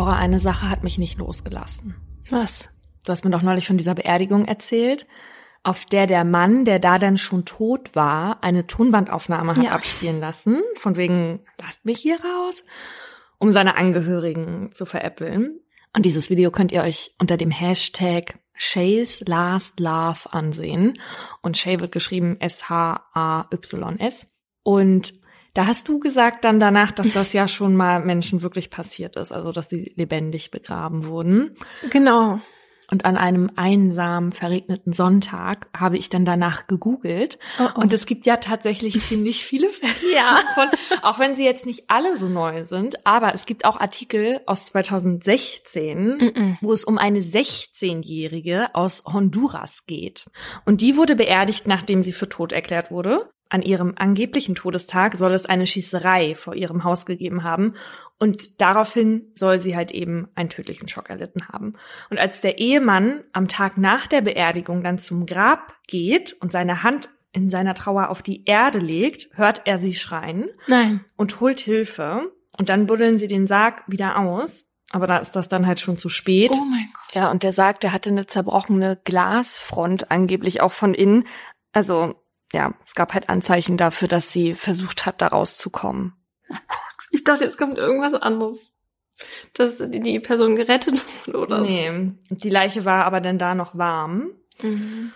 Laura, eine Sache hat mich nicht losgelassen. Was? Du hast mir doch neulich von dieser Beerdigung erzählt, auf der der Mann, der da dann schon tot war, eine Tonbandaufnahme hat Ja. abspielen lassen, von wegen, lasst mich hier raus, um seine Angehörigen zu veräppeln. Und dieses Video könnt ihr euch unter dem Hashtag Shay's Last Love ansehen. Und Shay wird geschrieben S-H-A-Y-S. Und da hast du gesagt dann danach, dass das ja schon mal Menschen wirklich passiert ist, also dass sie lebendig begraben wurden. Genau. Und an einem einsamen, verregneten Sonntag habe ich dann danach gegoogelt. Oh, oh. Und es gibt ja tatsächlich ziemlich viele Fälle Ja. davon, auch wenn sie jetzt nicht alle so neu sind. Aber es gibt auch Artikel aus 2016, Mm-mm. wo es um eine 16-Jährige aus Honduras geht. Und die wurde beerdigt, nachdem sie für tot erklärt wurde. An ihrem angeblichen Todestag soll es eine Schießerei vor ihrem Haus gegeben haben. Und daraufhin soll sie halt eben einen tödlichen Schock erlitten haben. Und als der Ehemann am Tag nach der Beerdigung dann zum Grab geht und seine Hand in seiner Trauer auf die Erde legt, hört er sie schreien Nein. und holt Hilfe. Und dann buddeln sie den Sarg wieder aus. Aber da ist das dann halt schon zu spät. Oh mein Gott. Ja, und der sagt, er hatte eine zerbrochene Glasfront angeblich auch von innen. Also, ja, es gab halt Anzeichen dafür, dass sie versucht hat, da rauszukommen. Ich dachte, jetzt kommt irgendwas anderes. Dass die- Person gerettet wurde oder Nee, die Leiche war aber dann da noch warm. so. Mhm.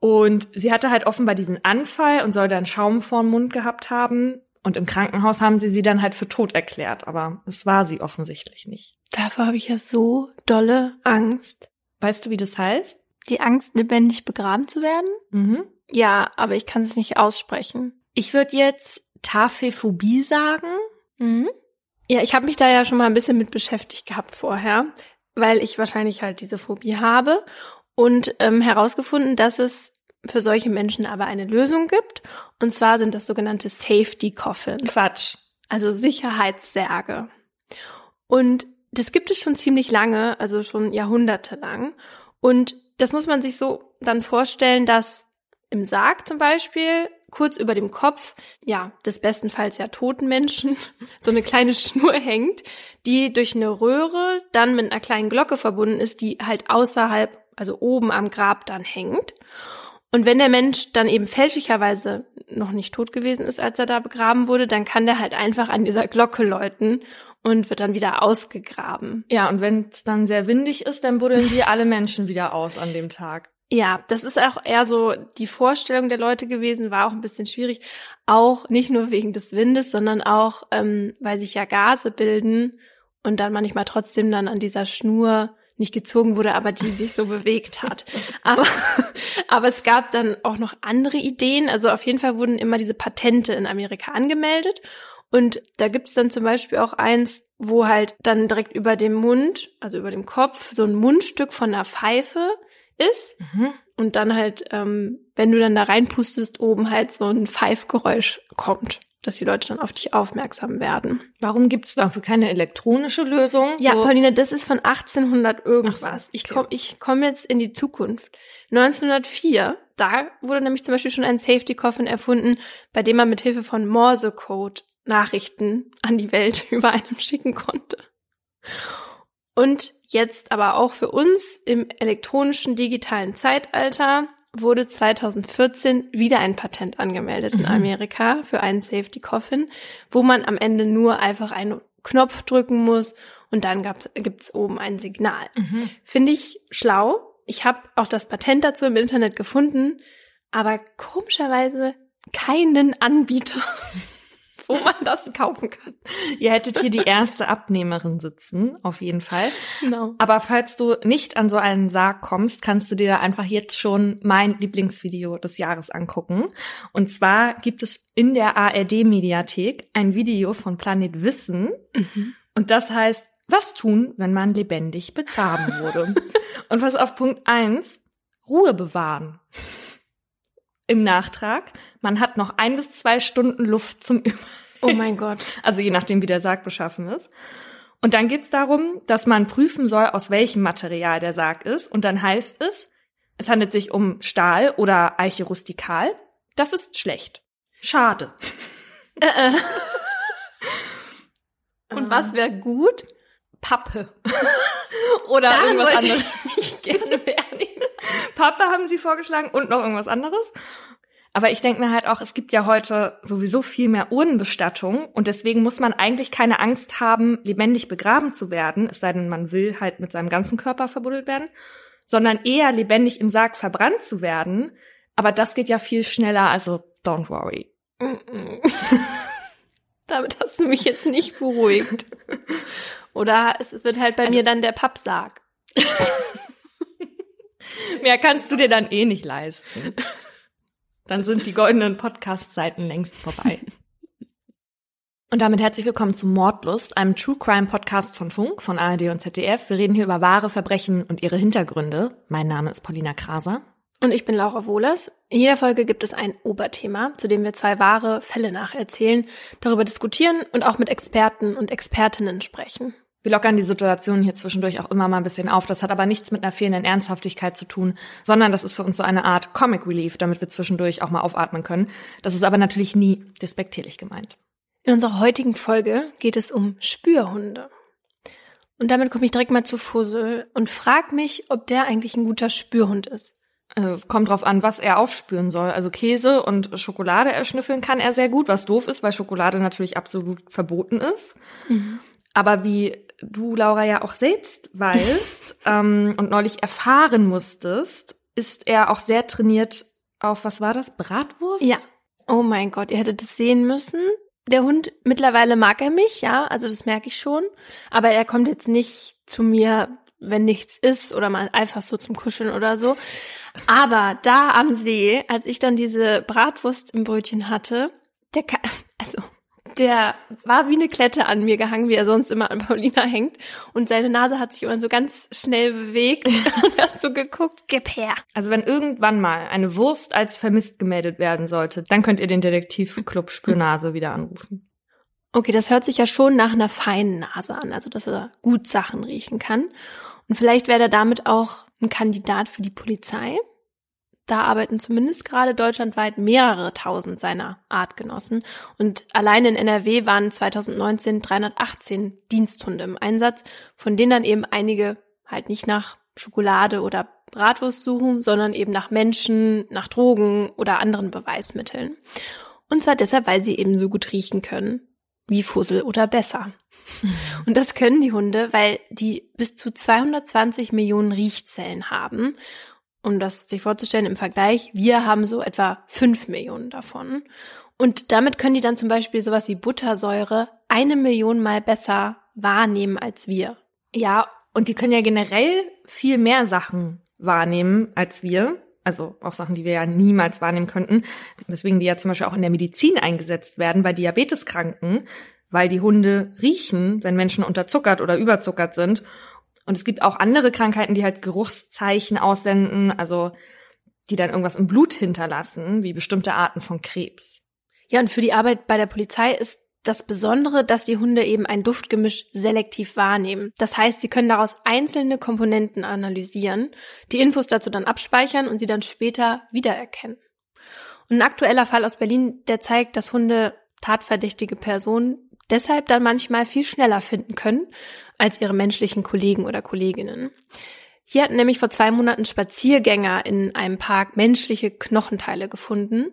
Und sie hatte halt offenbar diesen Anfall und soll dann Schaum vorm Mund gehabt haben. Und im Krankenhaus haben sie sie dann halt für tot erklärt, aber es war sie offensichtlich nicht. Davor habe ich ja so dolle Angst. Weißt du, wie das heißt? Die Angst, lebendig begraben zu werden? Mhm. Ja, aber ich kann es nicht aussprechen. Ich würde jetzt Taphophobie sagen. Mhm. Ja, ich habe mich da ja schon mal ein bisschen mit beschäftigt gehabt vorher, weil ich wahrscheinlich halt diese Phobie habe und ähm, herausgefunden, dass es für solche Menschen aber eine Lösung gibt. Und zwar sind das sogenannte Safety Coffins, Quatsch. also Sicherheitssärge. Und das gibt es schon ziemlich lange, also schon jahrhundertelang. Und das muss man sich so dann vorstellen, dass im Sarg zum Beispiel kurz über dem Kopf, ja, des bestenfalls ja toten Menschen, so eine kleine Schnur hängt, die durch eine Röhre dann mit einer kleinen Glocke verbunden ist, die halt außerhalb, also oben am Grab dann hängt. Und wenn der Mensch dann eben fälschlicherweise noch nicht tot gewesen ist, als er da begraben wurde, dann kann der halt einfach an dieser Glocke läuten und wird dann wieder ausgegraben. Ja, und wenn es dann sehr windig ist, dann buddeln sie alle Menschen wieder aus an dem Tag. Ja, das ist auch eher so die Vorstellung der Leute gewesen, war auch ein bisschen schwierig. Auch nicht nur wegen des Windes, sondern auch, ähm, weil sich ja Gase bilden und dann manchmal trotzdem dann an dieser Schnur nicht gezogen wurde, aber die sich so bewegt hat. Aber, aber es gab dann auch noch andere Ideen. Also auf jeden Fall wurden immer diese Patente in Amerika angemeldet. Und da gibt es dann zum Beispiel auch eins, wo halt dann direkt über dem Mund, also über dem Kopf, so ein Mundstück von einer Pfeife ist. Mhm. Und dann halt, ähm, wenn du dann da reinpustest, oben halt so ein Pfeifgeräusch kommt, dass die Leute dann auf dich aufmerksam werden. Warum gibt es dafür keine elektronische Lösung? Ja, So- Paulina, das ist von 1800 irgendwas. So, Ich okay. komme ich komm jetzt in die Zukunft. 1904, da wurde nämlich zum Beispiel schon ein Safety Coffin erfunden, bei dem man mit Hilfe von Morse-Code Nachrichten an die Welt über einem schicken konnte. Und jetzt aber auch für uns im elektronischen digitalen Zeitalter wurde 2014 wieder ein Patent angemeldet in Mhm. Amerika für einen Safety Coffin, wo man am Ende nur einfach einen Knopf drücken muss und dann gibt es oben ein Signal. Mhm. Finde ich schlau. Ich habe auch das Patent dazu im Internet gefunden, aber komischerweise keinen Anbieter, wo man das kaufen kann. Ihr hättet hier die erste Abnehmerin sitzen, auf jeden Fall. Genau. Aber falls du nicht an so einen Sarg kommst, kannst du dir einfach jetzt schon mein Lieblingsvideo des Jahres angucken. Und zwar gibt es in der ARD-Mediathek ein Video von Planet Wissen. Mhm. Und das heißt, was tun, wenn man lebendig begraben wurde? Und was auf Punkt eins Ruhe bewahren. Im Nachtrag, man hat noch ein bis zwei Stunden Luft zum Über Oh mein Gott. also je nachdem, wie der Sarg beschaffen ist. Und dann geht's darum, dass man prüfen soll, aus welchem Material der Sarg ist. Und dann heißt es, es handelt sich um Stahl oder Eiche rustikal. Das ist schlecht. Schade. Äh, äh. Und was wäre gut? Pappe. Oder Daran irgendwas anderes. ich gerne beerdigen. Pappe haben sie vorgeschlagen und noch irgendwas anderes. Aber ich denke mir halt auch, es gibt ja heute sowieso viel mehr Urnenbestattung und deswegen muss man eigentlich keine Angst haben, lebendig begraben zu werden, es sei denn, man will halt mit seinem ganzen Körper verbuddelt werden, sondern eher lebendig im Sarg verbrannt zu werden. Aber das geht ja viel schneller, also don't worry. Damit hast du mich jetzt nicht beruhigt. Oder es wird halt bei Also mir dann der Pappsarg. Mehr kannst du dir dann eh nicht leisten. Dann sind die goldenen Podcast-Seiten längst vorbei. Und damit herzlich willkommen zu Mordlust, einem True Crime Podcast von Funk, von ARD und ZDF. Wir reden hier über wahre Verbrechen und ihre Hintergründe. Mein Name ist Paulina Kraser. Und ich bin Laura Wohlers. In jeder Folge gibt es ein Oberthema, zu dem wir zwei wahre Fälle nacherzählen, darüber diskutieren und auch mit Experten und Expertinnen sprechen. Wir lockern die Situation hier zwischendurch auch immer mal ein bisschen auf. Das hat aber nichts mit einer fehlenden Ernsthaftigkeit zu tun, sondern das ist für uns so eine Art Comic Relief, damit wir zwischendurch auch mal aufatmen können. Das ist aber natürlich nie despektierlich gemeint. In unserer heutigen Folge geht es um Spürhunde. Und damit komme ich direkt mal zu Fussel und frag mich, ob der eigentlich ein guter Spürhund ist. Also, kommt drauf an, was er aufspüren soll. Also Käse und Schokolade erschnüffeln kann er sehr gut, was doof ist, weil Schokolade natürlich absolut verboten ist. Mhm. Aber wie du, Laura, ja auch selbst weißt ähm, und neulich erfahren musstest, ist er auch sehr trainiert auf, was war das, Bratwurst? Ja. Oh mein Gott, ihr hättet das sehen müssen. Der Hund, mittlerweile mag er mich, ja, also das merke ich schon. Aber er kommt jetzt nicht zu mir, wenn nichts ist oder mal einfach so zum Kuscheln oder so. Aber da am See, als ich dann diese Bratwurst im Brötchen hatte, der, also, der war wie eine Klette an mir gehangen, wie er sonst immer an Paulina hängt. Und seine Nase hat sich immer so ganz schnell bewegt und hat so geguckt, gib her. Also wenn irgendwann mal eine Wurst als vermisst gemeldet werden sollte, dann könnt ihr den Detektivclub Spürnase wieder anrufen. Okay, das hört sich ja schon nach einer feinen Nase an, also dass er gut Sachen riechen kann. Und vielleicht wäre er damit auch ein Kandidat für die Polizei. Da arbeiten zumindest gerade deutschlandweit mehrere tausend seiner Artgenossen. Und allein in NRW waren 2019 318 Diensthunde im Einsatz, von denen dann eben einige halt nicht nach Schokolade oder Bratwurst suchen, sondern eben nach Menschen, nach Drogen oder anderen Beweismitteln. Und zwar deshalb, weil sie eben so gut riechen können wie Fussel oder besser. Und das können die Hunde, weil die bis zu 220 Millionen Riechzellen haben. Um das sich vorzustellen im Vergleich, wir haben so etwa 5 Millionen davon. Und damit können die dann zum Beispiel sowas wie Buttersäure eine Million mal besser wahrnehmen als wir. Ja, und die können ja generell viel mehr Sachen wahrnehmen als wir. Also auch Sachen, die wir ja niemals wahrnehmen könnten. Deswegen die ja zum Beispiel auch in der Medizin eingesetzt werden bei Diabeteskranken, weil die Hunde riechen, wenn Menschen unterzuckert oder überzuckert sind. Und es gibt auch andere Krankheiten, die halt Geruchszeichen aussenden, also die dann irgendwas im Blut hinterlassen, wie bestimmte Arten von Krebs. Ja, und für die Arbeit bei der Polizei ist das Besondere, dass die Hunde eben ein Duftgemisch selektiv wahrnehmen. Das heißt, sie können daraus einzelne Komponenten analysieren, die Infos dazu dann abspeichern und sie dann später wiedererkennen. Und ein aktueller Fall aus Berlin, der zeigt, dass Hunde tatverdächtige Personen deshalb dann manchmal viel schneller finden können als ihre menschlichen Kollegen oder Kolleginnen. Hier hatten nämlich vor zwei Monaten Spaziergänger in einem Park menschliche Knochenteile gefunden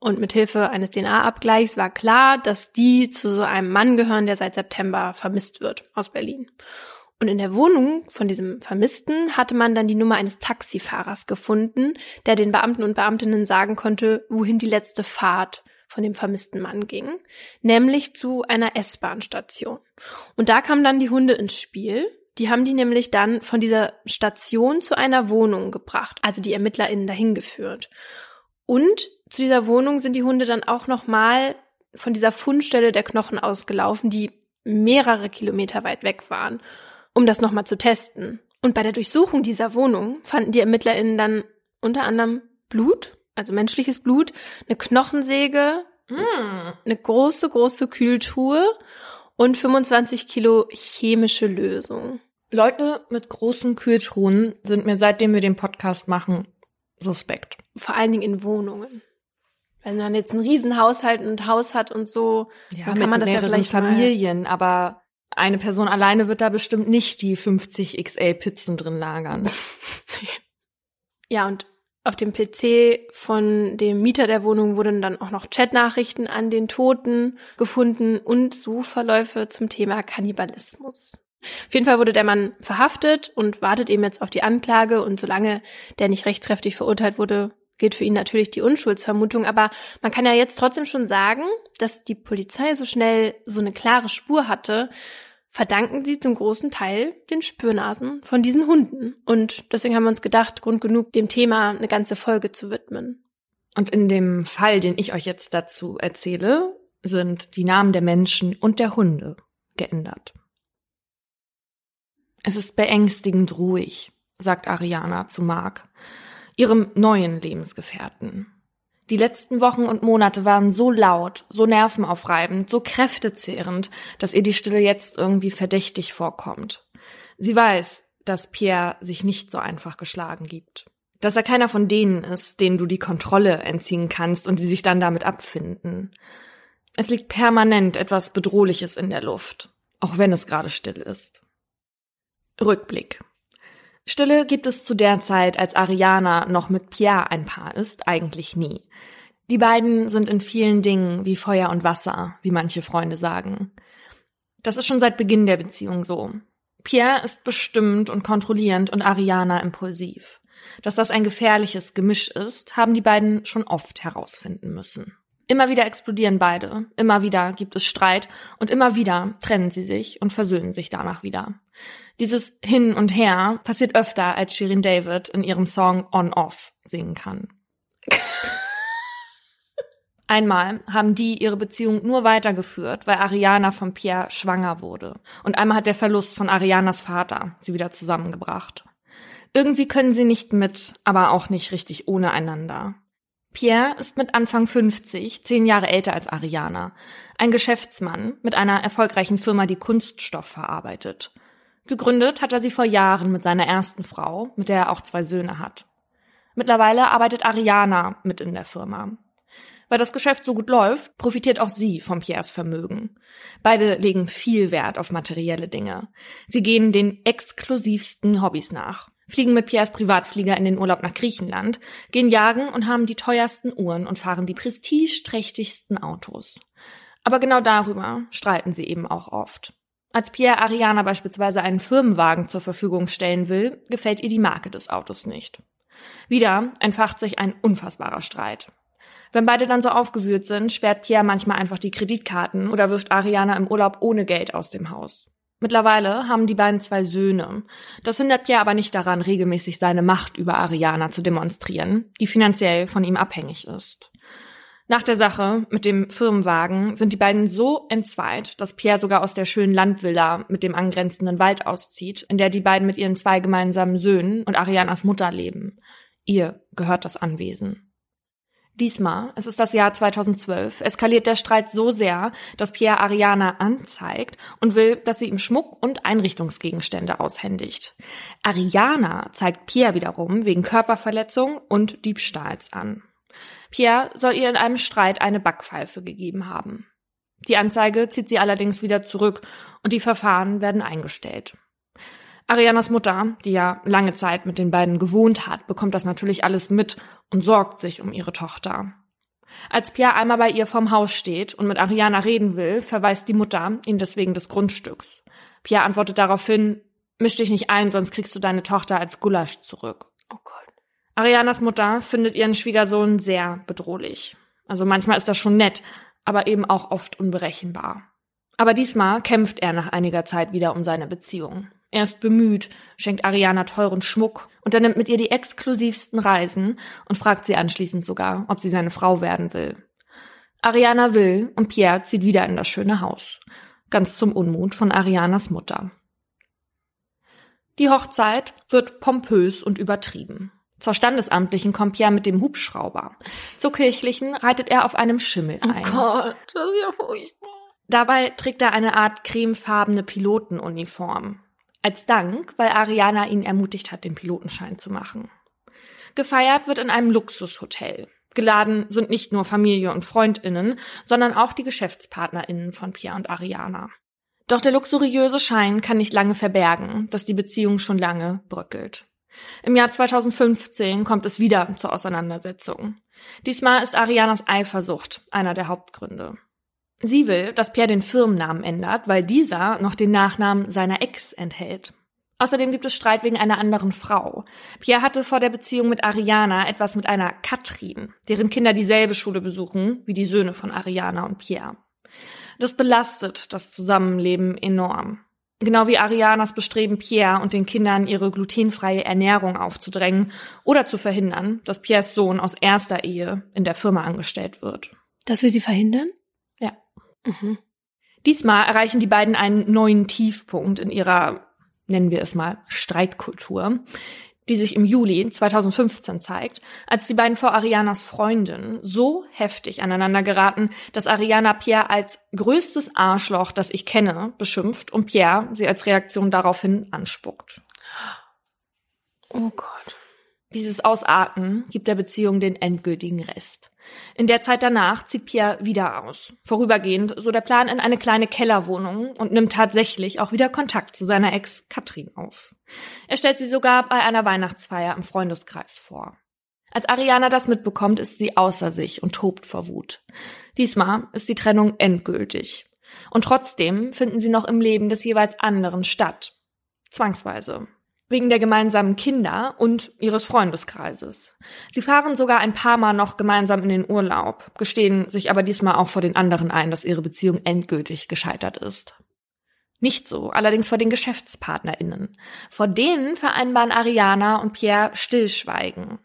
und mithilfe eines DNA-Abgleichs war klar, dass die zu so einem Mann gehören, der seit September vermisst wird aus Berlin. Und in der Wohnung von diesem Vermissten hatte man dann die Nummer eines Taxifahrers gefunden, der den Beamten und Beamtinnen sagen konnte, wohin die letzte Fahrt von dem vermissten Mann ging, nämlich zu einer S-Bahn-Station. Und da kamen dann die Hunde ins Spiel. Die haben die nämlich dann von dieser Station zu einer Wohnung gebracht, also die ErmittlerInnen dahin geführt. Und zu dieser Wohnung sind die Hunde dann auch nochmal von dieser Fundstelle der Knochen ausgelaufen, die mehrere Kilometer weit weg waren, um das nochmal zu testen. Und bei der Durchsuchung dieser Wohnung fanden die ErmittlerInnen dann unter anderem Blut, also menschliches Blut, eine Knochensäge, Mm. eine große, große Kühltruhe und 25 Kilo chemische Lösung. Leute mit großen Kühltruhen sind mir seitdem wir den Podcast machen suspekt. Vor allen Dingen in Wohnungen. Wenn man jetzt einen Riesenhaushalt und Haus hat und so, dann kann man das ja vielleicht mal- Familien, aber Eine Person alleine wird da bestimmt nicht die 50 XL Pizzen drin lagern. ja, und auf dem PC von dem Mieter der Wohnung wurden dann auch noch Chatnachrichten an den Toten gefunden und Suchverläufe zum Thema Kannibalismus. Auf jeden Fall wurde der Mann verhaftet und wartet eben jetzt auf die Anklage und solange der nicht rechtskräftig verurteilt wurde, gilt für ihn natürlich die Unschuldsvermutung. Aber man kann ja jetzt trotzdem schon sagen, dass die Polizei so schnell so eine klare Spur hatte, verdanken sie zum großen Teil den Spürnasen von diesen Hunden. Und deswegen haben wir uns gedacht, Grund genug, dem Thema eine ganze Folge zu widmen. Und in dem Fall, den ich euch jetzt dazu erzähle, sind die Namen der Menschen und der Hunde geändert. Es ist beängstigend ruhig, sagt Ariana zu Mark, ihrem neuen Lebensgefährten. Die letzten Wochen und Monate waren so laut, so nervenaufreibend, so kräftezehrend, dass ihr die Stille jetzt irgendwie verdächtig vorkommt. Sie weiß, dass Pierre sich nicht so einfach geschlagen gibt. Dass er keiner von denen ist, denen du die Kontrolle entziehen kannst und die sich dann damit abfinden. Es liegt permanent etwas Bedrohliches in der Luft, auch wenn es gerade still ist. Rückblick. Stille gibt es zu der Zeit, als Ariana noch mit Pierre ein Paar ist, eigentlich nie. Die beiden sind in vielen Dingen wie Feuer und Wasser, wie manche Freunde sagen. Das ist schon seit Beginn der Beziehung so. Pierre ist bestimmt und kontrollierend und Ariana impulsiv. Dass das ein gefährliches Gemisch ist, haben die beiden schon oft herausfinden müssen. Immer wieder explodieren beide, immer wieder gibt es Streit und immer wieder trennen sie sich und versöhnen sich danach wieder. Dieses Hin und Her passiert öfter, als Shirin David in ihrem Song On Off singen kann. Einmal haben die ihre Beziehung nur weitergeführt, weil Ariana von Pierre schwanger wurde. Und einmal hat der Verlust von Arianas Vater sie wieder zusammengebracht. Irgendwie können sie nicht mit, aber auch nicht richtig ohne einander. Pierre ist mit Anfang 50, zehn Jahre älter als Ariana. Ein Geschäftsmann mit einer erfolgreichen Firma, die Kunststoff verarbeitet. Gegründet hat er sie vor Jahren mit seiner ersten Frau, mit der er auch zwei Söhne hat. Mittlerweile arbeitet Ariana mit in der Firma. Weil das Geschäft so gut läuft, profitiert auch sie von Piers Vermögen. Beide legen viel Wert auf materielle Dinge. Sie gehen den exklusivsten Hobbys nach fliegen mit Piers Privatflieger in den Urlaub nach Griechenland, gehen jagen und haben die teuersten Uhren und fahren die prestigeträchtigsten Autos. Aber genau darüber streiten sie eben auch oft. Als Pierre Ariana beispielsweise einen Firmenwagen zur Verfügung stellen will, gefällt ihr die Marke des Autos nicht. Wieder entfacht sich ein unfassbarer Streit. Wenn beide dann so aufgewühlt sind, sperrt Pierre manchmal einfach die Kreditkarten oder wirft Ariana im Urlaub ohne Geld aus dem Haus. Mittlerweile haben die beiden zwei Söhne. Das hindert Pierre aber nicht daran, regelmäßig seine Macht über Ariana zu demonstrieren, die finanziell von ihm abhängig ist. Nach der Sache mit dem Firmenwagen sind die beiden so entzweit, dass Pierre sogar aus der schönen Landvilla mit dem angrenzenden Wald auszieht, in der die beiden mit ihren zwei gemeinsamen Söhnen und Arianas Mutter leben. Ihr gehört das Anwesen. Diesmal, es ist das Jahr 2012, eskaliert der Streit so sehr, dass Pierre Ariana anzeigt und will, dass sie ihm Schmuck und Einrichtungsgegenstände aushändigt. Ariana zeigt Pierre wiederum wegen Körperverletzung und Diebstahls an. Pierre soll ihr in einem Streit eine Backpfeife gegeben haben. Die Anzeige zieht sie allerdings wieder zurück und die Verfahren werden eingestellt. Arianas Mutter, die ja lange Zeit mit den beiden gewohnt hat, bekommt das natürlich alles mit und sorgt sich um ihre Tochter. Als Pierre einmal bei ihr vorm Haus steht und mit Ariana reden will, verweist die Mutter ihn deswegen des Grundstücks. Pierre antwortet daraufhin, misch dich nicht ein, sonst kriegst du deine Tochter als Gulasch zurück. Oh Gott. Arianas Mutter findet ihren Schwiegersohn sehr bedrohlich. Also manchmal ist das schon nett, aber eben auch oft unberechenbar. Aber diesmal kämpft er nach einiger Zeit wieder um seine Beziehung. Er ist bemüht, schenkt Ariana teuren Schmuck und er nimmt mit ihr die exklusivsten Reisen und fragt sie anschließend sogar, ob sie seine Frau werden will. Ariana will und Pierre zieht wieder in das schöne Haus. Ganz zum Unmut von Arianas Mutter. Die Hochzeit wird pompös und übertrieben. Zur Standesamtlichen kommt Pierre mit dem Hubschrauber. Zur kirchlichen reitet er auf einem Schimmel ein. Oh Gott, das ist ja furchtbar. Dabei trägt er eine Art cremefarbene Pilotenuniform. Als Dank, weil Ariana ihn ermutigt hat, den Pilotenschein zu machen. Gefeiert wird in einem Luxushotel. Geladen sind nicht nur Familie und Freundinnen, sondern auch die Geschäftspartnerinnen von Pia und Ariana. Doch der luxuriöse Schein kann nicht lange verbergen, dass die Beziehung schon lange bröckelt. Im Jahr 2015 kommt es wieder zur Auseinandersetzung. Diesmal ist Arianas Eifersucht einer der Hauptgründe. Sie will, dass Pierre den Firmennamen ändert, weil dieser noch den Nachnamen seiner Ex enthält. Außerdem gibt es Streit wegen einer anderen Frau. Pierre hatte vor der Beziehung mit Ariana etwas mit einer Katrin, deren Kinder dieselbe Schule besuchen wie die Söhne von Ariana und Pierre. Das belastet das Zusammenleben enorm. Genau wie Arianas Bestreben, Pierre und den Kindern ihre glutenfreie Ernährung aufzudrängen oder zu verhindern, dass Pierres Sohn aus erster Ehe in der Firma angestellt wird. Das will sie verhindern? Ja. Mhm. Diesmal erreichen die beiden einen neuen Tiefpunkt in ihrer, nennen wir es mal, Streitkultur die sich im Juli 2015 zeigt, als die beiden vor Arianas Freundin so heftig aneinander geraten, dass Ariana Pierre als größtes Arschloch, das ich kenne, beschimpft und Pierre sie als Reaktion daraufhin anspuckt. Oh Gott. Dieses Ausarten gibt der Beziehung den endgültigen Rest. In der Zeit danach zieht Pierre wieder aus. Vorübergehend so der Plan in eine kleine Kellerwohnung und nimmt tatsächlich auch wieder Kontakt zu seiner Ex Katrin auf. Er stellt sie sogar bei einer Weihnachtsfeier im Freundeskreis vor. Als Ariana das mitbekommt, ist sie außer sich und tobt vor Wut. Diesmal ist die Trennung endgültig. Und trotzdem finden sie noch im Leben des jeweils anderen statt. Zwangsweise wegen der gemeinsamen Kinder und ihres Freundeskreises. Sie fahren sogar ein paar Mal noch gemeinsam in den Urlaub, gestehen sich aber diesmal auch vor den anderen ein, dass ihre Beziehung endgültig gescheitert ist. Nicht so, allerdings vor den GeschäftspartnerInnen. Vor denen vereinbaren Ariana und Pierre Stillschweigen.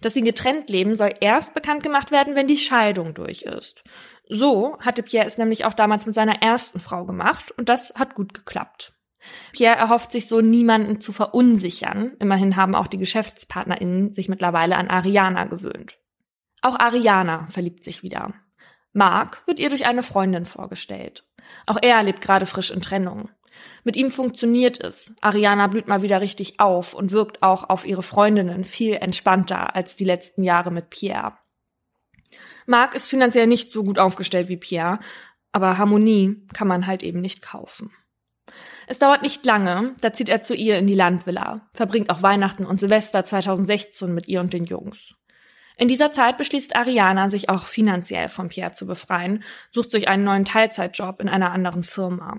Dass sie getrennt leben, soll erst bekannt gemacht werden, wenn die Scheidung durch ist. So hatte Pierre es nämlich auch damals mit seiner ersten Frau gemacht und das hat gut geklappt. Pierre erhofft sich so, niemanden zu verunsichern. Immerhin haben auch die GeschäftspartnerInnen sich mittlerweile an Ariana gewöhnt. Auch Ariana verliebt sich wieder. Mark wird ihr durch eine Freundin vorgestellt. Auch er lebt gerade frisch in Trennung. Mit ihm funktioniert es. Ariana blüht mal wieder richtig auf und wirkt auch auf ihre Freundinnen viel entspannter als die letzten Jahre mit Pierre. Mark ist finanziell nicht so gut aufgestellt wie Pierre, aber Harmonie kann man halt eben nicht kaufen. Es dauert nicht lange, da zieht er zu ihr in die Landvilla, verbringt auch Weihnachten und Silvester 2016 mit ihr und den Jungs. In dieser Zeit beschließt Ariana, sich auch finanziell von Pierre zu befreien, sucht sich einen neuen Teilzeitjob in einer anderen Firma.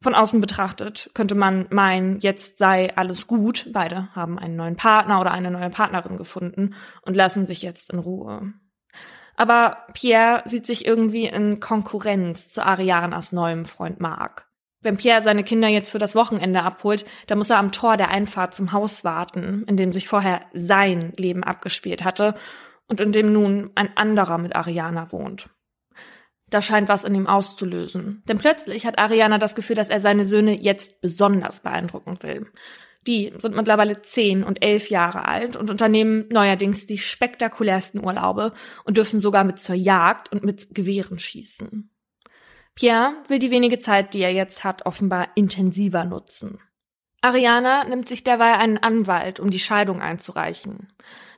Von außen betrachtet könnte man meinen, jetzt sei alles gut, beide haben einen neuen Partner oder eine neue Partnerin gefunden und lassen sich jetzt in Ruhe. Aber Pierre sieht sich irgendwie in Konkurrenz zu Arianas neuem Freund Mark. Wenn Pierre seine Kinder jetzt für das Wochenende abholt, dann muss er am Tor der Einfahrt zum Haus warten, in dem sich vorher sein Leben abgespielt hatte und in dem nun ein anderer mit Ariana wohnt. Da scheint was in ihm auszulösen. Denn plötzlich hat Ariana das Gefühl, dass er seine Söhne jetzt besonders beeindrucken will. Die sind mittlerweile zehn und elf Jahre alt und unternehmen neuerdings die spektakulärsten Urlaube und dürfen sogar mit zur Jagd und mit Gewehren schießen. Pierre will die wenige Zeit, die er jetzt hat, offenbar intensiver nutzen. Ariana nimmt sich derweil einen Anwalt, um die Scheidung einzureichen.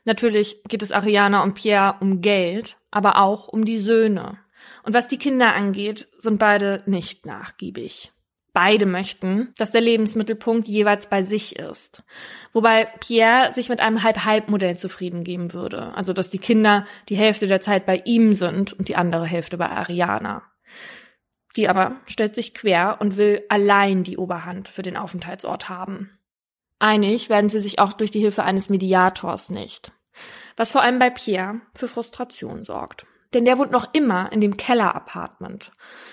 Natürlich geht es Ariana und Pierre um Geld, aber auch um die Söhne. Und was die Kinder angeht, sind beide nicht nachgiebig. Beide möchten, dass der Lebensmittelpunkt jeweils bei sich ist. Wobei Pierre sich mit einem Halb-Halb-Modell zufrieden geben würde. Also, dass die Kinder die Hälfte der Zeit bei ihm sind und die andere Hälfte bei Ariana. Die aber stellt sich quer und will allein die Oberhand für den Aufenthaltsort haben. Einig werden sie sich auch durch die Hilfe eines Mediators nicht. Was vor allem bei Pierre für Frustration sorgt. Denn der wohnt noch immer in dem Keller-Apartment.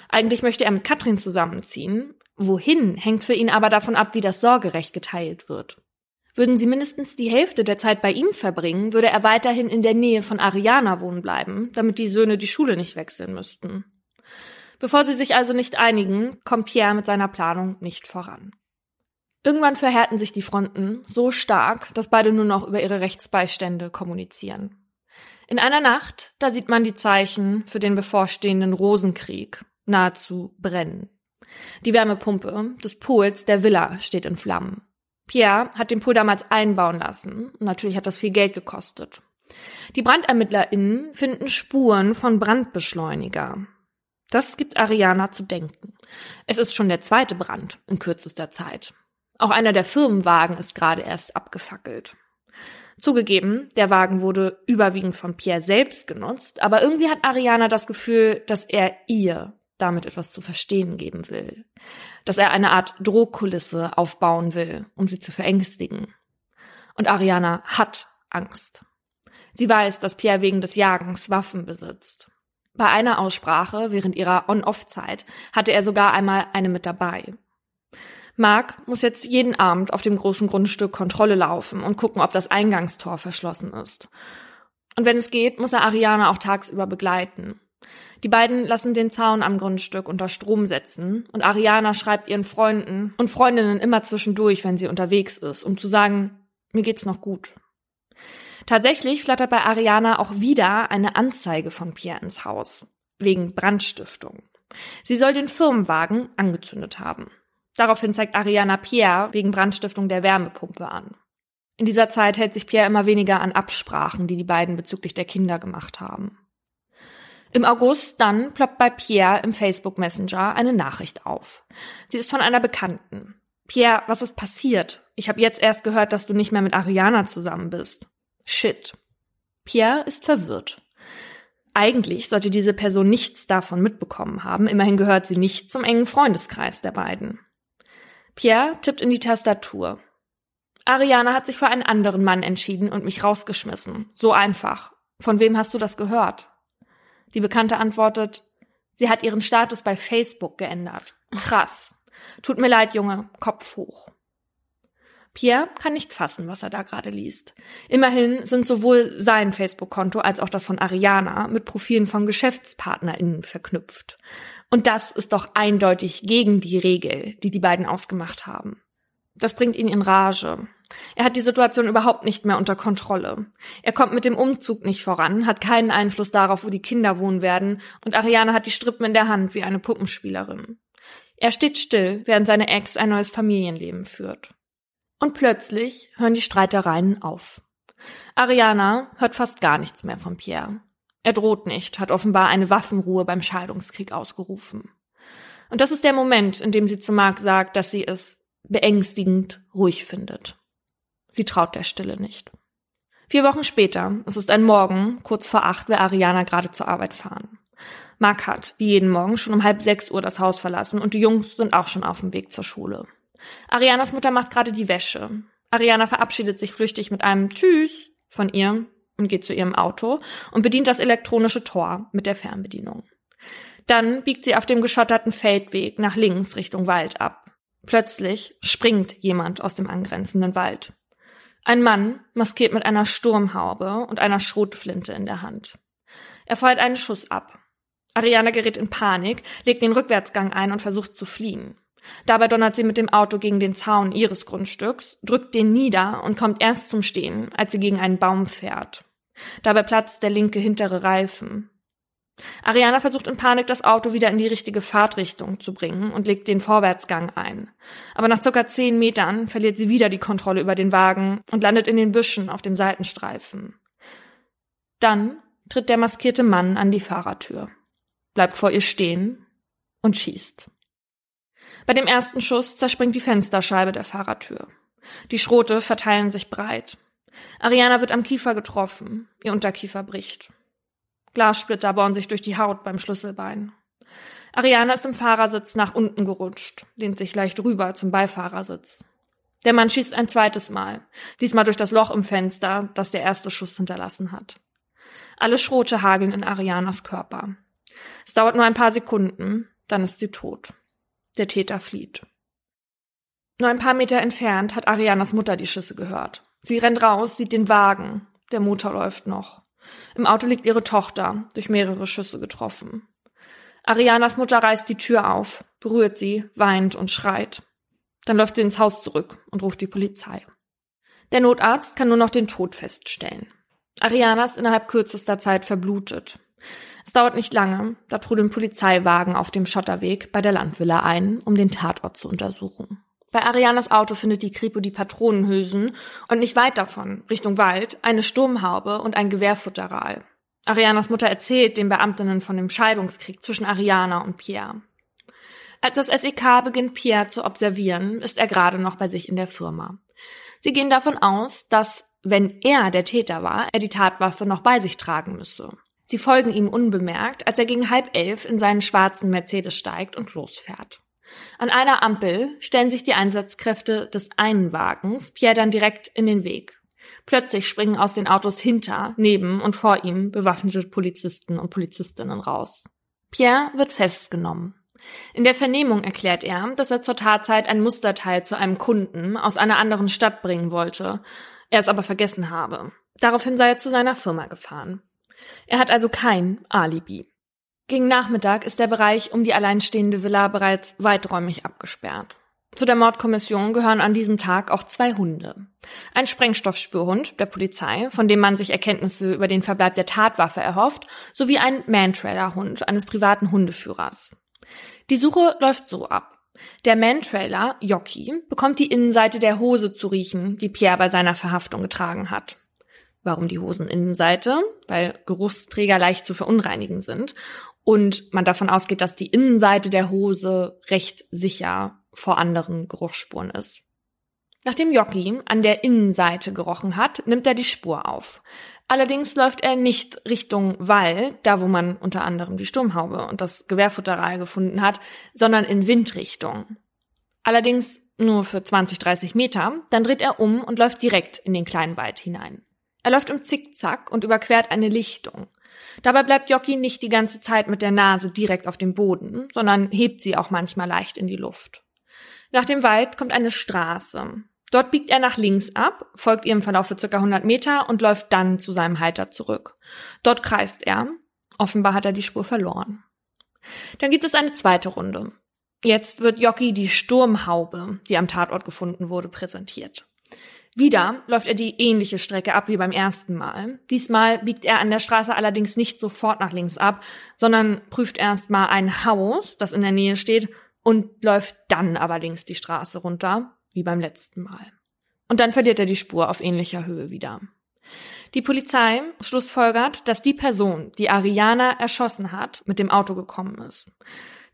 Eigentlich möchte er mit Katrin zusammenziehen. Wohin hängt für ihn aber davon ab, wie das Sorgerecht geteilt wird. Würden sie mindestens die Hälfte der Zeit bei ihm verbringen, würde er weiterhin in der Nähe von Ariana wohnen bleiben, damit die Söhne die Schule nicht wechseln müssten. Bevor sie sich also nicht einigen, kommt Pierre mit seiner Planung nicht voran. Irgendwann verhärten sich die Fronten so stark, dass beide nur noch über ihre Rechtsbeistände kommunizieren. In einer Nacht, da sieht man die Zeichen für den bevorstehenden Rosenkrieg nahezu brennen. Die Wärmepumpe des Pools der Villa steht in Flammen. Pierre hat den Pool damals einbauen lassen. Natürlich hat das viel Geld gekostet. Die BrandermittlerInnen finden Spuren von Brandbeschleuniger. Das gibt Ariana zu denken. Es ist schon der zweite Brand in kürzester Zeit. Auch einer der Firmenwagen ist gerade erst abgefackelt. Zugegeben, der Wagen wurde überwiegend von Pierre selbst genutzt, aber irgendwie hat Ariana das Gefühl, dass er ihr damit etwas zu verstehen geben will. Dass er eine Art Drohkulisse aufbauen will, um sie zu verängstigen. Und Ariana hat Angst. Sie weiß, dass Pierre wegen des Jagens Waffen besitzt. Bei einer Aussprache während ihrer On-Off-Zeit hatte er sogar einmal eine mit dabei. Mark muss jetzt jeden Abend auf dem großen Grundstück Kontrolle laufen und gucken, ob das Eingangstor verschlossen ist. Und wenn es geht, muss er Ariana auch tagsüber begleiten. Die beiden lassen den Zaun am Grundstück unter Strom setzen und Ariana schreibt ihren Freunden und Freundinnen immer zwischendurch, wenn sie unterwegs ist, um zu sagen, mir geht's noch gut. Tatsächlich flattert bei Ariana auch wieder eine Anzeige von Pierre ins Haus. Wegen Brandstiftung. Sie soll den Firmenwagen angezündet haben. Daraufhin zeigt Ariana Pierre wegen Brandstiftung der Wärmepumpe an. In dieser Zeit hält sich Pierre immer weniger an Absprachen, die die beiden bezüglich der Kinder gemacht haben. Im August dann ploppt bei Pierre im Facebook Messenger eine Nachricht auf. Sie ist von einer Bekannten. Pierre, was ist passiert? Ich habe jetzt erst gehört, dass du nicht mehr mit Ariana zusammen bist. Shit. Pierre ist verwirrt. Eigentlich sollte diese Person nichts davon mitbekommen haben, immerhin gehört sie nicht zum engen Freundeskreis der beiden. Pierre tippt in die Tastatur. Ariana hat sich für einen anderen Mann entschieden und mich rausgeschmissen. So einfach. Von wem hast du das gehört? Die Bekannte antwortet, sie hat ihren Status bei Facebook geändert. Krass. Tut mir leid, Junge. Kopf hoch. Pierre kann nicht fassen, was er da gerade liest. Immerhin sind sowohl sein Facebook-Konto als auch das von Ariana mit Profilen von GeschäftspartnerInnen verknüpft. Und das ist doch eindeutig gegen die Regel, die die beiden ausgemacht haben. Das bringt ihn in Rage. Er hat die Situation überhaupt nicht mehr unter Kontrolle. Er kommt mit dem Umzug nicht voran, hat keinen Einfluss darauf, wo die Kinder wohnen werden, und Ariane hat die Strippen in der Hand wie eine Puppenspielerin. Er steht still, während seine Ex ein neues Familienleben führt. Und plötzlich hören die Streitereien auf. Ariana hört fast gar nichts mehr von Pierre. Er droht nicht, hat offenbar eine Waffenruhe beim Scheidungskrieg ausgerufen. Und das ist der Moment, in dem sie zu Mark sagt, dass sie es beängstigend ruhig findet. Sie traut der Stille nicht. Vier Wochen später, es ist ein Morgen, kurz vor acht, will Ariana gerade zur Arbeit fahren. Mark hat, wie jeden Morgen, schon um halb sechs Uhr das Haus verlassen und die Jungs sind auch schon auf dem Weg zur Schule. Arianas Mutter macht gerade die Wäsche. Ariana verabschiedet sich flüchtig mit einem Tschüss von ihr und geht zu ihrem Auto und bedient das elektronische Tor mit der Fernbedienung. Dann biegt sie auf dem geschotterten Feldweg nach links Richtung Wald ab. Plötzlich springt jemand aus dem angrenzenden Wald. Ein Mann, maskiert mit einer Sturmhaube und einer Schrotflinte in der Hand. Er feuert einen Schuss ab. Ariana gerät in Panik, legt den Rückwärtsgang ein und versucht zu fliehen. Dabei donnert sie mit dem Auto gegen den Zaun ihres Grundstücks, drückt den nieder und kommt erst zum Stehen, als sie gegen einen Baum fährt. Dabei platzt der linke hintere Reifen. Ariana versucht in Panik, das Auto wieder in die richtige Fahrtrichtung zu bringen und legt den Vorwärtsgang ein. Aber nach circa zehn Metern verliert sie wieder die Kontrolle über den Wagen und landet in den Büschen auf dem Seitenstreifen. Dann tritt der maskierte Mann an die Fahrertür, bleibt vor ihr stehen und schießt. Bei dem ersten Schuss zerspringt die Fensterscheibe der Fahrertür. Die Schrote verteilen sich breit. Ariana wird am Kiefer getroffen. Ihr Unterkiefer bricht. Glassplitter bohren sich durch die Haut beim Schlüsselbein. Ariana ist im Fahrersitz nach unten gerutscht, lehnt sich leicht rüber zum Beifahrersitz. Der Mann schießt ein zweites Mal, diesmal durch das Loch im Fenster, das der erste Schuss hinterlassen hat. Alle Schrote hageln in Arianas Körper. Es dauert nur ein paar Sekunden, dann ist sie tot. Der Täter flieht. Nur ein paar Meter entfernt hat Arianas Mutter die Schüsse gehört. Sie rennt raus, sieht den Wagen. Der Motor läuft noch. Im Auto liegt ihre Tochter, durch mehrere Schüsse getroffen. Arianas Mutter reißt die Tür auf, berührt sie, weint und schreit. Dann läuft sie ins Haus zurück und ruft die Polizei. Der Notarzt kann nur noch den Tod feststellen. Ariana ist innerhalb kürzester Zeit verblutet. Es dauert nicht lange, da trudeln Polizeiwagen auf dem Schotterweg bei der Landvilla ein, um den Tatort zu untersuchen. Bei Arianas Auto findet die Kripo die Patronenhülsen und nicht weit davon, Richtung Wald, eine Sturmhaube und ein Gewehrfutteral. Arianas Mutter erzählt den Beamtinnen von dem Scheidungskrieg zwischen Ariana und Pierre. Als das SEK beginnt, Pierre zu observieren, ist er gerade noch bei sich in der Firma. Sie gehen davon aus, dass, wenn er der Täter war, er die Tatwaffe noch bei sich tragen müsse. Sie folgen ihm unbemerkt, als er gegen halb elf in seinen schwarzen Mercedes steigt und losfährt. An einer Ampel stellen sich die Einsatzkräfte des einen Wagens Pierre dann direkt in den Weg. Plötzlich springen aus den Autos hinter, neben und vor ihm bewaffnete Polizisten und Polizistinnen raus. Pierre wird festgenommen. In der Vernehmung erklärt er, dass er zur Tatzeit ein Musterteil zu einem Kunden aus einer anderen Stadt bringen wollte, er es aber vergessen habe. Daraufhin sei er zu seiner Firma gefahren. Er hat also kein Alibi. Gegen Nachmittag ist der Bereich um die alleinstehende Villa bereits weiträumig abgesperrt. Zu der Mordkommission gehören an diesem Tag auch zwei Hunde. Ein Sprengstoffspürhund der Polizei, von dem man sich Erkenntnisse über den Verbleib der Tatwaffe erhofft, sowie ein Man-Trailer-Hund eines privaten Hundeführers. Die Suche läuft so ab. Der Man-Trailer, Jockey, bekommt die Innenseite der Hose zu riechen, die Pierre bei seiner Verhaftung getragen hat. Warum die Hoseninnenseite? Weil Geruchsträger leicht zu verunreinigen sind und man davon ausgeht, dass die Innenseite der Hose recht sicher vor anderen Geruchsspuren ist. Nachdem Jockey an der Innenseite gerochen hat, nimmt er die Spur auf. Allerdings läuft er nicht Richtung Wall, da wo man unter anderem die Sturmhaube und das Gewehrfutteral gefunden hat, sondern in Windrichtung. Allerdings nur für 20, 30 Meter, dann dreht er um und läuft direkt in den kleinen Wald hinein. Er läuft im Zickzack und überquert eine Lichtung. Dabei bleibt Jockey nicht die ganze Zeit mit der Nase direkt auf dem Boden, sondern hebt sie auch manchmal leicht in die Luft. Nach dem Wald kommt eine Straße. Dort biegt er nach links ab, folgt ihrem Verlauf für ca. 100 Meter und läuft dann zu seinem Halter zurück. Dort kreist er. Offenbar hat er die Spur verloren. Dann gibt es eine zweite Runde. Jetzt wird Jockey die Sturmhaube, die am Tatort gefunden wurde, präsentiert. Wieder läuft er die ähnliche Strecke ab wie beim ersten Mal. Diesmal biegt er an der Straße allerdings nicht sofort nach links ab, sondern prüft erstmal ein Haus, das in der Nähe steht, und läuft dann aber links die Straße runter, wie beim letzten Mal. Und dann verliert er die Spur auf ähnlicher Höhe wieder. Die Polizei schlussfolgert, dass die Person, die Ariana erschossen hat, mit dem Auto gekommen ist.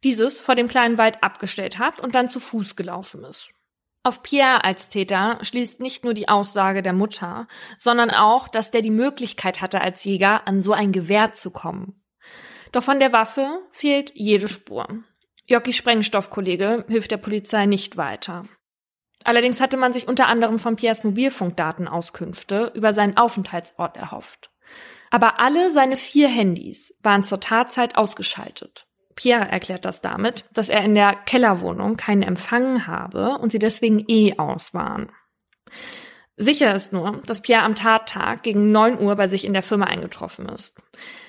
Dieses vor dem kleinen Wald abgestellt hat und dann zu Fuß gelaufen ist. Auf Pierre als Täter schließt nicht nur die Aussage der Mutter, sondern auch, dass der die Möglichkeit hatte, als Jäger an so ein Gewehr zu kommen. Doch von der Waffe fehlt jede Spur. Jocki Sprengstoffkollege hilft der Polizei nicht weiter. Allerdings hatte man sich unter anderem von Pierres Mobilfunkdatenauskünfte über seinen Aufenthaltsort erhofft. Aber alle seine vier Handys waren zur Tatzeit ausgeschaltet. Pierre erklärt das damit, dass er in der Kellerwohnung keinen Empfang habe und sie deswegen eh aus waren. Sicher ist nur, dass Pierre am Tattag gegen 9 Uhr bei sich in der Firma eingetroffen ist.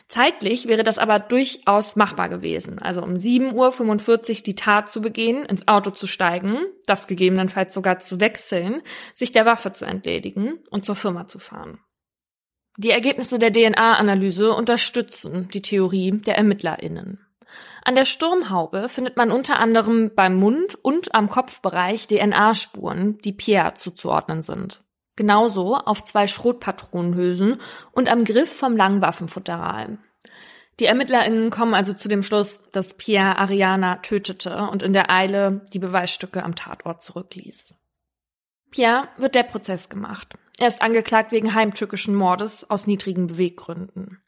Zeitlich wäre das aber durchaus machbar gewesen, also um 7.45 Uhr die Tat zu begehen, ins Auto zu steigen, das gegebenenfalls sogar zu wechseln, sich der Waffe zu entledigen und zur Firma zu fahren. Die Ergebnisse der DNA-Analyse unterstützen die Theorie der ErmittlerInnen. An der Sturmhaube findet man unter anderem beim Mund und am Kopfbereich DNA-Spuren, die Pierre zuzuordnen sind. Genauso auf zwei Schrotpatronenhülsen und am Griff vom Langwaffenfutteral. Die ErmittlerInnen kommen also zu dem Schluss, dass Pierre Ariana tötete und in der Eile die Beweisstücke am Tatort zurückließ. Pierre wird der Prozess gemacht. Er ist angeklagt wegen heimtückischen Mordes aus niedrigen Beweggründen.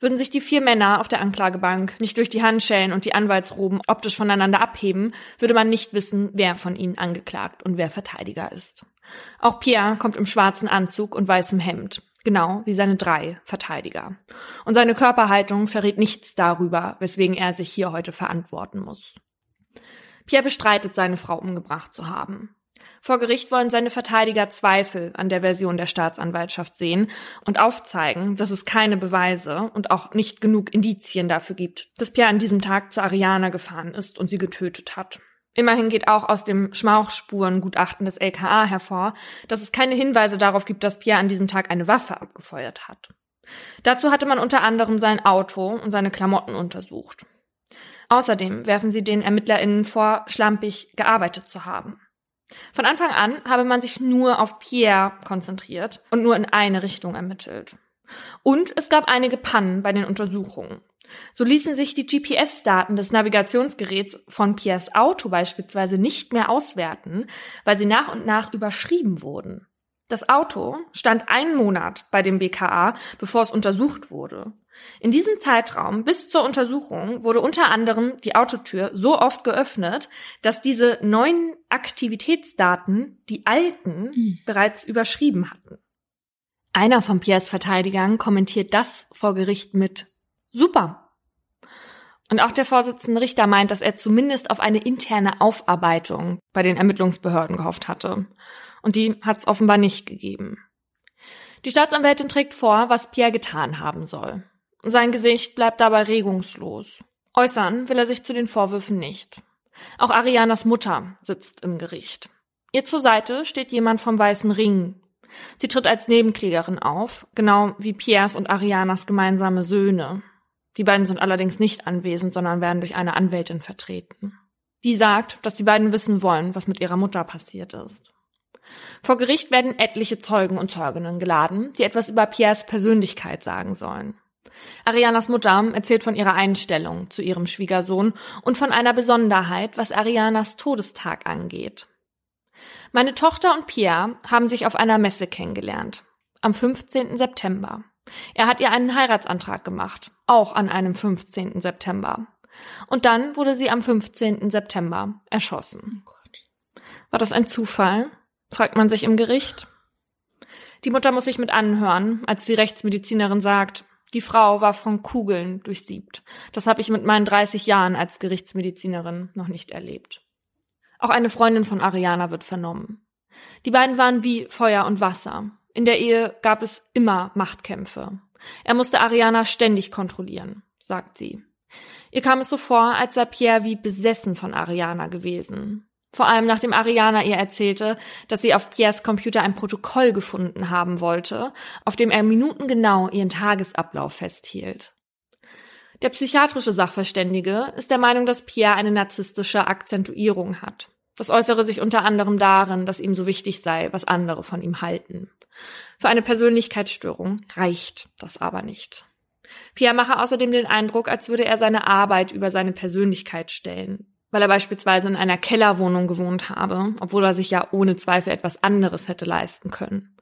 Würden sich die vier Männer auf der Anklagebank nicht durch die Handschellen und die Anwaltsroben optisch voneinander abheben, würde man nicht wissen, wer von ihnen angeklagt und wer Verteidiger ist. Auch Pierre kommt im schwarzen Anzug und weißem Hemd, genau wie seine drei Verteidiger. Und seine Körperhaltung verrät nichts darüber, weswegen er sich hier heute verantworten muss. Pierre bestreitet, seine Frau umgebracht zu haben. Vor Gericht wollen seine Verteidiger Zweifel an der Version der Staatsanwaltschaft sehen und aufzeigen, dass es keine Beweise und auch nicht genug Indizien dafür gibt, dass Pierre an diesem Tag zu Ariana gefahren ist und sie getötet hat. Immerhin geht auch aus dem Schmauchspurengutachten des LKA hervor, dass es keine Hinweise darauf gibt, dass Pierre an diesem Tag eine Waffe abgefeuert hat. Dazu hatte man unter anderem sein Auto und seine Klamotten untersucht. Außerdem werfen sie den ErmittlerInnen vor, schlampig gearbeitet zu haben. Von Anfang an habe man sich nur auf Pierre konzentriert und nur in eine Richtung ermittelt. Und es gab einige Pannen bei den Untersuchungen. So ließen sich die GPS-Daten des Navigationsgeräts von Piers Auto beispielsweise nicht mehr auswerten, weil sie nach und nach überschrieben wurden. Das Auto stand einen Monat bei dem BKA, bevor es untersucht wurde. In diesem Zeitraum bis zur Untersuchung wurde unter anderem die Autotür so oft geöffnet, dass diese neuen Aktivitätsdaten die alten mhm. bereits überschrieben hatten. Einer von Piers Verteidigern kommentiert das vor Gericht mit Super. Und auch der Vorsitzende Richter meint, dass er zumindest auf eine interne Aufarbeitung bei den Ermittlungsbehörden gehofft hatte. Und die hat es offenbar nicht gegeben. Die Staatsanwältin trägt vor, was Pierre getan haben soll. Sein Gesicht bleibt dabei regungslos. Äußern will er sich zu den Vorwürfen nicht. Auch Arianas Mutter sitzt im Gericht. Ihr zur Seite steht jemand vom Weißen Ring. Sie tritt als Nebenklägerin auf, genau wie Piers und Arianas gemeinsame Söhne. Die beiden sind allerdings nicht anwesend, sondern werden durch eine Anwältin vertreten. Die sagt, dass die beiden wissen wollen, was mit ihrer Mutter passiert ist. Vor Gericht werden etliche Zeugen und Zeuginnen geladen, die etwas über Piers Persönlichkeit sagen sollen. Arianas Mutter erzählt von ihrer Einstellung zu ihrem Schwiegersohn und von einer Besonderheit, was Arianas Todestag angeht. Meine Tochter und Pierre haben sich auf einer Messe kennengelernt. Am 15. September. Er hat ihr einen Heiratsantrag gemacht. Auch an einem 15. September. Und dann wurde sie am 15. September erschossen. Oh War das ein Zufall? Fragt man sich im Gericht. Die Mutter muss sich mit anhören, als die Rechtsmedizinerin sagt, die Frau war von Kugeln durchsiebt. Das habe ich mit meinen 30 Jahren als Gerichtsmedizinerin noch nicht erlebt. Auch eine Freundin von Ariana wird vernommen. Die beiden waren wie Feuer und Wasser. In der Ehe gab es immer Machtkämpfe. Er musste Ariana ständig kontrollieren, sagt sie. Ihr kam es so vor, als sei Pierre wie besessen von Ariana gewesen. Vor allem nachdem Ariana ihr erzählte, dass sie auf Piers Computer ein Protokoll gefunden haben wollte, auf dem er minutengenau ihren Tagesablauf festhielt. Der psychiatrische Sachverständige ist der Meinung, dass Pierre eine narzisstische Akzentuierung hat. Das äußere sich unter anderem darin, dass ihm so wichtig sei, was andere von ihm halten. Für eine Persönlichkeitsstörung reicht das aber nicht. Pierre mache außerdem den Eindruck, als würde er seine Arbeit über seine Persönlichkeit stellen weil er beispielsweise in einer Kellerwohnung gewohnt habe, obwohl er sich ja ohne Zweifel etwas anderes hätte leisten können.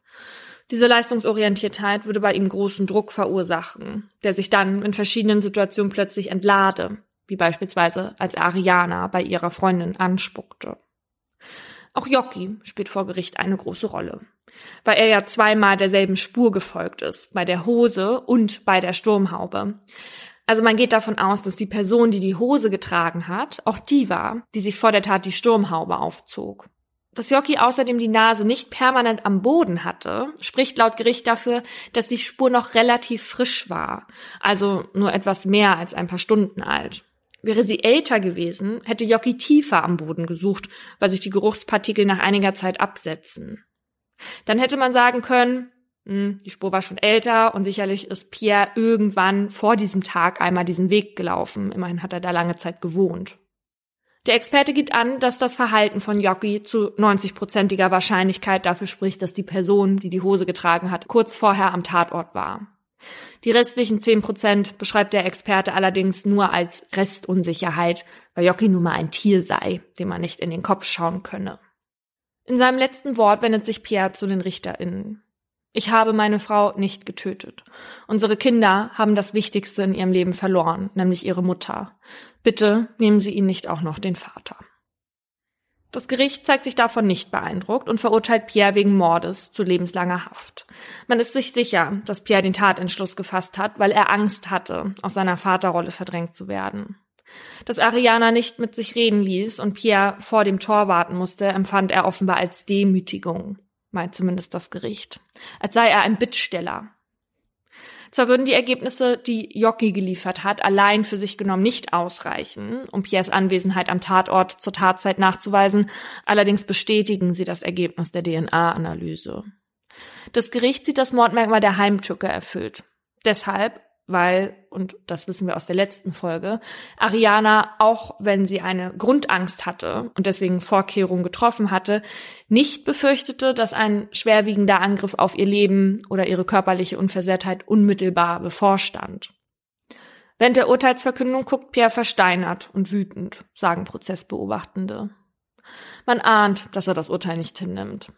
Diese Leistungsorientiertheit würde bei ihm großen Druck verursachen, der sich dann in verschiedenen Situationen plötzlich entlade, wie beispielsweise als Ariana bei ihrer Freundin anspuckte. Auch Jockey spielt vor Gericht eine große Rolle, weil er ja zweimal derselben Spur gefolgt ist, bei der Hose und bei der Sturmhaube. Also man geht davon aus, dass die Person, die die Hose getragen hat, auch die war, die sich vor der Tat die Sturmhaube aufzog. Dass Jockey außerdem die Nase nicht permanent am Boden hatte, spricht laut Gericht dafür, dass die Spur noch relativ frisch war, also nur etwas mehr als ein paar Stunden alt. Wäre sie älter gewesen, hätte Jockey tiefer am Boden gesucht, weil sich die Geruchspartikel nach einiger Zeit absetzen. Dann hätte man sagen können, die Spur war schon älter und sicherlich ist Pierre irgendwann vor diesem Tag einmal diesen Weg gelaufen. Immerhin hat er da lange Zeit gewohnt. Der Experte gibt an, dass das Verhalten von Jockey zu 90-prozentiger Wahrscheinlichkeit dafür spricht, dass die Person, die die Hose getragen hat, kurz vorher am Tatort war. Die restlichen 10 Prozent beschreibt der Experte allerdings nur als Restunsicherheit, weil Jockey nun mal ein Tier sei, dem man nicht in den Kopf schauen könne. In seinem letzten Wort wendet sich Pierre zu den RichterInnen. Ich habe meine Frau nicht getötet. Unsere Kinder haben das Wichtigste in ihrem Leben verloren, nämlich ihre Mutter. Bitte nehmen Sie ihnen nicht auch noch den Vater. Das Gericht zeigt sich davon nicht beeindruckt und verurteilt Pierre wegen Mordes zu lebenslanger Haft. Man ist sich sicher, dass Pierre den Tatentschluss gefasst hat, weil er Angst hatte, aus seiner Vaterrolle verdrängt zu werden. Dass Ariana nicht mit sich reden ließ und Pierre vor dem Tor warten musste, empfand er offenbar als Demütigung meint zumindest das Gericht, als sei er ein Bittsteller. Zwar würden die Ergebnisse, die Jockey geliefert hat, allein für sich genommen nicht ausreichen, um Piers Anwesenheit am Tatort zur Tatzeit nachzuweisen, allerdings bestätigen sie das Ergebnis der DNA-Analyse. Das Gericht sieht das Mordmerkmal der Heimtücke erfüllt. Deshalb weil, und das wissen wir aus der letzten Folge, Ariana, auch wenn sie eine Grundangst hatte und deswegen Vorkehrungen getroffen hatte, nicht befürchtete, dass ein schwerwiegender Angriff auf ihr Leben oder ihre körperliche Unversehrtheit unmittelbar bevorstand. Während der Urteilsverkündung guckt Pierre versteinert und wütend, sagen Prozessbeobachtende. Man ahnt, dass er das Urteil nicht hinnimmt.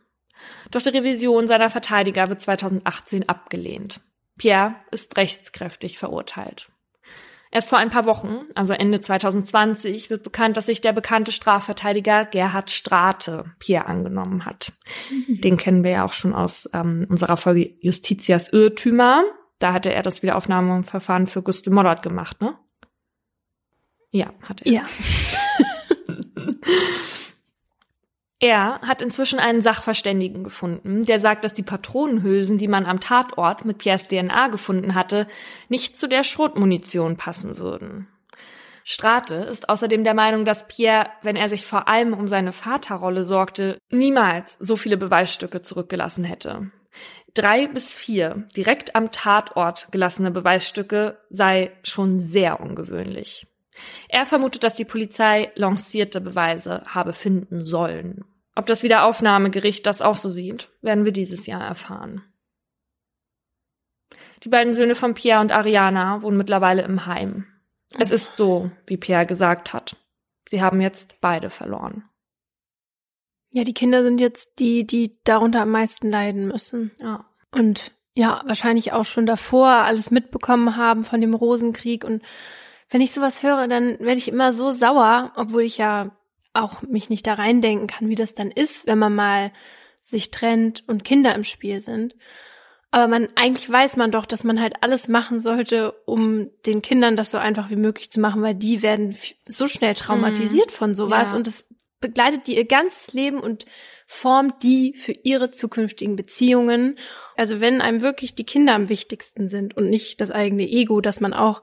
Doch die Revision seiner Verteidiger wird 2018 abgelehnt. Pierre ist rechtskräftig verurteilt. Erst vor ein paar Wochen, also Ende 2020, wird bekannt, dass sich der bekannte Strafverteidiger Gerhard Strate Pierre angenommen hat. Mhm. Den kennen wir ja auch schon aus ähm, unserer Folge Justitias Irrtümer. Da hatte er das Wiederaufnahmeverfahren für Gustl Mollert gemacht, ne? Ja, hat er. Ja. Er hat inzwischen einen Sachverständigen gefunden, der sagt, dass die Patronenhülsen, die man am Tatort mit Piers DNA gefunden hatte, nicht zu der Schrotmunition passen würden. Strate ist außerdem der Meinung, dass Pierre, wenn er sich vor allem um seine Vaterrolle sorgte, niemals so viele Beweisstücke zurückgelassen hätte. Drei bis vier direkt am Tatort gelassene Beweisstücke sei schon sehr ungewöhnlich. Er vermutet, dass die Polizei lancierte Beweise habe finden sollen. Ob das Wiederaufnahmegericht das auch so sieht, werden wir dieses Jahr erfahren. Die beiden Söhne von Pierre und Ariana wohnen mittlerweile im Heim. Es ist so, wie Pierre gesagt hat. Sie haben jetzt beide verloren. Ja, die Kinder sind jetzt die, die darunter am meisten leiden müssen. Ja. Und ja, wahrscheinlich auch schon davor alles mitbekommen haben von dem Rosenkrieg und wenn ich sowas höre, dann werde ich immer so sauer, obwohl ich ja auch mich nicht da reindenken kann, wie das dann ist, wenn man mal sich trennt und Kinder im Spiel sind. Aber man, eigentlich weiß man doch, dass man halt alles machen sollte, um den Kindern das so einfach wie möglich zu machen, weil die werden so schnell traumatisiert mhm. von sowas ja. und es begleitet die ihr ganzes Leben und formt die für ihre zukünftigen Beziehungen. Also wenn einem wirklich die Kinder am wichtigsten sind und nicht das eigene Ego, dass man auch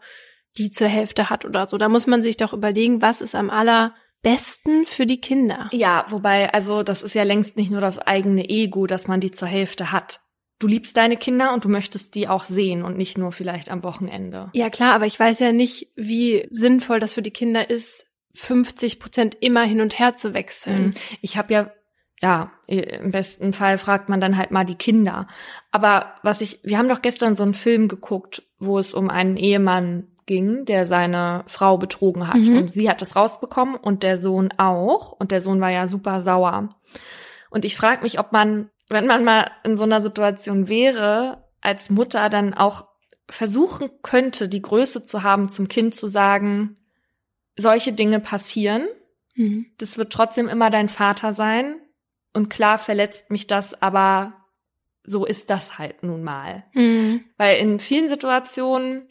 die zur Hälfte hat oder so. Da muss man sich doch überlegen, was ist am allerbesten für die Kinder. Ja, wobei, also das ist ja längst nicht nur das eigene Ego, dass man die zur Hälfte hat. Du liebst deine Kinder und du möchtest die auch sehen und nicht nur vielleicht am Wochenende. Ja klar, aber ich weiß ja nicht, wie sinnvoll das für die Kinder ist, 50 Prozent immer hin und her zu wechseln. Mhm. Ich habe ja ja, im besten Fall fragt man dann halt mal die Kinder. Aber was ich, wir haben doch gestern so einen Film geguckt, wo es um einen Ehemann ging, der seine Frau betrogen hat. Mhm. Und sie hat es rausbekommen und der Sohn auch. Und der Sohn war ja super sauer. Und ich frage mich, ob man, wenn man mal in so einer Situation wäre, als Mutter dann auch versuchen könnte, die Größe zu haben, zum Kind zu sagen, solche Dinge passieren. Mhm. Das wird trotzdem immer dein Vater sein. Und klar verletzt mich das, aber so ist das halt nun mal. Mhm. Weil in vielen Situationen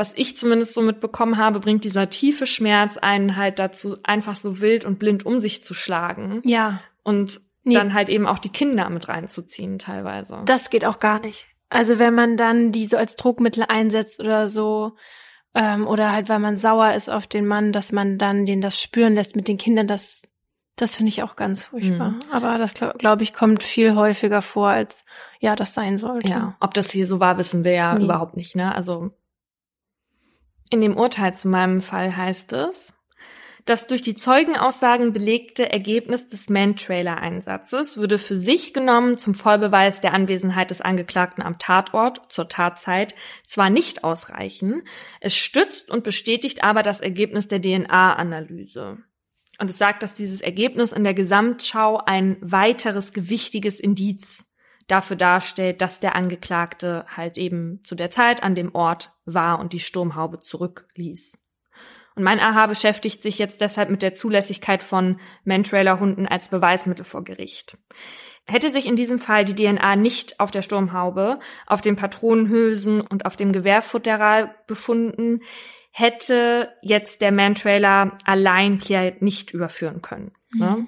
was ich zumindest so mitbekommen habe, bringt dieser tiefe Schmerz einen halt dazu, einfach so wild und blind um sich zu schlagen. Ja. Und nee. dann halt eben auch die Kinder mit reinzuziehen teilweise. Das geht auch gar nicht. Also wenn man dann die so als Druckmittel einsetzt oder so, ähm, oder halt weil man sauer ist auf den Mann, dass man dann den das spüren lässt mit den Kindern, das, das finde ich auch ganz furchtbar. Mhm. Aber das glaube glaub ich kommt viel häufiger vor, als ja das sein sollte. Ja, ob das hier so war, wissen wir ja nee. überhaupt nicht. Ne? Also in dem Urteil zu meinem Fall heißt es, das durch die Zeugenaussagen belegte Ergebnis des Man-Trailer-Einsatzes würde für sich genommen zum Vollbeweis der Anwesenheit des Angeklagten am Tatort zur Tatzeit zwar nicht ausreichen, es stützt und bestätigt aber das Ergebnis der DNA-Analyse. Und es sagt, dass dieses Ergebnis in der Gesamtschau ein weiteres gewichtiges Indiz dafür darstellt, dass der Angeklagte halt eben zu der Zeit an dem Ort war und die Sturmhaube zurückließ. Und mein AHA beschäftigt sich jetzt deshalb mit der Zulässigkeit von Mantrailer-Hunden als Beweismittel vor Gericht. Hätte sich in diesem Fall die DNA nicht auf der Sturmhaube, auf den Patronenhülsen und auf dem Gewehrfutteral befunden, hätte jetzt der Mantrailer allein Pierre nicht überführen können. Ne?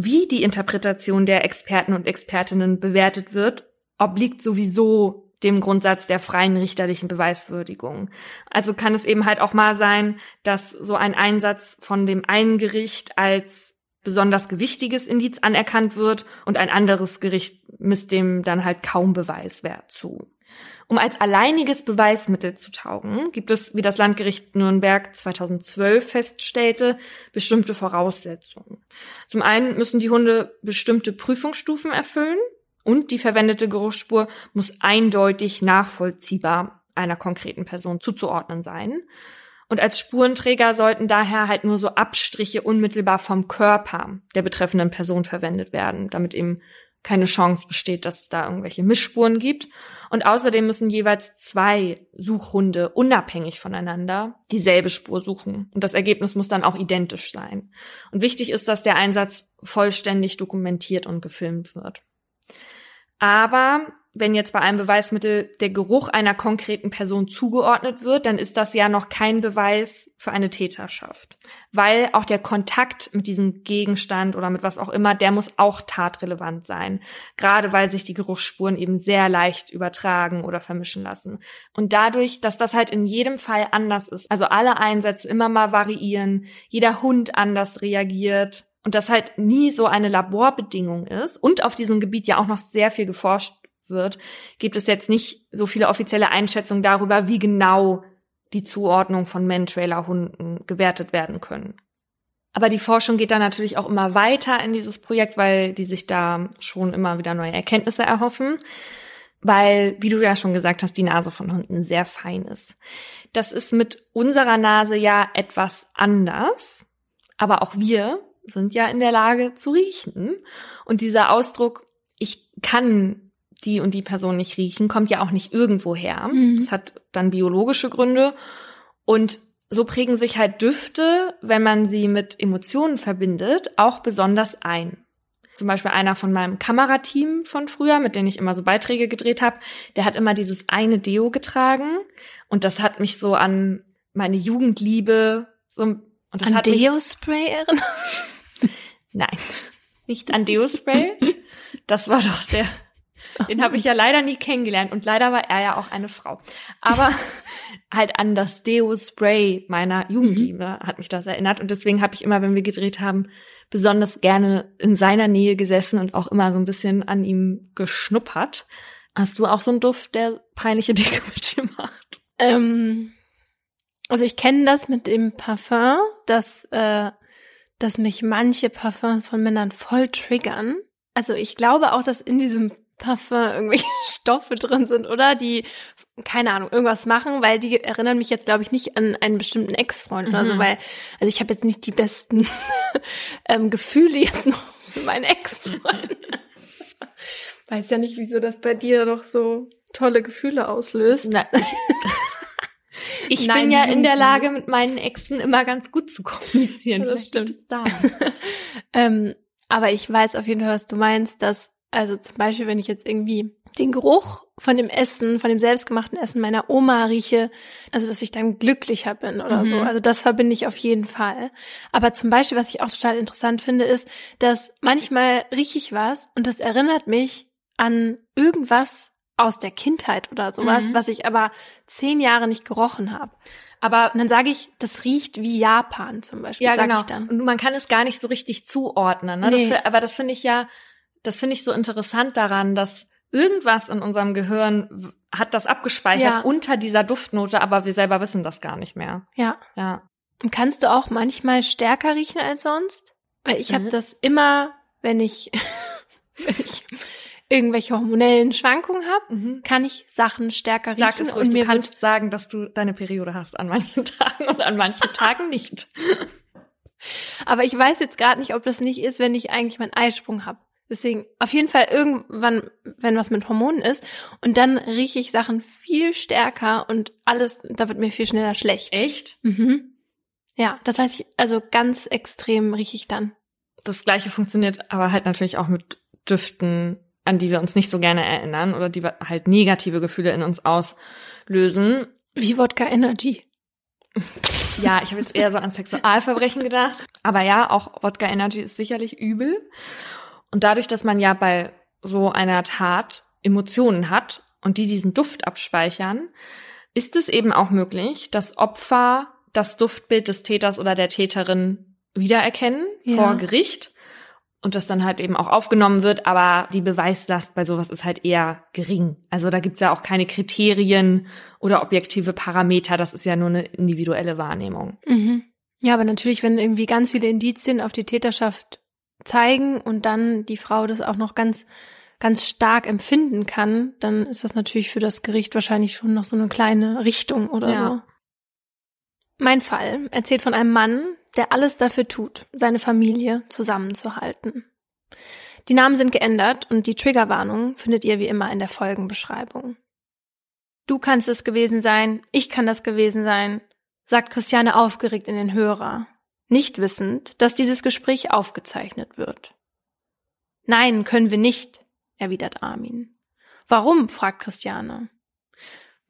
Wie die Interpretation der Experten und Expertinnen bewertet wird, obliegt sowieso dem Grundsatz der freien richterlichen Beweiswürdigung. Also kann es eben halt auch mal sein, dass so ein Einsatz von dem einen Gericht als besonders gewichtiges Indiz anerkannt wird und ein anderes Gericht misst dem dann halt kaum Beweiswert zu. Um als alleiniges Beweismittel zu taugen, gibt es, wie das Landgericht Nürnberg 2012 feststellte, bestimmte Voraussetzungen. Zum einen müssen die Hunde bestimmte Prüfungsstufen erfüllen und die verwendete Geruchsspur muss eindeutig nachvollziehbar einer konkreten Person zuzuordnen sein. Und als Spurenträger sollten daher halt nur so Abstriche unmittelbar vom Körper der betreffenden Person verwendet werden, damit eben keine Chance besteht, dass es da irgendwelche Missspuren gibt. Und außerdem müssen jeweils zwei Suchhunde unabhängig voneinander dieselbe Spur suchen. Und das Ergebnis muss dann auch identisch sein. Und wichtig ist, dass der Einsatz vollständig dokumentiert und gefilmt wird. Aber wenn jetzt bei einem Beweismittel der Geruch einer konkreten Person zugeordnet wird, dann ist das ja noch kein Beweis für eine Täterschaft. Weil auch der Kontakt mit diesem Gegenstand oder mit was auch immer, der muss auch tatrelevant sein. Gerade weil sich die Geruchsspuren eben sehr leicht übertragen oder vermischen lassen. Und dadurch, dass das halt in jedem Fall anders ist, also alle Einsätze immer mal variieren, jeder Hund anders reagiert, und das halt nie so eine Laborbedingung ist und auf diesem Gebiet ja auch noch sehr viel geforscht wird, gibt es jetzt nicht so viele offizielle Einschätzungen darüber, wie genau die Zuordnung von Man-Trailer-Hunden gewertet werden können. Aber die Forschung geht da natürlich auch immer weiter in dieses Projekt, weil die sich da schon immer wieder neue Erkenntnisse erhoffen. Weil, wie du ja schon gesagt hast, die Nase von Hunden sehr fein ist. Das ist mit unserer Nase ja etwas anders. Aber auch wir sind ja in der Lage zu riechen. Und dieser Ausdruck, ich kann die und die Person nicht riechen, kommt ja auch nicht irgendwo her. Mhm. Das hat dann biologische Gründe. Und so prägen sich halt Düfte, wenn man sie mit Emotionen verbindet, auch besonders ein. Zum Beispiel einer von meinem Kamerateam von früher, mit denen ich immer so Beiträge gedreht habe, der hat immer dieses eine Deo getragen und das hat mich so an meine Jugendliebe so und das an hat Deo-Spray erinnert? Nein, nicht an Deo-Spray. Das war doch der den habe ich ja leider nie kennengelernt und leider war er ja auch eine Frau. Aber halt an das Deo-Spray meiner Jugendliebe mhm. hat mich das erinnert und deswegen habe ich immer, wenn wir gedreht haben, besonders gerne in seiner Nähe gesessen und auch immer so ein bisschen an ihm geschnuppert. Hast du auch so einen Duft, der peinliche Dinge mit dir macht? Ähm, also ich kenne das mit dem Parfum, dass, äh, dass mich manche Parfums von Männern voll triggern. Also ich glaube auch, dass in diesem Parfum irgendwelche Stoffe drin sind, oder? Die, keine Ahnung, irgendwas machen, weil die erinnern mich jetzt, glaube ich, nicht an einen bestimmten Ex-Freund mhm. oder so, mhm. weil, also ich habe jetzt nicht die besten ähm, Gefühle jetzt noch für meinen Ex-Freund. Weiß ja nicht, wieso das bei dir noch so tolle Gefühle auslöst. Ich, ich Nein, bin ja in der Lage, mit meinen Exen immer ganz gut zu kommunizieren. Das stimmt. Da. ähm, aber ich weiß auf jeden Fall, was du meinst, dass also zum Beispiel, wenn ich jetzt irgendwie den Geruch von dem Essen, von dem selbstgemachten Essen meiner Oma rieche, also dass ich dann glücklicher bin oder mhm. so. Also das verbinde ich auf jeden Fall. Aber zum Beispiel, was ich auch total interessant finde, ist, dass manchmal rieche ich was und das erinnert mich an irgendwas aus der Kindheit oder sowas, mhm. was ich aber zehn Jahre nicht gerochen habe. Aber dann sage ich, das riecht wie Japan zum Beispiel. Ja, genau. Ich dann. Und man kann es gar nicht so richtig zuordnen. Ne? Nee. Das, aber das finde ich ja das finde ich so interessant daran, dass irgendwas in unserem Gehirn hat das abgespeichert ja. unter dieser Duftnote, aber wir selber wissen das gar nicht mehr. Ja. Ja. Und kannst du auch manchmal stärker riechen als sonst? Weil ich mhm. habe das immer, wenn ich, wenn ich irgendwelche hormonellen Schwankungen habe, mhm. kann ich Sachen stärker riechen. Sag es ruhig, und mir du kannst sagen, dass du deine Periode hast an manchen Tagen und an manchen Tagen nicht. Aber ich weiß jetzt gerade nicht, ob das nicht ist, wenn ich eigentlich meinen Eisprung habe. Deswegen auf jeden Fall irgendwann, wenn was mit Hormonen ist. Und dann rieche ich Sachen viel stärker und alles, da wird mir viel schneller schlecht. Echt? Mhm. Ja, das weiß ich, also ganz extrem rieche ich dann. Das gleiche funktioniert aber halt natürlich auch mit Düften, an die wir uns nicht so gerne erinnern oder die halt negative Gefühle in uns auslösen. Wie Wodka Energy. Ja, ich habe jetzt eher so an Sexualverbrechen gedacht. Aber ja, auch Wodka Energy ist sicherlich übel. Und dadurch, dass man ja bei so einer Tat Emotionen hat und die diesen Duft abspeichern, ist es eben auch möglich, dass Opfer das Duftbild des Täters oder der Täterin wiedererkennen ja. vor Gericht und das dann halt eben auch aufgenommen wird, aber die Beweislast bei sowas ist halt eher gering. Also da gibt's ja auch keine Kriterien oder objektive Parameter, das ist ja nur eine individuelle Wahrnehmung. Mhm. Ja, aber natürlich, wenn irgendwie ganz viele Indizien auf die Täterschaft zeigen und dann die Frau das auch noch ganz ganz stark empfinden kann, dann ist das natürlich für das Gericht wahrscheinlich schon noch so eine kleine Richtung oder ja. so. Mein Fall erzählt von einem Mann, der alles dafür tut, seine Familie zusammenzuhalten. Die Namen sind geändert und die Triggerwarnung findet ihr wie immer in der Folgenbeschreibung. Du kannst es gewesen sein, ich kann das gewesen sein, sagt Christiane aufgeregt in den Hörer, nicht wissend, dass dieses Gespräch aufgezeichnet wird. Nein, können wir nicht, erwidert Armin. Warum? fragt Christiane.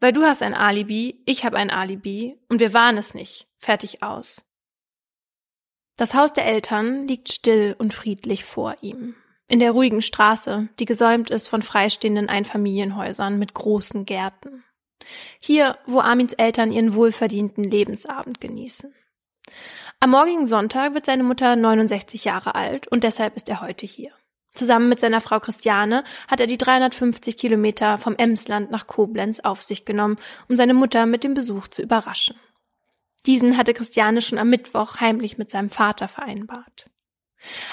Weil du hast ein Alibi, ich habe ein Alibi und wir waren es nicht. Fertig aus. Das Haus der Eltern liegt still und friedlich vor ihm. In der ruhigen Straße, die gesäumt ist von freistehenden Einfamilienhäusern mit großen Gärten. Hier, wo Armins Eltern ihren wohlverdienten Lebensabend genießen. Am morgigen Sonntag wird seine Mutter 69 Jahre alt und deshalb ist er heute hier. Zusammen mit seiner Frau Christiane hat er die 350 Kilometer vom Emsland nach Koblenz auf sich genommen, um seine Mutter mit dem Besuch zu überraschen. Diesen hatte Christiane schon am Mittwoch heimlich mit seinem Vater vereinbart.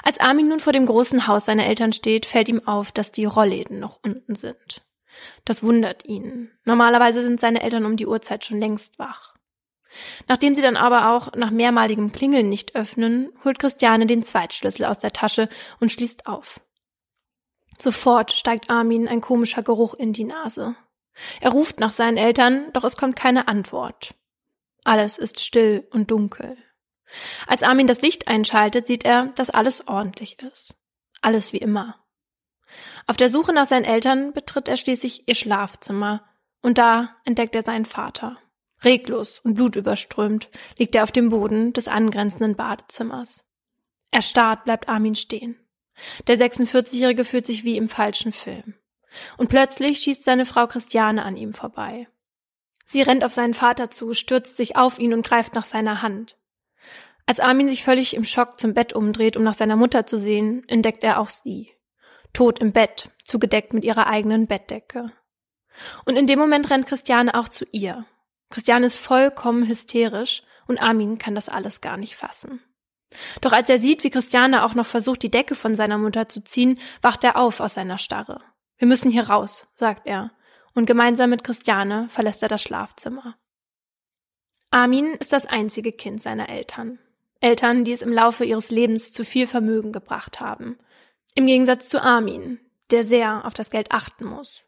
Als Armin nun vor dem großen Haus seiner Eltern steht, fällt ihm auf, dass die Rollläden noch unten sind. Das wundert ihn. Normalerweise sind seine Eltern um die Uhrzeit schon längst wach. Nachdem sie dann aber auch nach mehrmaligem Klingeln nicht öffnen, holt Christiane den Zweitschlüssel aus der Tasche und schließt auf. Sofort steigt Armin ein komischer Geruch in die Nase. Er ruft nach seinen Eltern, doch es kommt keine Antwort. Alles ist still und dunkel. Als Armin das Licht einschaltet, sieht er, dass alles ordentlich ist. Alles wie immer. Auf der Suche nach seinen Eltern betritt er schließlich ihr Schlafzimmer und da entdeckt er seinen Vater. Reglos und blutüberströmt liegt er auf dem Boden des angrenzenden Badezimmers. Erstarrt bleibt Armin stehen. Der 46-Jährige fühlt sich wie im falschen Film. Und plötzlich schießt seine Frau Christiane an ihm vorbei. Sie rennt auf seinen Vater zu, stürzt sich auf ihn und greift nach seiner Hand. Als Armin sich völlig im Schock zum Bett umdreht, um nach seiner Mutter zu sehen, entdeckt er auch sie. Tot im Bett, zugedeckt mit ihrer eigenen Bettdecke. Und in dem Moment rennt Christiane auch zu ihr. Christiane ist vollkommen hysterisch und Armin kann das alles gar nicht fassen. Doch als er sieht, wie Christiane auch noch versucht, die Decke von seiner Mutter zu ziehen, wacht er auf aus seiner Starre. Wir müssen hier raus, sagt er, und gemeinsam mit Christiane verlässt er das Schlafzimmer. Armin ist das einzige Kind seiner Eltern. Eltern, die es im Laufe ihres Lebens zu viel Vermögen gebracht haben. Im Gegensatz zu Armin, der sehr auf das Geld achten muss.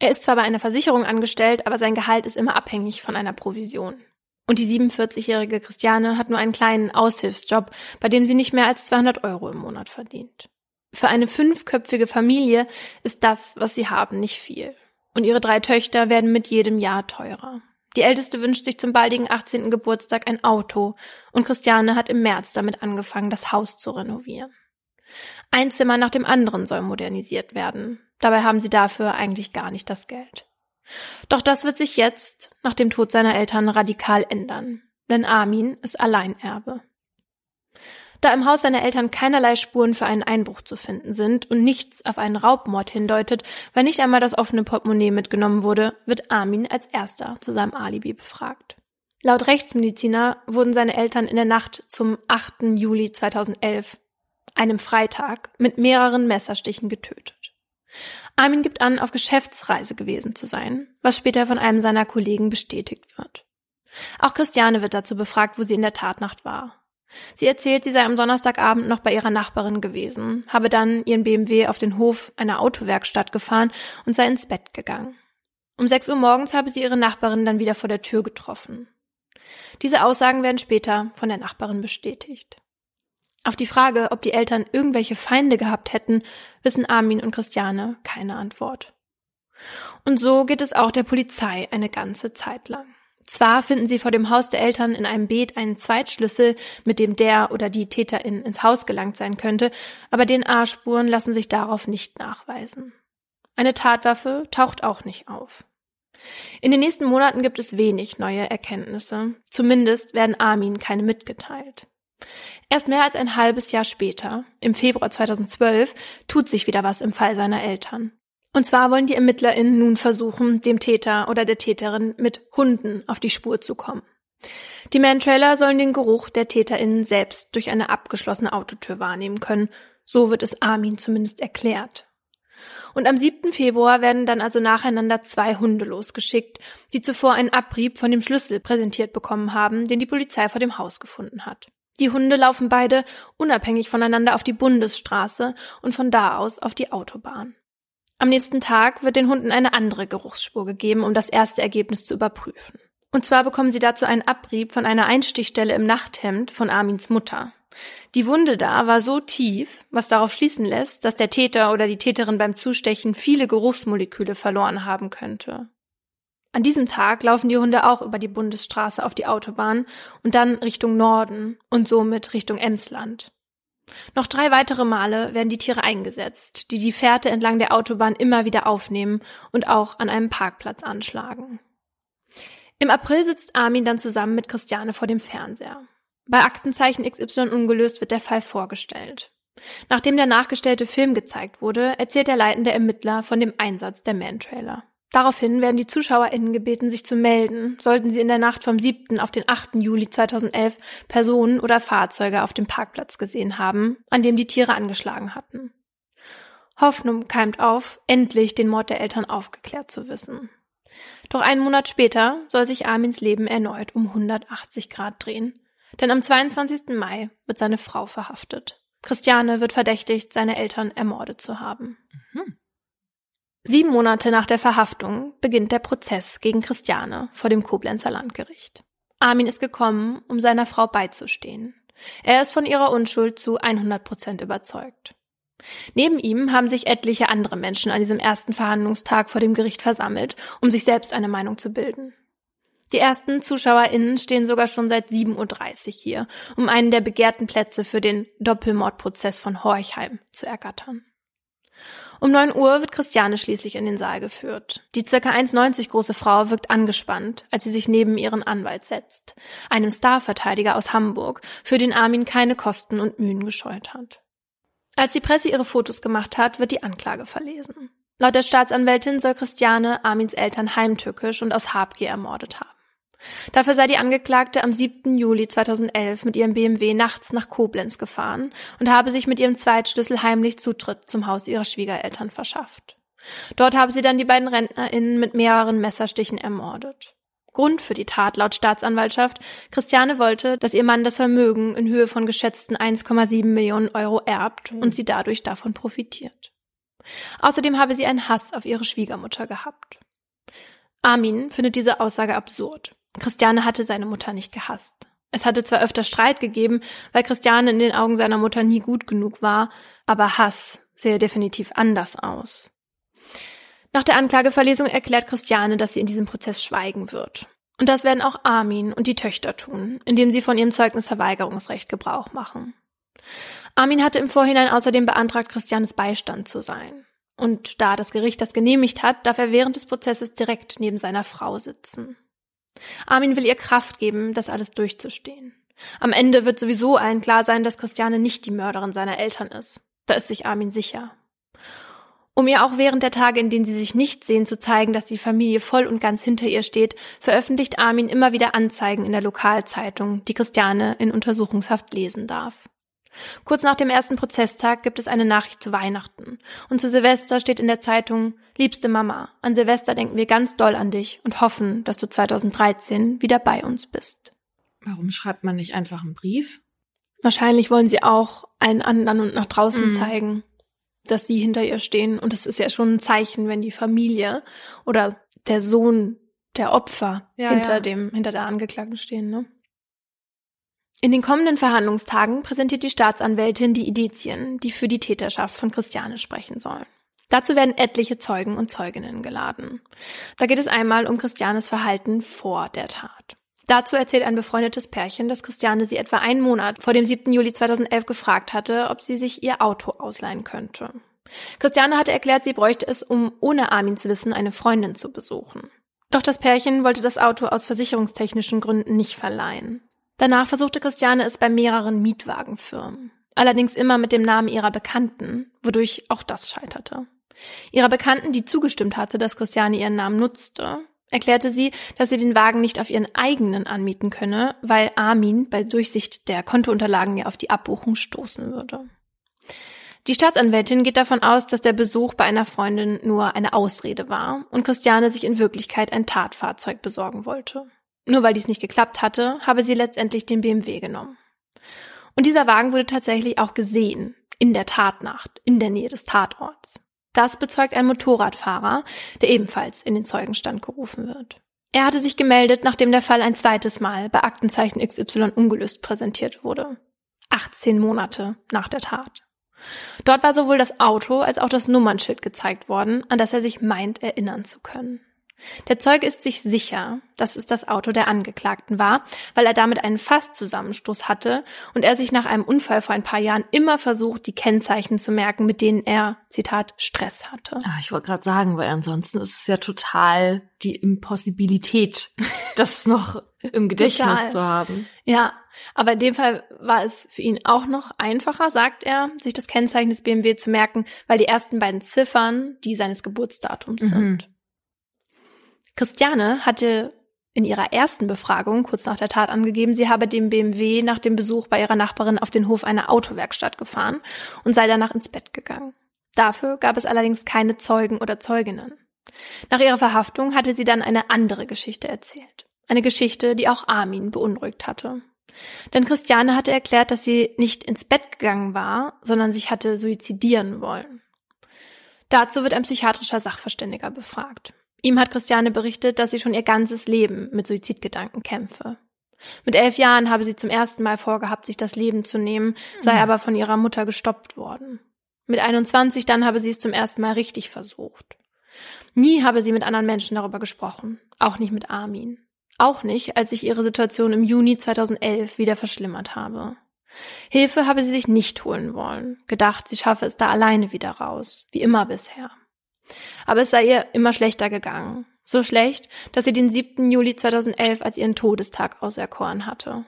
Er ist zwar bei einer Versicherung angestellt, aber sein Gehalt ist immer abhängig von einer Provision. Und die 47-jährige Christiane hat nur einen kleinen Aushilfsjob, bei dem sie nicht mehr als 200 Euro im Monat verdient. Für eine fünfköpfige Familie ist das, was sie haben, nicht viel. Und ihre drei Töchter werden mit jedem Jahr teurer. Die älteste wünscht sich zum baldigen 18. Geburtstag ein Auto und Christiane hat im März damit angefangen, das Haus zu renovieren. Ein Zimmer nach dem anderen soll modernisiert werden. Dabei haben sie dafür eigentlich gar nicht das Geld. Doch das wird sich jetzt, nach dem Tod seiner Eltern, radikal ändern, denn Armin ist Alleinerbe. Da im Haus seiner Eltern keinerlei Spuren für einen Einbruch zu finden sind und nichts auf einen Raubmord hindeutet, weil nicht einmal das offene Portemonnaie mitgenommen wurde, wird Armin als erster zu seinem Alibi befragt. Laut Rechtsmediziner wurden seine Eltern in der Nacht zum 8. Juli 2011, einem Freitag, mit mehreren Messerstichen getötet. Armin gibt an, auf Geschäftsreise gewesen zu sein, was später von einem seiner Kollegen bestätigt wird. Auch Christiane wird dazu befragt, wo sie in der Tatnacht war. Sie erzählt, sie sei am Donnerstagabend noch bei ihrer Nachbarin gewesen, habe dann ihren BMW auf den Hof einer Autowerkstatt gefahren und sei ins Bett gegangen. Um 6 Uhr morgens habe sie ihre Nachbarin dann wieder vor der Tür getroffen. Diese Aussagen werden später von der Nachbarin bestätigt. Auf die Frage, ob die Eltern irgendwelche Feinde gehabt hätten, wissen Armin und Christiane keine Antwort. Und so geht es auch der Polizei eine ganze Zeit lang. Zwar finden sie vor dem Haus der Eltern in einem Beet einen Zweitschlüssel, mit dem der oder die Täterin ins Haus gelangt sein könnte, aber DNA-Spuren lassen sich darauf nicht nachweisen. Eine Tatwaffe taucht auch nicht auf. In den nächsten Monaten gibt es wenig neue Erkenntnisse. Zumindest werden Armin keine mitgeteilt. Erst mehr als ein halbes Jahr später, im Februar 2012, tut sich wieder was im Fall seiner Eltern. Und zwar wollen die ErmittlerInnen nun versuchen, dem Täter oder der Täterin mit Hunden auf die Spur zu kommen. Die Mantrailer sollen den Geruch der TäterInnen selbst durch eine abgeschlossene Autotür wahrnehmen können. So wird es Armin zumindest erklärt. Und am 7. Februar werden dann also nacheinander zwei Hunde losgeschickt, die zuvor einen Abrieb von dem Schlüssel präsentiert bekommen haben, den die Polizei vor dem Haus gefunden hat. Die Hunde laufen beide unabhängig voneinander auf die Bundesstraße und von da aus auf die Autobahn. Am nächsten Tag wird den Hunden eine andere Geruchsspur gegeben, um das erste Ergebnis zu überprüfen. Und zwar bekommen sie dazu einen Abrieb von einer Einstichstelle im Nachthemd von Armins Mutter. Die Wunde da war so tief, was darauf schließen lässt, dass der Täter oder die Täterin beim Zustechen viele Geruchsmoleküle verloren haben könnte. An diesem Tag laufen die Hunde auch über die Bundesstraße auf die Autobahn und dann Richtung Norden und somit Richtung Emsland. Noch drei weitere Male werden die Tiere eingesetzt, die die Fährte entlang der Autobahn immer wieder aufnehmen und auch an einem Parkplatz anschlagen. Im April sitzt Armin dann zusammen mit Christiane vor dem Fernseher. Bei Aktenzeichen XY ungelöst wird der Fall vorgestellt. Nachdem der nachgestellte Film gezeigt wurde, erzählt der leitende Ermittler von dem Einsatz der Mantrailer. Daraufhin werden die ZuschauerInnen gebeten, sich zu melden, sollten sie in der Nacht vom 7. auf den 8. Juli 2011 Personen oder Fahrzeuge auf dem Parkplatz gesehen haben, an dem die Tiere angeschlagen hatten. Hoffnung keimt auf, endlich den Mord der Eltern aufgeklärt zu wissen. Doch einen Monat später soll sich Armins Leben erneut um 180 Grad drehen. Denn am 22. Mai wird seine Frau verhaftet. Christiane wird verdächtigt, seine Eltern ermordet zu haben. Mhm. Sieben Monate nach der Verhaftung beginnt der Prozess gegen Christiane vor dem Koblenzer Landgericht. Armin ist gekommen, um seiner Frau beizustehen. Er ist von ihrer Unschuld zu 100 Prozent überzeugt. Neben ihm haben sich etliche andere Menschen an diesem ersten Verhandlungstag vor dem Gericht versammelt, um sich selbst eine Meinung zu bilden. Die ersten ZuschauerInnen stehen sogar schon seit 7.30 Uhr hier, um einen der begehrten Plätze für den Doppelmordprozess von Horchheim zu ergattern. Um 9 Uhr wird Christiane schließlich in den Saal geführt. Die circa 1,90 große Frau wirkt angespannt, als sie sich neben ihren Anwalt setzt, einem Starverteidiger aus Hamburg, für den Armin keine Kosten und Mühen gescheut hat. Als die Presse ihre Fotos gemacht hat, wird die Anklage verlesen. Laut der Staatsanwältin soll Christiane Armins Eltern heimtückisch und aus Habgier ermordet haben. Dafür sei die Angeklagte am 7. Juli 2011 mit ihrem BMW nachts nach Koblenz gefahren und habe sich mit ihrem Zweitschlüssel heimlich Zutritt zum Haus ihrer Schwiegereltern verschafft. Dort habe sie dann die beiden RentnerInnen mit mehreren Messerstichen ermordet. Grund für die Tat laut Staatsanwaltschaft, Christiane wollte, dass ihr Mann das Vermögen in Höhe von geschätzten 1,7 Millionen Euro erbt und sie dadurch davon profitiert. Außerdem habe sie einen Hass auf ihre Schwiegermutter gehabt. Armin findet diese Aussage absurd. Christiane hatte seine Mutter nicht gehasst. Es hatte zwar öfter Streit gegeben, weil Christiane in den Augen seiner Mutter nie gut genug war, aber Hass sehe definitiv anders aus. Nach der Anklageverlesung erklärt Christiane, dass sie in diesem Prozess schweigen wird. Und das werden auch Armin und die Töchter tun, indem sie von ihrem Zeugnisverweigerungsrecht Gebrauch machen. Armin hatte im Vorhinein außerdem beantragt, Christianes Beistand zu sein. Und da das Gericht das genehmigt hat, darf er während des Prozesses direkt neben seiner Frau sitzen. Armin will ihr Kraft geben, das alles durchzustehen. Am Ende wird sowieso allen klar sein, dass Christiane nicht die Mörderin seiner Eltern ist. Da ist sich Armin sicher. Um ihr auch während der Tage, in denen sie sich nicht sehen, zu zeigen, dass die Familie voll und ganz hinter ihr steht, veröffentlicht Armin immer wieder Anzeigen in der Lokalzeitung, die Christiane in Untersuchungshaft lesen darf. Kurz nach dem ersten Prozesstag gibt es eine Nachricht zu Weihnachten. Und zu Silvester steht in der Zeitung, liebste Mama, an Silvester denken wir ganz doll an dich und hoffen, dass du 2013 wieder bei uns bist. Warum schreibt man nicht einfach einen Brief? Wahrscheinlich wollen sie auch allen anderen und nach draußen mhm. zeigen, dass sie hinter ihr stehen. Und das ist ja schon ein Zeichen, wenn die Familie oder der Sohn der Opfer ja, hinter ja. dem, hinter der Angeklagten stehen, ne? In den kommenden Verhandlungstagen präsentiert die Staatsanwältin die Indizien, die für die Täterschaft von Christiane sprechen sollen. Dazu werden etliche Zeugen und Zeuginnen geladen. Da geht es einmal um Christianes Verhalten vor der Tat. Dazu erzählt ein befreundetes Pärchen, dass Christiane sie etwa einen Monat vor dem 7. Juli 2011 gefragt hatte, ob sie sich ihr Auto ausleihen könnte. Christiane hatte erklärt, sie bräuchte es, um ohne Armins Wissen eine Freundin zu besuchen. Doch das Pärchen wollte das Auto aus versicherungstechnischen Gründen nicht verleihen. Danach versuchte Christiane es bei mehreren Mietwagenfirmen. Allerdings immer mit dem Namen ihrer Bekannten, wodurch auch das scheiterte. Ihrer Bekannten, die zugestimmt hatte, dass Christiane ihren Namen nutzte, erklärte sie, dass sie den Wagen nicht auf ihren eigenen anmieten könne, weil Armin bei Durchsicht der Kontounterlagen ja auf die Abbuchung stoßen würde. Die Staatsanwältin geht davon aus, dass der Besuch bei einer Freundin nur eine Ausrede war und Christiane sich in Wirklichkeit ein Tatfahrzeug besorgen wollte. Nur weil dies nicht geklappt hatte, habe sie letztendlich den BMW genommen. Und dieser Wagen wurde tatsächlich auch gesehen, in der Tatnacht, in der Nähe des Tatorts. Das bezeugt ein Motorradfahrer, der ebenfalls in den Zeugenstand gerufen wird. Er hatte sich gemeldet, nachdem der Fall ein zweites Mal bei Aktenzeichen XY ungelöst präsentiert wurde. 18 Monate nach der Tat. Dort war sowohl das Auto als auch das Nummernschild gezeigt worden, an das er sich meint erinnern zu können. Der Zeuge ist sich sicher, dass es das Auto der Angeklagten war, weil er damit einen Fasszusammenstoß hatte und er sich nach einem Unfall vor ein paar Jahren immer versucht, die Kennzeichen zu merken, mit denen er, Zitat, Stress hatte. Ah, ich wollte gerade sagen, weil ansonsten ist es ja total die Impossibilität, das noch im Gedächtnis total. zu haben. Ja, aber in dem Fall war es für ihn auch noch einfacher, sagt er, sich das Kennzeichen des BMW zu merken, weil die ersten beiden Ziffern die seines Geburtsdatums mhm. sind. Christiane hatte in ihrer ersten Befragung kurz nach der Tat angegeben, sie habe dem BMW nach dem Besuch bei ihrer Nachbarin auf den Hof einer Autowerkstatt gefahren und sei danach ins Bett gegangen. Dafür gab es allerdings keine Zeugen oder Zeuginnen. Nach ihrer Verhaftung hatte sie dann eine andere Geschichte erzählt. Eine Geschichte, die auch Armin beunruhigt hatte. Denn Christiane hatte erklärt, dass sie nicht ins Bett gegangen war, sondern sich hatte suizidieren wollen. Dazu wird ein psychiatrischer Sachverständiger befragt. Ihm hat Christiane berichtet, dass sie schon ihr ganzes Leben mit Suizidgedanken kämpfe. Mit elf Jahren habe sie zum ersten Mal vorgehabt, sich das Leben zu nehmen, sei mhm. aber von ihrer Mutter gestoppt worden. Mit 21 dann habe sie es zum ersten Mal richtig versucht. Nie habe sie mit anderen Menschen darüber gesprochen, auch nicht mit Armin. Auch nicht, als sich ihre Situation im Juni 2011 wieder verschlimmert habe. Hilfe habe sie sich nicht holen wollen, gedacht, sie schaffe es da alleine wieder raus, wie immer bisher. Aber es sei ihr immer schlechter gegangen. So schlecht, dass sie den 7. Juli 2011 als ihren Todestag auserkoren hatte.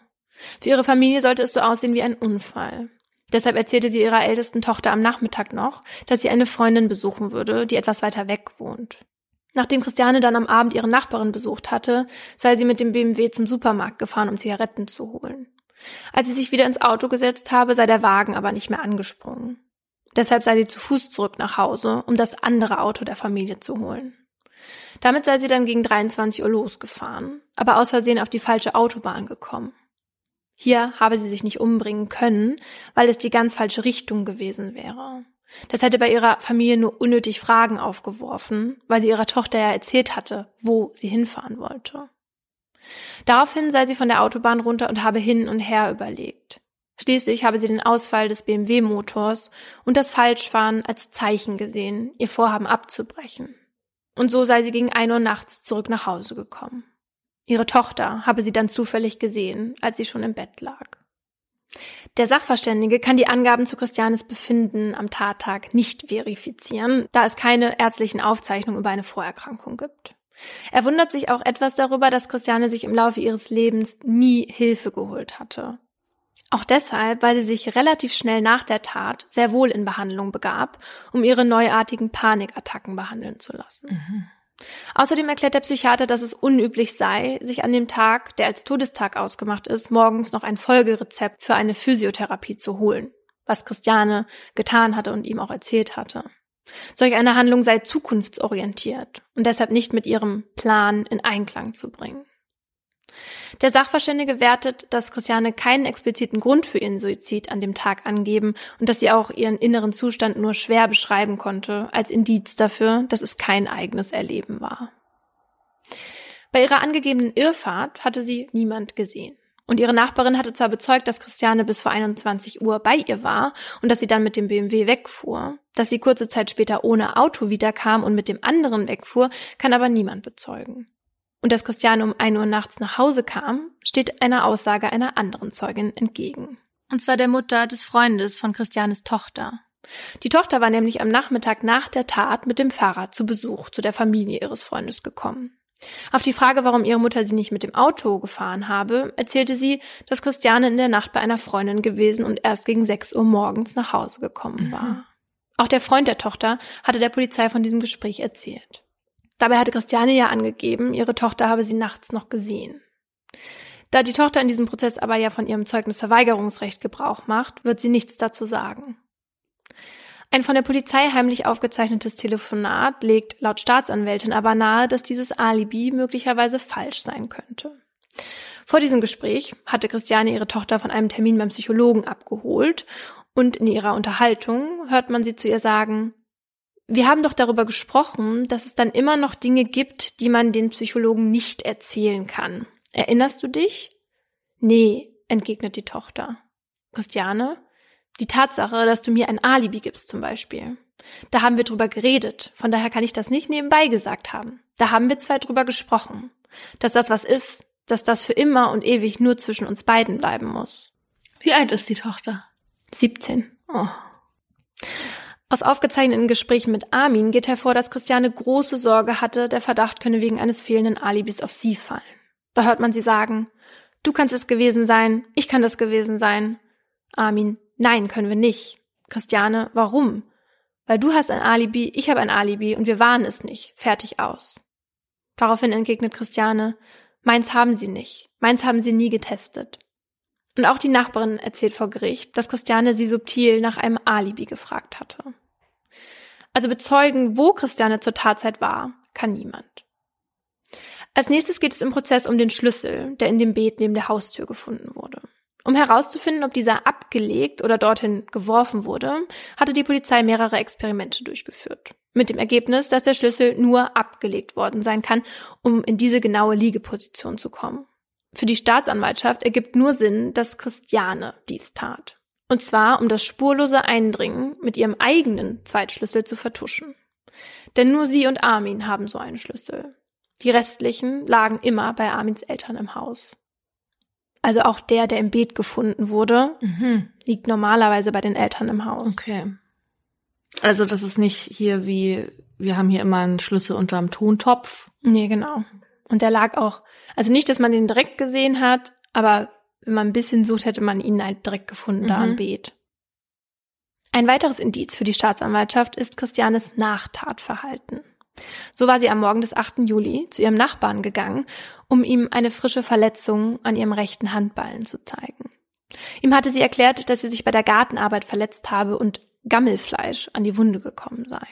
Für ihre Familie sollte es so aussehen wie ein Unfall. Deshalb erzählte sie ihrer ältesten Tochter am Nachmittag noch, dass sie eine Freundin besuchen würde, die etwas weiter weg wohnt. Nachdem Christiane dann am Abend ihre Nachbarin besucht hatte, sei sie mit dem BMW zum Supermarkt gefahren, um Zigaretten zu holen. Als sie sich wieder ins Auto gesetzt habe, sei der Wagen aber nicht mehr angesprungen. Deshalb sei sie zu Fuß zurück nach Hause, um das andere Auto der Familie zu holen. Damit sei sie dann gegen 23 Uhr losgefahren, aber aus Versehen auf die falsche Autobahn gekommen. Hier habe sie sich nicht umbringen können, weil es die ganz falsche Richtung gewesen wäre. Das hätte bei ihrer Familie nur unnötig Fragen aufgeworfen, weil sie ihrer Tochter ja erzählt hatte, wo sie hinfahren wollte. Daraufhin sei sie von der Autobahn runter und habe hin und her überlegt. Schließlich habe sie den Ausfall des BMW-Motors und das Falschfahren als Zeichen gesehen, ihr Vorhaben abzubrechen. Und so sei sie gegen ein Uhr nachts zurück nach Hause gekommen. Ihre Tochter habe sie dann zufällig gesehen, als sie schon im Bett lag. Der Sachverständige kann die Angaben zu Christianes Befinden am Tattag nicht verifizieren, da es keine ärztlichen Aufzeichnungen über eine Vorerkrankung gibt. Er wundert sich auch etwas darüber, dass Christiane sich im Laufe ihres Lebens nie Hilfe geholt hatte. Auch deshalb, weil sie sich relativ schnell nach der Tat sehr wohl in Behandlung begab, um ihre neuartigen Panikattacken behandeln zu lassen. Mhm. Außerdem erklärt der Psychiater, dass es unüblich sei, sich an dem Tag, der als Todestag ausgemacht ist, morgens noch ein Folgerezept für eine Physiotherapie zu holen, was Christiane getan hatte und ihm auch erzählt hatte. Solch eine Handlung sei zukunftsorientiert und deshalb nicht mit ihrem Plan in Einklang zu bringen. Der Sachverständige wertet, dass Christiane keinen expliziten Grund für ihren Suizid an dem Tag angeben und dass sie auch ihren inneren Zustand nur schwer beschreiben konnte, als Indiz dafür, dass es kein eigenes Erleben war. Bei ihrer angegebenen Irrfahrt hatte sie niemand gesehen. Und ihre Nachbarin hatte zwar bezeugt, dass Christiane bis vor 21 Uhr bei ihr war und dass sie dann mit dem BMW wegfuhr. Dass sie kurze Zeit später ohne Auto wiederkam und mit dem anderen wegfuhr, kann aber niemand bezeugen und dass Christiane um ein Uhr nachts nach Hause kam, steht einer Aussage einer anderen Zeugin entgegen. Und zwar der Mutter des Freundes von Christianes Tochter. Die Tochter war nämlich am Nachmittag nach der Tat mit dem Fahrrad zu Besuch zu der Familie ihres Freundes gekommen. Auf die Frage, warum ihre Mutter sie nicht mit dem Auto gefahren habe, erzählte sie, dass Christiane in der Nacht bei einer Freundin gewesen und erst gegen 6 Uhr morgens nach Hause gekommen war. Mhm. Auch der Freund der Tochter hatte der Polizei von diesem Gespräch erzählt. Dabei hatte Christiane ja angegeben, ihre Tochter habe sie nachts noch gesehen. Da die Tochter in diesem Prozess aber ja von ihrem Zeugnisverweigerungsrecht Gebrauch macht, wird sie nichts dazu sagen. Ein von der Polizei heimlich aufgezeichnetes Telefonat legt laut Staatsanwältin aber nahe, dass dieses Alibi möglicherweise falsch sein könnte. Vor diesem Gespräch hatte Christiane ihre Tochter von einem Termin beim Psychologen abgeholt und in ihrer Unterhaltung hört man sie zu ihr sagen, wir haben doch darüber gesprochen, dass es dann immer noch Dinge gibt, die man den Psychologen nicht erzählen kann. Erinnerst du dich? Nee, entgegnet die Tochter. Christiane, die Tatsache, dass du mir ein Alibi gibst zum Beispiel. Da haben wir drüber geredet. Von daher kann ich das nicht nebenbei gesagt haben. Da haben wir zwei drüber gesprochen. Dass das was ist, dass das für immer und ewig nur zwischen uns beiden bleiben muss. Wie alt ist die Tochter? 17. Oh. Aus aufgezeichneten Gesprächen mit Armin geht hervor, dass Christiane große Sorge hatte, der Verdacht könne wegen eines fehlenden Alibis auf sie fallen. Da hört man sie sagen, du kannst es gewesen sein, ich kann das gewesen sein. Armin, Nein, können wir nicht. Christiane, warum? Weil du hast ein Alibi, ich habe ein Alibi und wir waren es nicht. Fertig aus. Daraufhin entgegnet Christiane, meins haben sie nicht. Meins haben sie nie getestet. Und auch die Nachbarin erzählt vor Gericht, dass Christiane sie subtil nach einem Alibi gefragt hatte. Also bezeugen, wo Christiane zur Tatzeit war, kann niemand. Als nächstes geht es im Prozess um den Schlüssel, der in dem Beet neben der Haustür gefunden wurde. Um herauszufinden, ob dieser abgelegt oder dorthin geworfen wurde, hatte die Polizei mehrere Experimente durchgeführt. Mit dem Ergebnis, dass der Schlüssel nur abgelegt worden sein kann, um in diese genaue Liegeposition zu kommen. Für die Staatsanwaltschaft ergibt nur Sinn, dass Christiane dies tat. Und zwar, um das spurlose Eindringen mit ihrem eigenen Zweitschlüssel zu vertuschen. Denn nur sie und Armin haben so einen Schlüssel. Die restlichen lagen immer bei Armins Eltern im Haus. Also auch der, der im Beet gefunden wurde, mhm. liegt normalerweise bei den Eltern im Haus. Okay. Also das ist nicht hier wie, wir haben hier immer einen Schlüssel unterm Tontopf. Nee, genau. Und der lag auch, also nicht, dass man den direkt gesehen hat, aber wenn man ein bisschen sucht, hätte man ihn halt direkt gefunden mhm. da am. Beet. Ein weiteres Indiz für die Staatsanwaltschaft ist Christianes Nachtatverhalten. So war sie am Morgen des 8. Juli zu ihrem Nachbarn gegangen, um ihm eine frische Verletzung an ihrem rechten Handballen zu zeigen. Ihm hatte sie erklärt, dass sie sich bei der Gartenarbeit verletzt habe und Gammelfleisch an die Wunde gekommen sei.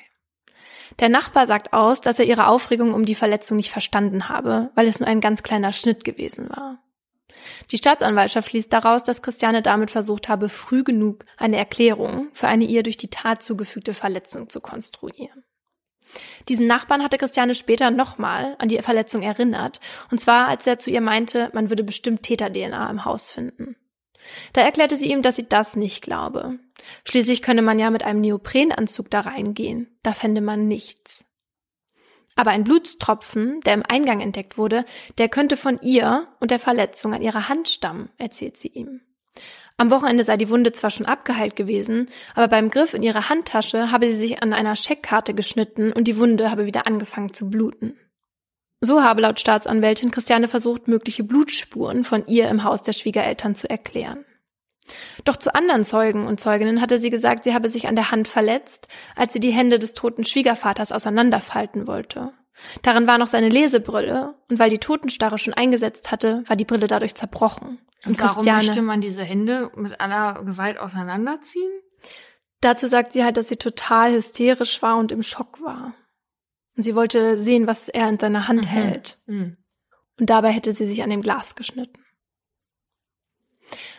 Der Nachbar sagt aus, dass er ihre Aufregung um die Verletzung nicht verstanden habe, weil es nur ein ganz kleiner Schnitt gewesen war. Die Staatsanwaltschaft schließt daraus, dass Christiane damit versucht habe, früh genug eine Erklärung für eine ihr durch die Tat zugefügte Verletzung zu konstruieren. Diesen Nachbarn hatte Christiane später nochmal an die Verletzung erinnert, und zwar als er zu ihr meinte, man würde bestimmt Täter-DNA im Haus finden. Da erklärte sie ihm, dass sie das nicht glaube. Schließlich könne man ja mit einem Neoprenanzug da reingehen, da fände man nichts. Aber ein Blutstropfen, der im Eingang entdeckt wurde, der könnte von ihr und der Verletzung an ihrer Hand stammen, erzählt sie ihm. Am Wochenende sei die Wunde zwar schon abgeheilt gewesen, aber beim Griff in ihre Handtasche habe sie sich an einer Scheckkarte geschnitten und die Wunde habe wieder angefangen zu bluten. So habe laut Staatsanwältin Christiane versucht, mögliche Blutspuren von ihr im Haus der Schwiegereltern zu erklären. Doch zu anderen Zeugen und Zeuginnen hatte sie gesagt, sie habe sich an der Hand verletzt, als sie die Hände des toten Schwiegervaters auseinanderfalten wollte. Darin war noch seine Lesebrille, und weil die Totenstarre schon eingesetzt hatte, war die Brille dadurch zerbrochen. Und, und warum möchte man diese Hände mit aller Gewalt auseinanderziehen? Dazu sagt sie halt, dass sie total hysterisch war und im Schock war. Und sie wollte sehen, was er in seiner Hand mhm. hält. Mhm. Und dabei hätte sie sich an dem Glas geschnitten.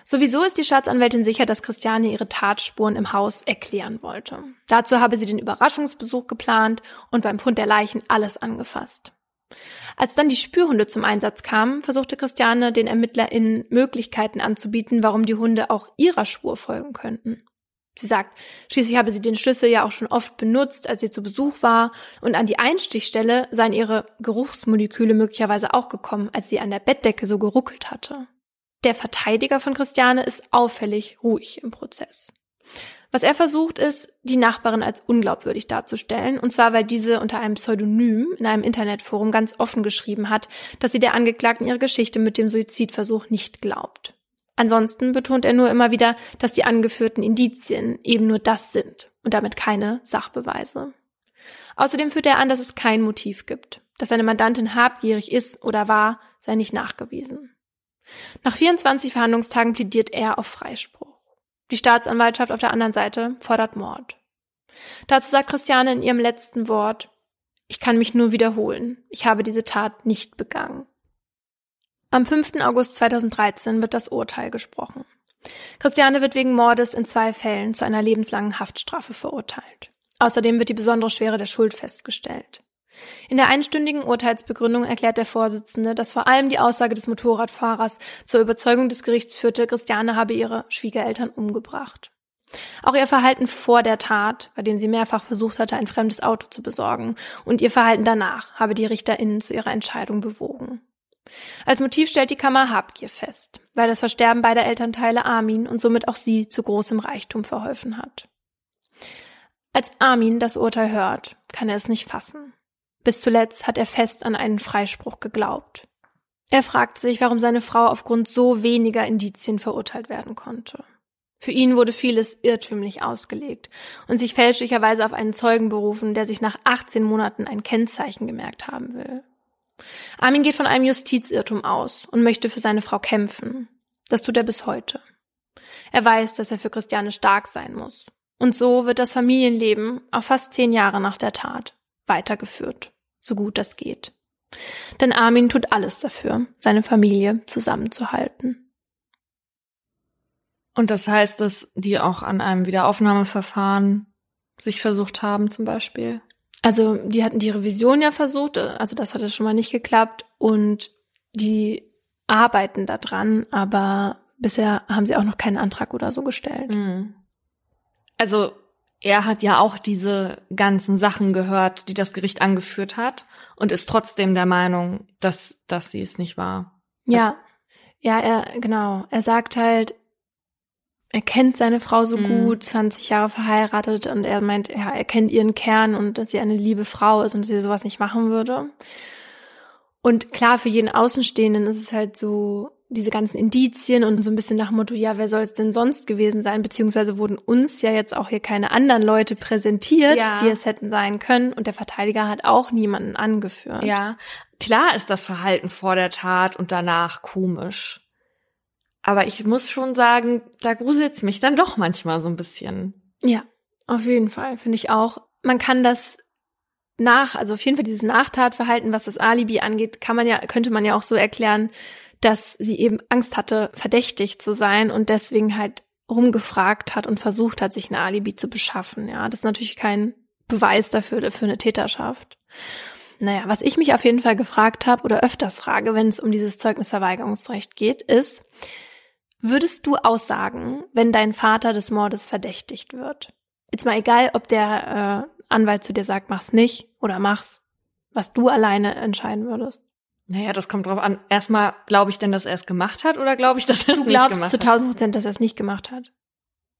Sowieso ist die Staatsanwältin sicher, dass Christiane ihre Tatspuren im Haus erklären wollte. Dazu habe sie den Überraschungsbesuch geplant und beim Fund der Leichen alles angefasst. Als dann die Spürhunde zum Einsatz kamen, versuchte Christiane den ErmittlerInnen Möglichkeiten anzubieten, warum die Hunde auch ihrer Spur folgen könnten. Sie sagt, schließlich habe sie den Schlüssel ja auch schon oft benutzt, als sie zu Besuch war, und an die Einstichstelle seien ihre Geruchsmoleküle möglicherweise auch gekommen, als sie an der Bettdecke so geruckelt hatte. Der Verteidiger von Christiane ist auffällig ruhig im Prozess. Was er versucht, ist, die Nachbarin als unglaubwürdig darzustellen. Und zwar, weil diese unter einem Pseudonym in einem Internetforum ganz offen geschrieben hat, dass sie der Angeklagten ihre Geschichte mit dem Suizidversuch nicht glaubt. Ansonsten betont er nur immer wieder, dass die angeführten Indizien eben nur das sind und damit keine Sachbeweise. Außerdem führt er an, dass es kein Motiv gibt. Dass seine Mandantin habgierig ist oder war, sei nicht nachgewiesen. Nach 24 Verhandlungstagen plädiert er auf Freispruch. Die Staatsanwaltschaft auf der anderen Seite fordert Mord. Dazu sagt Christiane in ihrem letzten Wort, ich kann mich nur wiederholen. Ich habe diese Tat nicht begangen. Am 5. August 2013 wird das Urteil gesprochen. Christiane wird wegen Mordes in zwei Fällen zu einer lebenslangen Haftstrafe verurteilt. Außerdem wird die besondere Schwere der Schuld festgestellt. In der einstündigen Urteilsbegründung erklärt der Vorsitzende, dass vor allem die Aussage des Motorradfahrers zur Überzeugung des Gerichts führte, Christiane habe ihre Schwiegereltern umgebracht. Auch ihr Verhalten vor der Tat, bei dem sie mehrfach versucht hatte, ein fremdes Auto zu besorgen, und ihr Verhalten danach habe die RichterInnen zu ihrer Entscheidung bewogen. Als Motiv stellt die Kammer Habgier fest, weil das Versterben beider Elternteile Armin und somit auch sie zu großem Reichtum verholfen hat. Als Armin das Urteil hört, kann er es nicht fassen. Bis zuletzt hat er fest an einen Freispruch geglaubt. Er fragt sich, warum seine Frau aufgrund so weniger Indizien verurteilt werden konnte. Für ihn wurde vieles irrtümlich ausgelegt und sich fälschlicherweise auf einen Zeugen berufen, der sich nach 18 Monaten ein Kennzeichen gemerkt haben will. Armin geht von einem Justizirrtum aus und möchte für seine Frau kämpfen. Das tut er bis heute. Er weiß, dass er für Christiane stark sein muss. Und so wird das Familienleben auch fast zehn Jahre nach der Tat weitergeführt, so gut das geht. Denn Armin tut alles dafür, seine Familie zusammenzuhalten. Und das heißt, dass die auch an einem Wiederaufnahmeverfahren sich versucht haben, zum Beispiel? Also die hatten die Revision ja versucht, also das hatte schon mal nicht geklappt und die arbeiten da dran, aber bisher haben sie auch noch keinen Antrag oder so gestellt. Mhm. Also er hat ja auch diese ganzen Sachen gehört, die das Gericht angeführt hat und ist trotzdem der Meinung, dass, dass sie es nicht war. Ja, ja, er, genau. Er sagt halt, er kennt seine Frau so mhm. gut, 20 Jahre verheiratet und er meint, ja, er kennt ihren Kern und dass sie eine liebe Frau ist und dass sie sowas nicht machen würde. Und klar, für jeden Außenstehenden ist es halt so, diese ganzen Indizien und so ein bisschen nach dem Motto, ja, wer soll es denn sonst gewesen sein? Beziehungsweise wurden uns ja jetzt auch hier keine anderen Leute präsentiert, ja. die es hätten sein können. Und der Verteidiger hat auch niemanden angeführt. Ja, klar ist das Verhalten vor der Tat und danach komisch. Aber ich muss schon sagen, da gruselt's mich dann doch manchmal so ein bisschen. Ja, auf jeden Fall, finde ich auch. Man kann das nach, also auf jeden Fall dieses Nachtatverhalten, was das Alibi angeht, kann man ja, könnte man ja auch so erklären, dass sie eben Angst hatte, verdächtig zu sein und deswegen halt rumgefragt hat und versucht hat, sich ein Alibi zu beschaffen. Ja, das ist natürlich kein Beweis dafür, für eine Täterschaft. Naja, was ich mich auf jeden Fall gefragt habe oder öfters frage, wenn es um dieses Zeugnisverweigerungsrecht geht, ist, Würdest du aussagen, wenn dein Vater des Mordes verdächtigt wird? Jetzt mal egal, ob der äh, Anwalt zu dir sagt, mach's nicht oder mach's, was du alleine entscheiden würdest. Naja, das kommt drauf an. Erstmal, glaube ich denn, dass er es gemacht hat oder glaube ich, dass er es nicht gemacht hat? Du glaubst zu tausend Prozent, dass er es nicht gemacht hat.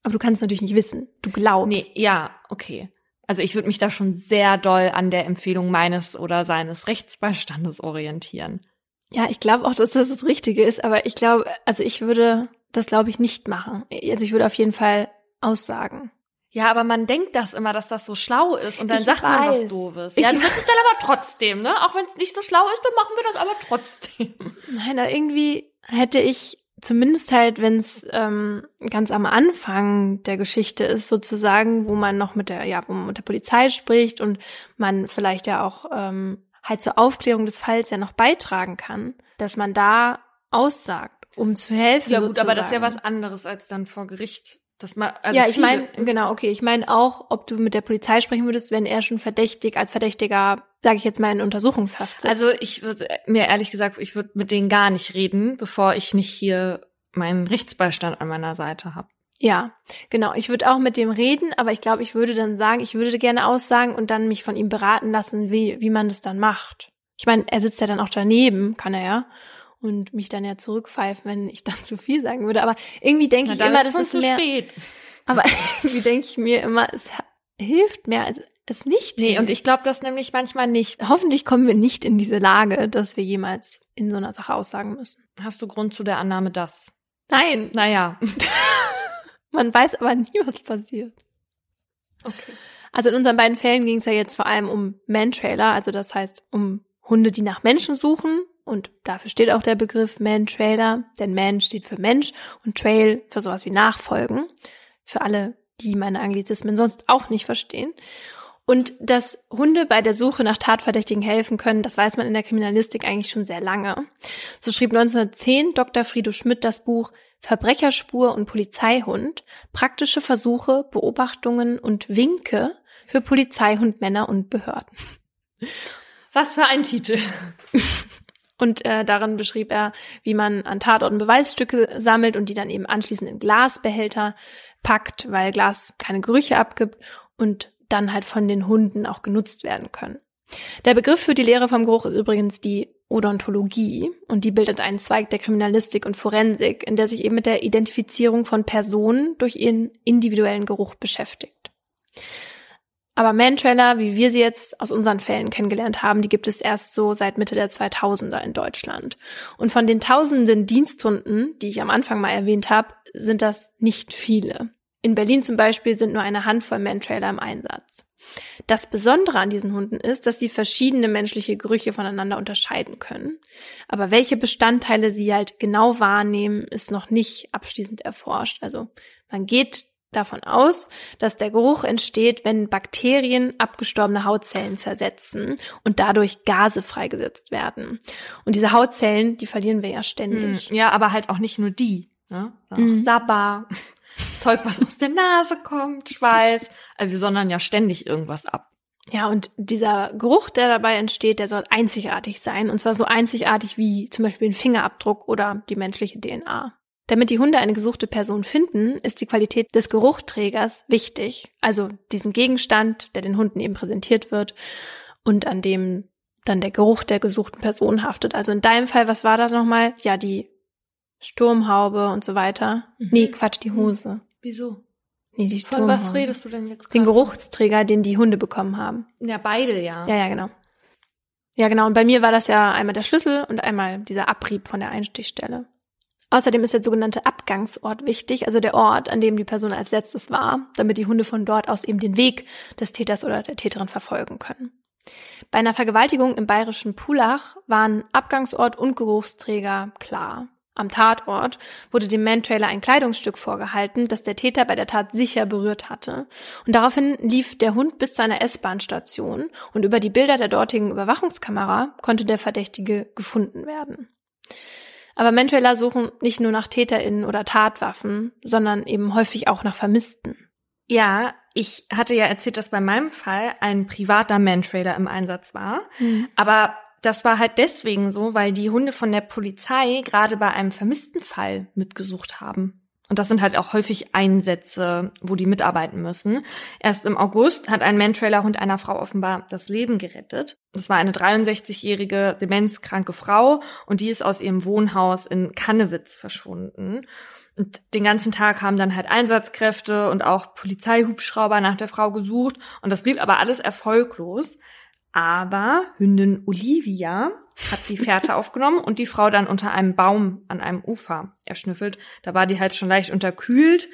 Aber du kannst es natürlich nicht wissen. Du glaubst. Nee, ja, okay. Also ich würde mich da schon sehr doll an der Empfehlung meines oder seines Rechtsbeistandes orientieren. Ja, ich glaube auch, dass das das Richtige ist, aber ich glaube, also ich würde das, glaube ich, nicht machen. Also ich würde auf jeden Fall aussagen. Ja, aber man denkt das immer, dass das so schlau ist und dann ich sagt weiß. man was Doofes. Ja, du wirst es dann aber trotzdem, ne? Auch wenn es nicht so schlau ist, dann machen wir das aber trotzdem. Nein, aber irgendwie hätte ich zumindest halt, wenn es ähm, ganz am Anfang der Geschichte ist, sozusagen, wo man noch mit der, ja, wo man mit der Polizei spricht und man vielleicht ja auch ähm, halt zur Aufklärung des Falls ja noch beitragen kann, dass man da aussagt, um zu helfen. Ja gut, sozusagen. aber das ist ja was anderes als dann vor Gericht. Mal, also ja, ich meine, genau, okay. Ich meine auch, ob du mit der Polizei sprechen würdest, wenn er schon verdächtig, als Verdächtiger, sage ich jetzt mal, in Untersuchungshaft sitzt. Also ich würde mir ehrlich gesagt, ich würde mit denen gar nicht reden, bevor ich nicht hier meinen Rechtsbeistand an meiner Seite habe. Ja, genau. Ich würde auch mit dem reden, aber ich glaube, ich würde dann sagen, ich würde gerne aussagen und dann mich von ihm beraten lassen, wie, wie man das dann macht. Ich meine, er sitzt ja dann auch daneben, kann er ja. Und mich dann ja zurückpfeifen, wenn ich dann zu viel sagen würde. Aber irgendwie denke ich immer, das ist, zu mehr. Spät. Aber wie denke ich mir immer, es hilft mehr als es nicht. Nee, hilft. und ich glaube das nämlich manchmal nicht. Hoffentlich kommen wir nicht in diese Lage, dass wir jemals in so einer Sache aussagen müssen. Hast du Grund zu der Annahme, dass? Nein, Naja. man weiß aber nie, was passiert. Okay. Also in unseren beiden Fällen ging es ja jetzt vor allem um Man-Trailer, also das heißt um Hunde, die nach Menschen suchen. Und dafür steht auch der Begriff Man-Trailer, denn Man steht für Mensch und Trail für sowas wie Nachfolgen. Für alle, die meine Anglizismen sonst auch nicht verstehen. Und dass Hunde bei der Suche nach Tatverdächtigen helfen können, das weiß man in der Kriminalistik eigentlich schon sehr lange. So schrieb 1910 Dr. Friedo Schmidt das Buch Verbrecherspur und Polizeihund, praktische Versuche, Beobachtungen und Winke für Polizeihundmänner und Behörden. Was für ein Titel. Und äh, darin beschrieb er, wie man an Tatorten Beweisstücke sammelt und die dann eben anschließend in Glasbehälter packt, weil Glas keine Gerüche abgibt und dann halt von den Hunden auch genutzt werden können. Der Begriff für die Lehre vom Geruch ist übrigens die Odontologie und die bildet einen Zweig der Kriminalistik und Forensik, in der sich eben mit der Identifizierung von Personen durch ihren individuellen Geruch beschäftigt. Aber Man-Trailer, wie wir sie jetzt aus unseren Fällen kennengelernt haben, die gibt es erst so seit Mitte der 2000er in Deutschland. Und von den tausenden Diensthunden, die ich am Anfang mal erwähnt habe, sind das nicht viele. In Berlin zum Beispiel sind nur eine Handvoll Man-Trailer im Einsatz. Das Besondere an diesen Hunden ist, dass sie verschiedene menschliche Gerüche voneinander unterscheiden können. Aber welche Bestandteile sie halt genau wahrnehmen, ist noch nicht abschließend erforscht. Also man geht davon aus, dass der Geruch entsteht, wenn Bakterien abgestorbene Hautzellen zersetzen und dadurch Gase freigesetzt werden. Und diese Hautzellen, die verlieren wir ja ständig. Hm, Ja, aber halt auch nicht nur die. Ne? Mhm. Sabber, Zeug, was aus der Nase kommt, Schweiß. Also wir sondern ja ständig irgendwas ab. Ja, und dieser Geruch, der dabei entsteht, der soll einzigartig sein. Und zwar so einzigartig wie zum Beispiel ein Fingerabdruck oder die menschliche DNA. Damit die Hunde eine gesuchte Person finden, ist die Qualität des Geruchträgers wichtig. Also diesen Gegenstand, der den Hunden eben präsentiert wird und an dem dann der Geruch der gesuchten Person haftet. Also in deinem Fall, was war da nochmal? Ja, die Sturmhaube und so weiter. Mhm. Nee, Quatsch, die Hose. Wieso? Nee, die Von was Sturmhaube. redest du denn jetzt Den gerade? Geruchsträger, den die Hunde bekommen haben. Ja, beide ja. Ja, ja, genau. Ja, genau. Und bei mir war das ja einmal der Schlüssel und einmal dieser Abrieb von der Einstichstelle. Außerdem ist der sogenannte Abgangsort wichtig, also der Ort, an dem die Person als letztes war, damit die Hunde von dort aus eben den Weg des Täters oder der Täterin verfolgen können. Bei einer Vergewaltigung im bayerischen Pulach waren Abgangsort und Geruchsträger klar. Am Tatort wurde dem Man-Trailer ein Kleidungsstück vorgehalten, das der Täter bei der Tat sicher berührt hatte. Und daraufhin lief der Hund bis zu einer S-Bahn-Station und über die Bilder der dortigen Überwachungskamera konnte der Verdächtige gefunden werden. Aber Man-Trailer suchen nicht nur nach TäterInnen oder Tatwaffen, sondern eben häufig auch nach Vermissten. Ja, ich hatte ja erzählt, dass bei meinem Fall ein privater Man-Trailer im Einsatz war. Aber das war halt deswegen so, weil die Hunde von der Polizei gerade bei einem vermissten Fall mitgesucht haben. Und das sind halt auch häufig Einsätze, wo die mitarbeiten müssen. Erst im August hat ein Man-Trailer-Hund einer Frau offenbar das Leben gerettet. Das war eine 63-jährige demenzkranke Frau und die ist aus ihrem Wohnhaus in Kannewitz verschwunden. Und den ganzen Tag haben dann halt Einsatzkräfte und auch Polizeihubschrauber nach der Frau gesucht. Und das blieb aber alles erfolglos. Aber Hündin Olivia hat die Fährte aufgenommen und die Frau dann unter einem Baum an einem Ufer erschnüffelt. Da war die halt schon leicht unterkühlt.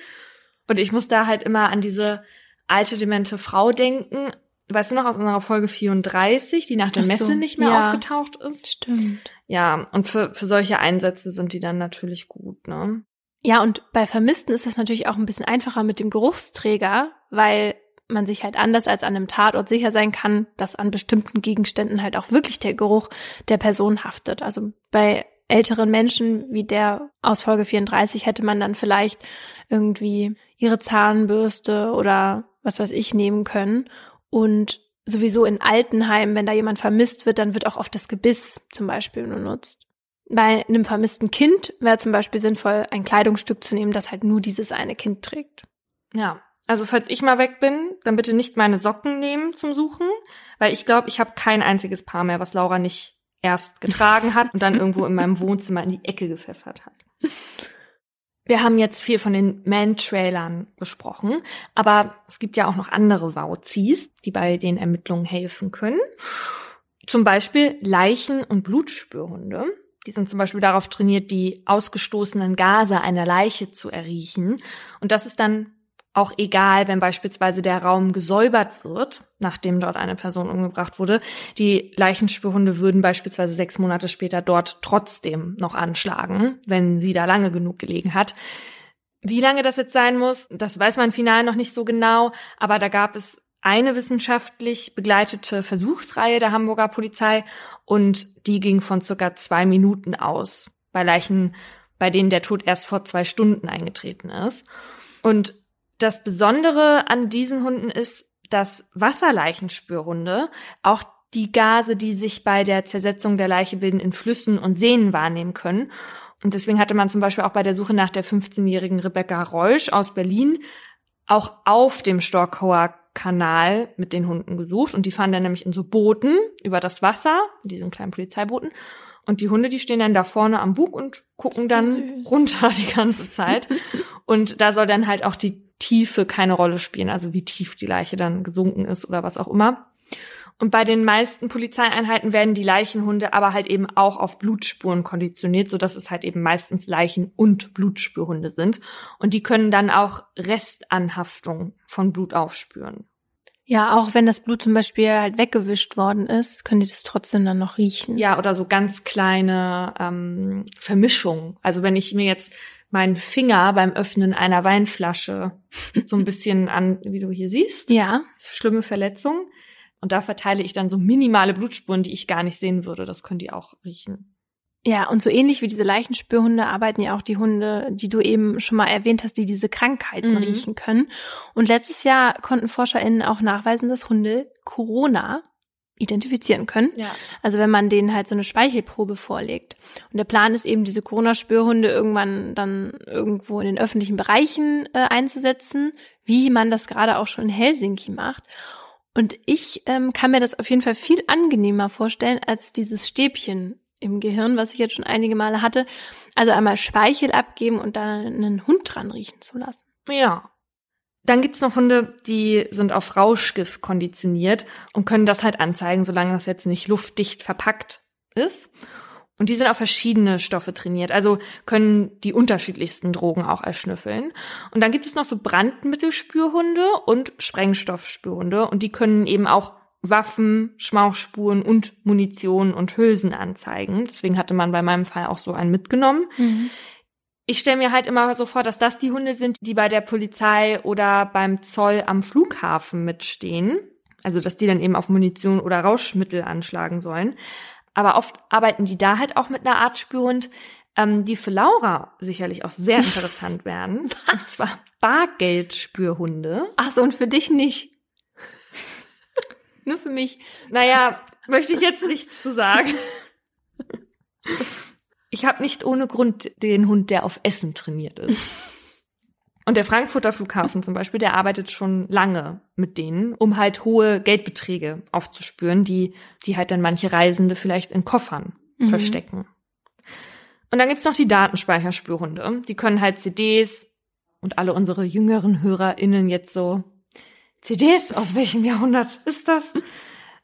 Und ich muss da halt immer an diese alte, demente Frau denken. Weißt du noch aus unserer Folge 34, die nach der so, Messe nicht mehr ja. aufgetaucht ist? Stimmt. Ja, und für, für solche Einsätze sind die dann natürlich gut, ne? Ja, und bei Vermissten ist das natürlich auch ein bisschen einfacher mit dem Geruchsträger, weil man sich halt anders als an einem Tatort sicher sein kann, dass an bestimmten Gegenständen halt auch wirklich der Geruch der Person haftet. Also bei älteren Menschen wie der aus Folge 34 hätte man dann vielleicht irgendwie ihre Zahnbürste oder was weiß ich nehmen können. Und sowieso in Altenheimen, wenn da jemand vermisst wird, dann wird auch oft das Gebiss zum Beispiel benutzt. Bei einem vermissten Kind wäre zum Beispiel sinnvoll, ein Kleidungsstück zu nehmen, das halt nur dieses eine Kind trägt. Ja. Also falls ich mal weg bin, dann bitte nicht meine Socken nehmen zum Suchen, weil ich glaube, ich habe kein einziges Paar mehr, was Laura nicht erst getragen hat und dann irgendwo in meinem Wohnzimmer in die Ecke gepfeffert hat. Wir haben jetzt viel von den Man-Trailern besprochen, aber es gibt ja auch noch andere Wauzis, die bei den Ermittlungen helfen können. Zum Beispiel Leichen- und Blutspürhunde. Die sind zum Beispiel darauf trainiert, die ausgestoßenen Gase einer Leiche zu erriechen. Und das ist dann auch egal, wenn beispielsweise der Raum gesäubert wird, nachdem dort eine Person umgebracht wurde. Die Leichenspürhunde würden beispielsweise sechs Monate später dort trotzdem noch anschlagen, wenn sie da lange genug gelegen hat. Wie lange das jetzt sein muss, das weiß man final noch nicht so genau, aber da gab es eine wissenschaftlich begleitete Versuchsreihe der Hamburger Polizei und die ging von circa zwei Minuten aus bei Leichen, bei denen der Tod erst vor zwei Stunden eingetreten ist. Und das Besondere an diesen Hunden ist, dass Wasserleichenspürhunde auch die Gase, die sich bei der Zersetzung der Leiche bilden, in Flüssen und Seen wahrnehmen können. Und deswegen hatte man zum Beispiel auch bei der Suche nach der 15-jährigen Rebecca Reusch aus Berlin auch auf dem Storkower Kanal mit den Hunden gesucht. Und die fahren dann nämlich in so Booten über das Wasser, diesen kleinen Polizeibooten. Und die Hunde, die stehen dann da vorne am Bug und gucken dann Süß. runter die ganze Zeit. und da soll dann halt auch die Tiefe keine Rolle spielen, also wie tief die Leiche dann gesunken ist oder was auch immer. Und bei den meisten Polizeieinheiten werden die Leichenhunde aber halt eben auch auf Blutspuren konditioniert, so dass es halt eben meistens Leichen- und Blutspürhunde sind. Und die können dann auch Restanhaftung von Blut aufspüren. Ja, auch wenn das Blut zum Beispiel halt weggewischt worden ist, können die das trotzdem dann noch riechen. Ja, oder so ganz kleine ähm, Vermischungen. Also wenn ich mir jetzt meinen Finger beim Öffnen einer Weinflasche so ein bisschen an, wie du hier siehst. Ja. Schlimme Verletzung. Und da verteile ich dann so minimale Blutspuren, die ich gar nicht sehen würde. Das können die auch riechen. Ja, und so ähnlich wie diese Leichenspürhunde arbeiten ja auch die Hunde, die du eben schon mal erwähnt hast, die diese Krankheiten mhm. riechen können. Und letztes Jahr konnten ForscherInnen auch nachweisen, dass Hunde Corona identifizieren können. Ja. Also wenn man denen halt so eine Speichelprobe vorlegt. Und der Plan ist eben, diese Corona-Spürhunde irgendwann dann irgendwo in den öffentlichen Bereichen äh, einzusetzen, wie man das gerade auch schon in Helsinki macht. Und ich ähm, kann mir das auf jeden Fall viel angenehmer vorstellen als dieses Stäbchen im Gehirn, was ich jetzt schon einige Male hatte. Also einmal Speichel abgeben und dann einen Hund dran riechen zu lassen. Ja, dann gibt's noch Hunde, die sind auf Rauschgift konditioniert und können das halt anzeigen, solange das jetzt nicht luftdicht verpackt ist. Und die sind auf verschiedene Stoffe trainiert, also können die unterschiedlichsten Drogen auch erschnüffeln. Und dann gibt es noch so Brandmittelspürhunde und Sprengstoffspürhunde und die können eben auch Waffen, Schmauchspuren und Munition und Hülsen anzeigen. Deswegen hatte man bei meinem Fall auch so einen mitgenommen. Mhm ich stelle mir halt immer so vor, dass das die Hunde sind, die bei der Polizei oder beim Zoll am Flughafen mitstehen. Also, dass die dann eben auf Munition oder Rauschmittel anschlagen sollen. Aber oft arbeiten die da halt auch mit einer Art Spürhund, ähm, die für Laura sicherlich auch sehr interessant werden. Und zwar Bargeldspürhunde. Ach so, und für dich nicht. Nur für mich. Naja, möchte ich jetzt nichts zu sagen. Ich habe nicht ohne Grund den Hund, der auf Essen trainiert ist. Und der Frankfurter Flughafen zum Beispiel, der arbeitet schon lange mit denen, um halt hohe Geldbeträge aufzuspüren, die, die halt dann manche Reisende vielleicht in Koffern mhm. verstecken. Und dann gibt's noch die Datenspeicherspürhunde. Die können halt CDs und alle unsere jüngeren HörerInnen jetzt so, CDs, aus welchem Jahrhundert ist das?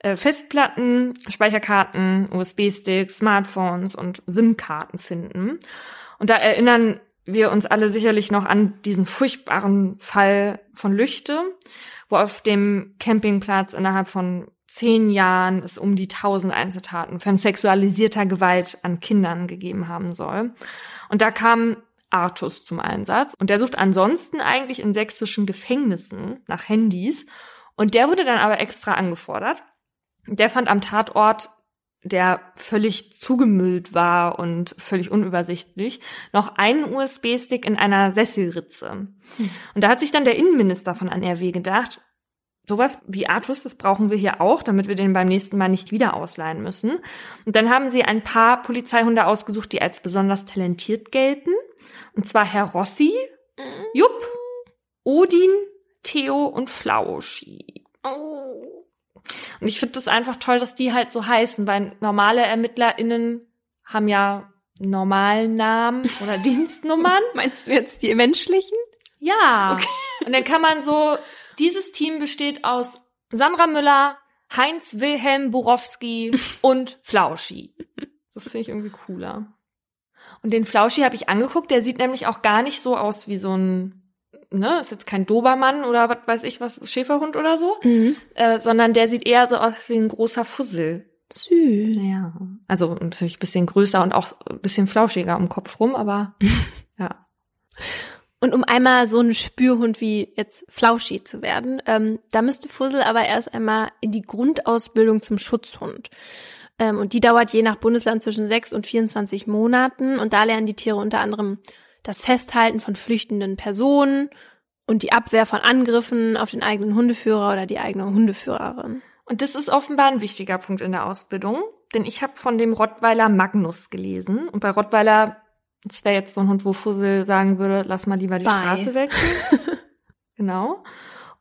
Äh, Festplatten, Speicherkarten, USB-Sticks, Smartphones und SIM-Karten finden. Und da erinnern wir uns alle sicherlich noch an diesen furchtbaren Fall von Lüchte, wo auf dem Campingplatz innerhalb von zehn Jahren es um die tausend Einzeltaten von sexualisierter Gewalt an Kindern gegeben haben soll. Und da kam Artus zum Einsatz. Und der sucht ansonsten eigentlich in sächsischen Gefängnissen nach Handys. Und der wurde dann aber extra angefordert. Der fand am Tatort, der völlig zugemüllt war und völlig unübersichtlich, noch einen USB-Stick in einer Sesselritze. Hm. Und da hat sich dann der Innenminister von NRW gedacht, sowas wie Artus, das brauchen wir hier auch, damit wir den beim nächsten Mal nicht wieder ausleihen müssen. Und dann haben sie ein paar Polizeihunde ausgesucht, die als besonders talentiert gelten. Und zwar Herr Rossi, mhm. Jupp, Odin, Theo und Flauschi. Oh. Und ich finde das einfach toll, dass die halt so heißen, weil normale ErmittlerInnen haben ja normalen Namen oder Dienstnummern. Meinst du jetzt die menschlichen? Ja. Okay. Und dann kann man so, dieses Team besteht aus Sandra Müller, Heinz Wilhelm Borowski und Flauschi. Das finde ich irgendwie cooler. Und den Flauschi habe ich angeguckt, der sieht nämlich auch gar nicht so aus wie so ein, ne, ist jetzt kein Dobermann oder was weiß ich was, Schäferhund oder so, mhm. äh, sondern der sieht eher so aus wie ein großer Fussel. Süß. Ja. Also natürlich ein bisschen größer und auch ein bisschen flauschiger am Kopf rum, aber ja. Und um einmal so ein Spürhund wie jetzt Flauschi zu werden, ähm, da müsste Fussel aber erst einmal in die Grundausbildung zum Schutzhund. Ähm, und die dauert je nach Bundesland zwischen 6 und 24 Monaten. Und da lernen die Tiere unter anderem das Festhalten von flüchtenden Personen und die Abwehr von Angriffen auf den eigenen Hundeführer oder die eigene Hundeführerin. Und das ist offenbar ein wichtiger Punkt in der Ausbildung, denn ich habe von dem Rottweiler Magnus gelesen. Und bei Rottweiler, das wäre jetzt so ein Hund, wo Fussel sagen würde, lass mal lieber die Bye. Straße wechseln. genau.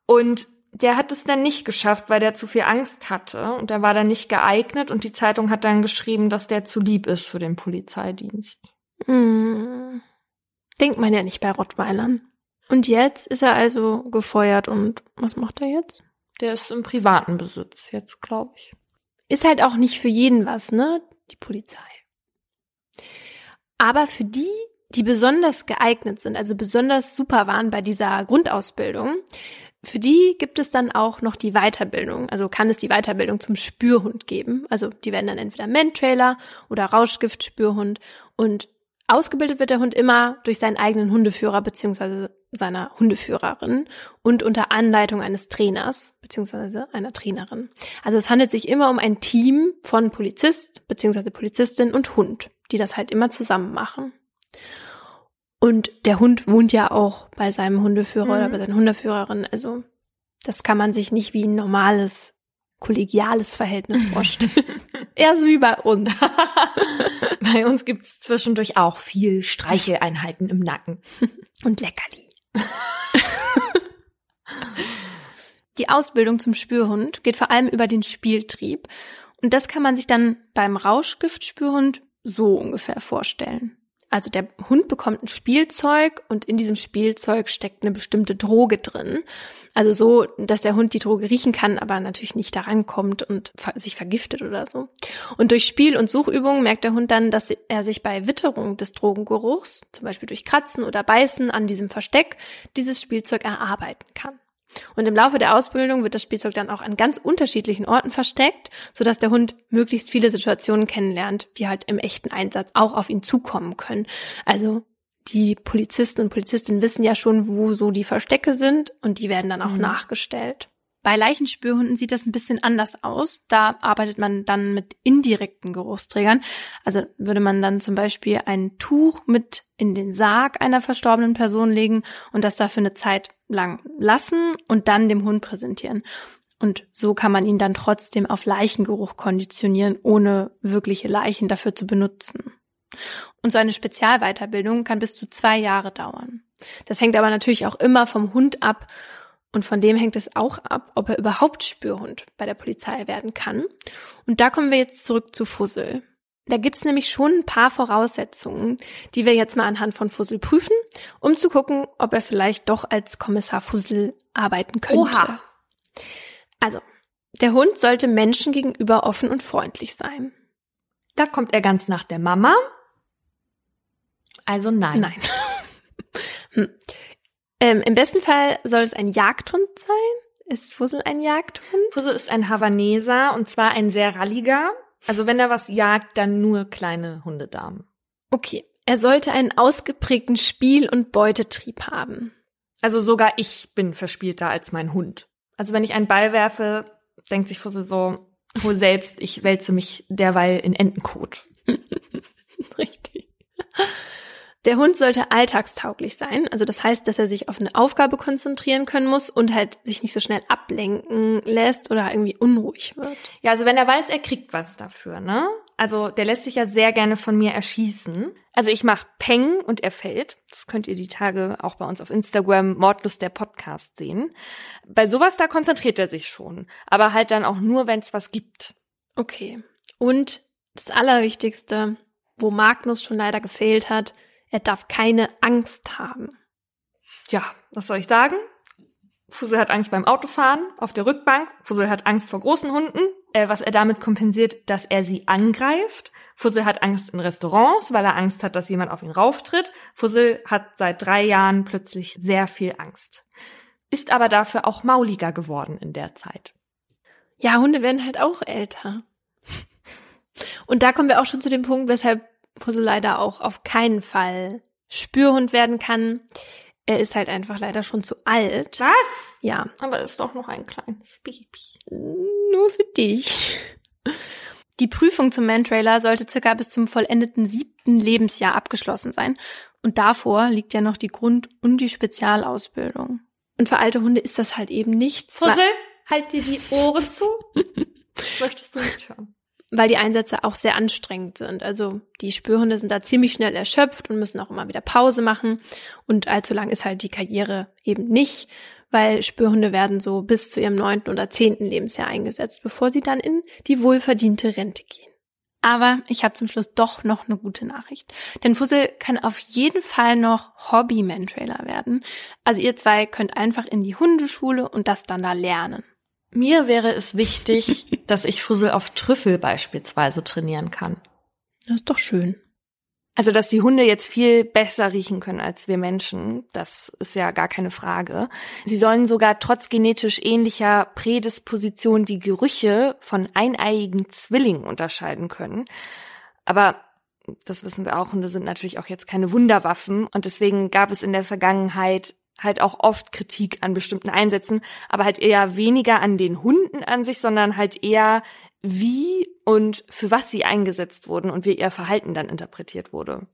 Und der hat es dann nicht geschafft, weil der zu viel Angst hatte und der war dann nicht geeignet und die Zeitung hat dann geschrieben, dass der zu lieb ist für den Polizeidienst. Hm. Denkt man ja nicht bei Rottweilern. Und jetzt ist er also gefeuert und was macht er jetzt? Der ist im privaten Besitz jetzt, glaube ich. Ist halt auch nicht für jeden was, ne? Die Polizei. Aber für die, die besonders geeignet sind, also besonders super waren bei dieser Grundausbildung, für die gibt es dann auch noch die Weiterbildung. Also kann es die Weiterbildung zum Spürhund geben. Also die werden dann entweder Mentrailer oder Rauschgift-Spürhund. Und ausgebildet wird der Hund immer durch seinen eigenen Hundeführer beziehungsweise seiner Hundeführerin und unter Anleitung eines Trainers beziehungsweise einer Trainerin. Also es handelt sich immer um ein Team von Polizist beziehungsweise Polizistin und Hund, die das halt immer zusammen machen. Und der Hund wohnt ja auch bei seinem Hundeführer mhm. oder bei seiner Hundeführerin. Also das kann man sich nicht wie ein normales, kollegiales Verhältnis vorstellen. Eher so wie bei uns. bei uns gibt's zwischendurch auch viel Streicheleinheiten im Nacken. Und Leckerli. Die Ausbildung zum Spürhund geht vor allem über den Spieltrieb. Und das kann man sich dann beim Rauschgiftspürhund so ungefähr vorstellen. Also der Hund bekommt ein Spielzeug und in diesem Spielzeug steckt eine bestimmte Droge drin. Also so, dass der Hund die Droge riechen kann, aber natürlich nicht daran kommt und sich vergiftet oder so. Und durch Spiel- und Suchübungen merkt der Hund dann, dass er sich bei Witterung des Drogengeruchs, zum Beispiel durch Kratzen oder Beißen an diesem Versteck, dieses Spielzeug erarbeiten kann. Und im Laufe der Ausbildung wird das Spielzeug dann auch an ganz unterschiedlichen Orten versteckt, sodass der Hund möglichst viele Situationen kennenlernt, die halt im echten Einsatz auch auf ihn zukommen können. Also die Polizisten und Polizistinnen wissen ja schon, wo so die Verstecke sind und die werden dann auch mhm. nachgestellt. Bei Leichenspürhunden sieht das ein bisschen anders aus. Da arbeitet man dann mit indirekten Geruchsträgern. Also würde man dann zum Beispiel ein Tuch mit in den Sarg einer verstorbenen Person legen und das dafür eine Zeit lang lassen und dann dem Hund präsentieren. Und so kann man ihn dann trotzdem auf Leichengeruch konditionieren, ohne wirkliche Leichen dafür zu benutzen. Und so eine Spezialweiterbildung kann bis zu zwei Jahre dauern. Das hängt aber natürlich auch immer vom Hund ab und von dem hängt es auch ab, ob er überhaupt Spürhund bei der Polizei werden kann. Und da kommen wir jetzt zurück zu Fussel. Da gibt's nämlich schon ein paar Voraussetzungen, die wir jetzt mal anhand von Fussel prüfen, um zu gucken, ob er vielleicht doch als Kommissar Fussel arbeiten könnte. Oha. Also, der Hund sollte Menschen gegenüber offen und freundlich sein. Da kommt er ganz nach der Mama. Also nein. Nein. hm. Ähm, Im besten Fall soll es ein Jagdhund sein. Ist Fussel ein Jagdhund? Fussel ist ein Havaneser und zwar ein sehr ralliger. Also wenn er was jagt, dann nur kleine Hundedamen. Okay. Er sollte einen ausgeprägten Spiel- und Beutetrieb haben. Also sogar ich bin verspielter als mein Hund. Also wenn ich einen Ball werfe, denkt sich Fussel so, hol selbst, ich wälze mich derweil in Entenkot. Richtig. Der Hund sollte alltagstauglich sein. Also das heißt, dass er sich auf eine Aufgabe konzentrieren können muss und halt sich nicht so schnell ablenken lässt oder irgendwie unruhig wird. Ja, also wenn er weiß, er kriegt was dafür, ne? Also der lässt sich ja sehr gerne von mir erschießen. Also ich mache Peng und er fällt. Das könnt ihr die Tage auch bei uns auf Instagram Mordlust der Podcast sehen. Bei sowas da konzentriert er sich schon, aber halt dann auch nur, wenn es was gibt. Okay. Und das Allerwichtigste, wo Magnus schon leider gefehlt hat. Er darf keine Angst haben. Ja, was soll ich sagen? Fussel hat Angst beim Autofahren auf der Rückbank. Fussel hat Angst vor großen Hunden, äh, was er damit kompensiert, dass er sie angreift. Fussel hat Angst in Restaurants, weil er Angst hat, dass jemand auf ihn rauftritt. Fussel hat seit drei Jahren plötzlich sehr viel Angst. Ist aber dafür auch mauliger geworden in der Zeit. Ja, Hunde werden halt auch älter. Und da kommen wir auch schon zu dem Punkt, weshalb Fussel leider auch auf keinen Fall Spürhund werden kann. Er ist halt einfach leider schon zu alt. Was? Ja. Aber ist doch noch ein kleines Baby. Nur für dich. Die Prüfung zum Mantrailer sollte circa bis zum vollendeten siebten Lebensjahr abgeschlossen sein. Und davor liegt ja noch die Grund- und die Spezialausbildung. Und für alte Hunde ist das halt eben nichts. Fussel, halt dir die Ohren zu. Das möchtest du nicht hören weil die Einsätze auch sehr anstrengend sind. Also die Spürhunde sind da ziemlich schnell erschöpft und müssen auch immer wieder Pause machen. Und allzu lang ist halt die Karriere eben nicht, weil Spürhunde werden so bis zu ihrem neunten oder zehnten Lebensjahr eingesetzt, bevor sie dann in die wohlverdiente Rente gehen. Aber ich habe zum Schluss doch noch eine gute Nachricht. Denn Fussel kann auf jeden Fall noch Hobby-Mantrailer werden. Also ihr zwei könnt einfach in die Hundeschule und das dann da lernen. Mir wäre es wichtig, dass ich Fussel auf Trüffel beispielsweise trainieren kann. Das ist doch schön. Also, dass die Hunde jetzt viel besser riechen können als wir Menschen, das ist ja gar keine Frage. Sie sollen sogar trotz genetisch ähnlicher Prädisposition die Gerüche von eineiigen Zwillingen unterscheiden können. Aber das wissen wir auch, Hunde sind natürlich auch jetzt keine Wunderwaffen und deswegen gab es in der Vergangenheit halt auch oft Kritik an bestimmten Einsätzen, aber halt eher weniger an den Hunden an sich, sondern halt eher wie und für was sie eingesetzt wurden und wie ihr Verhalten dann interpretiert wurde.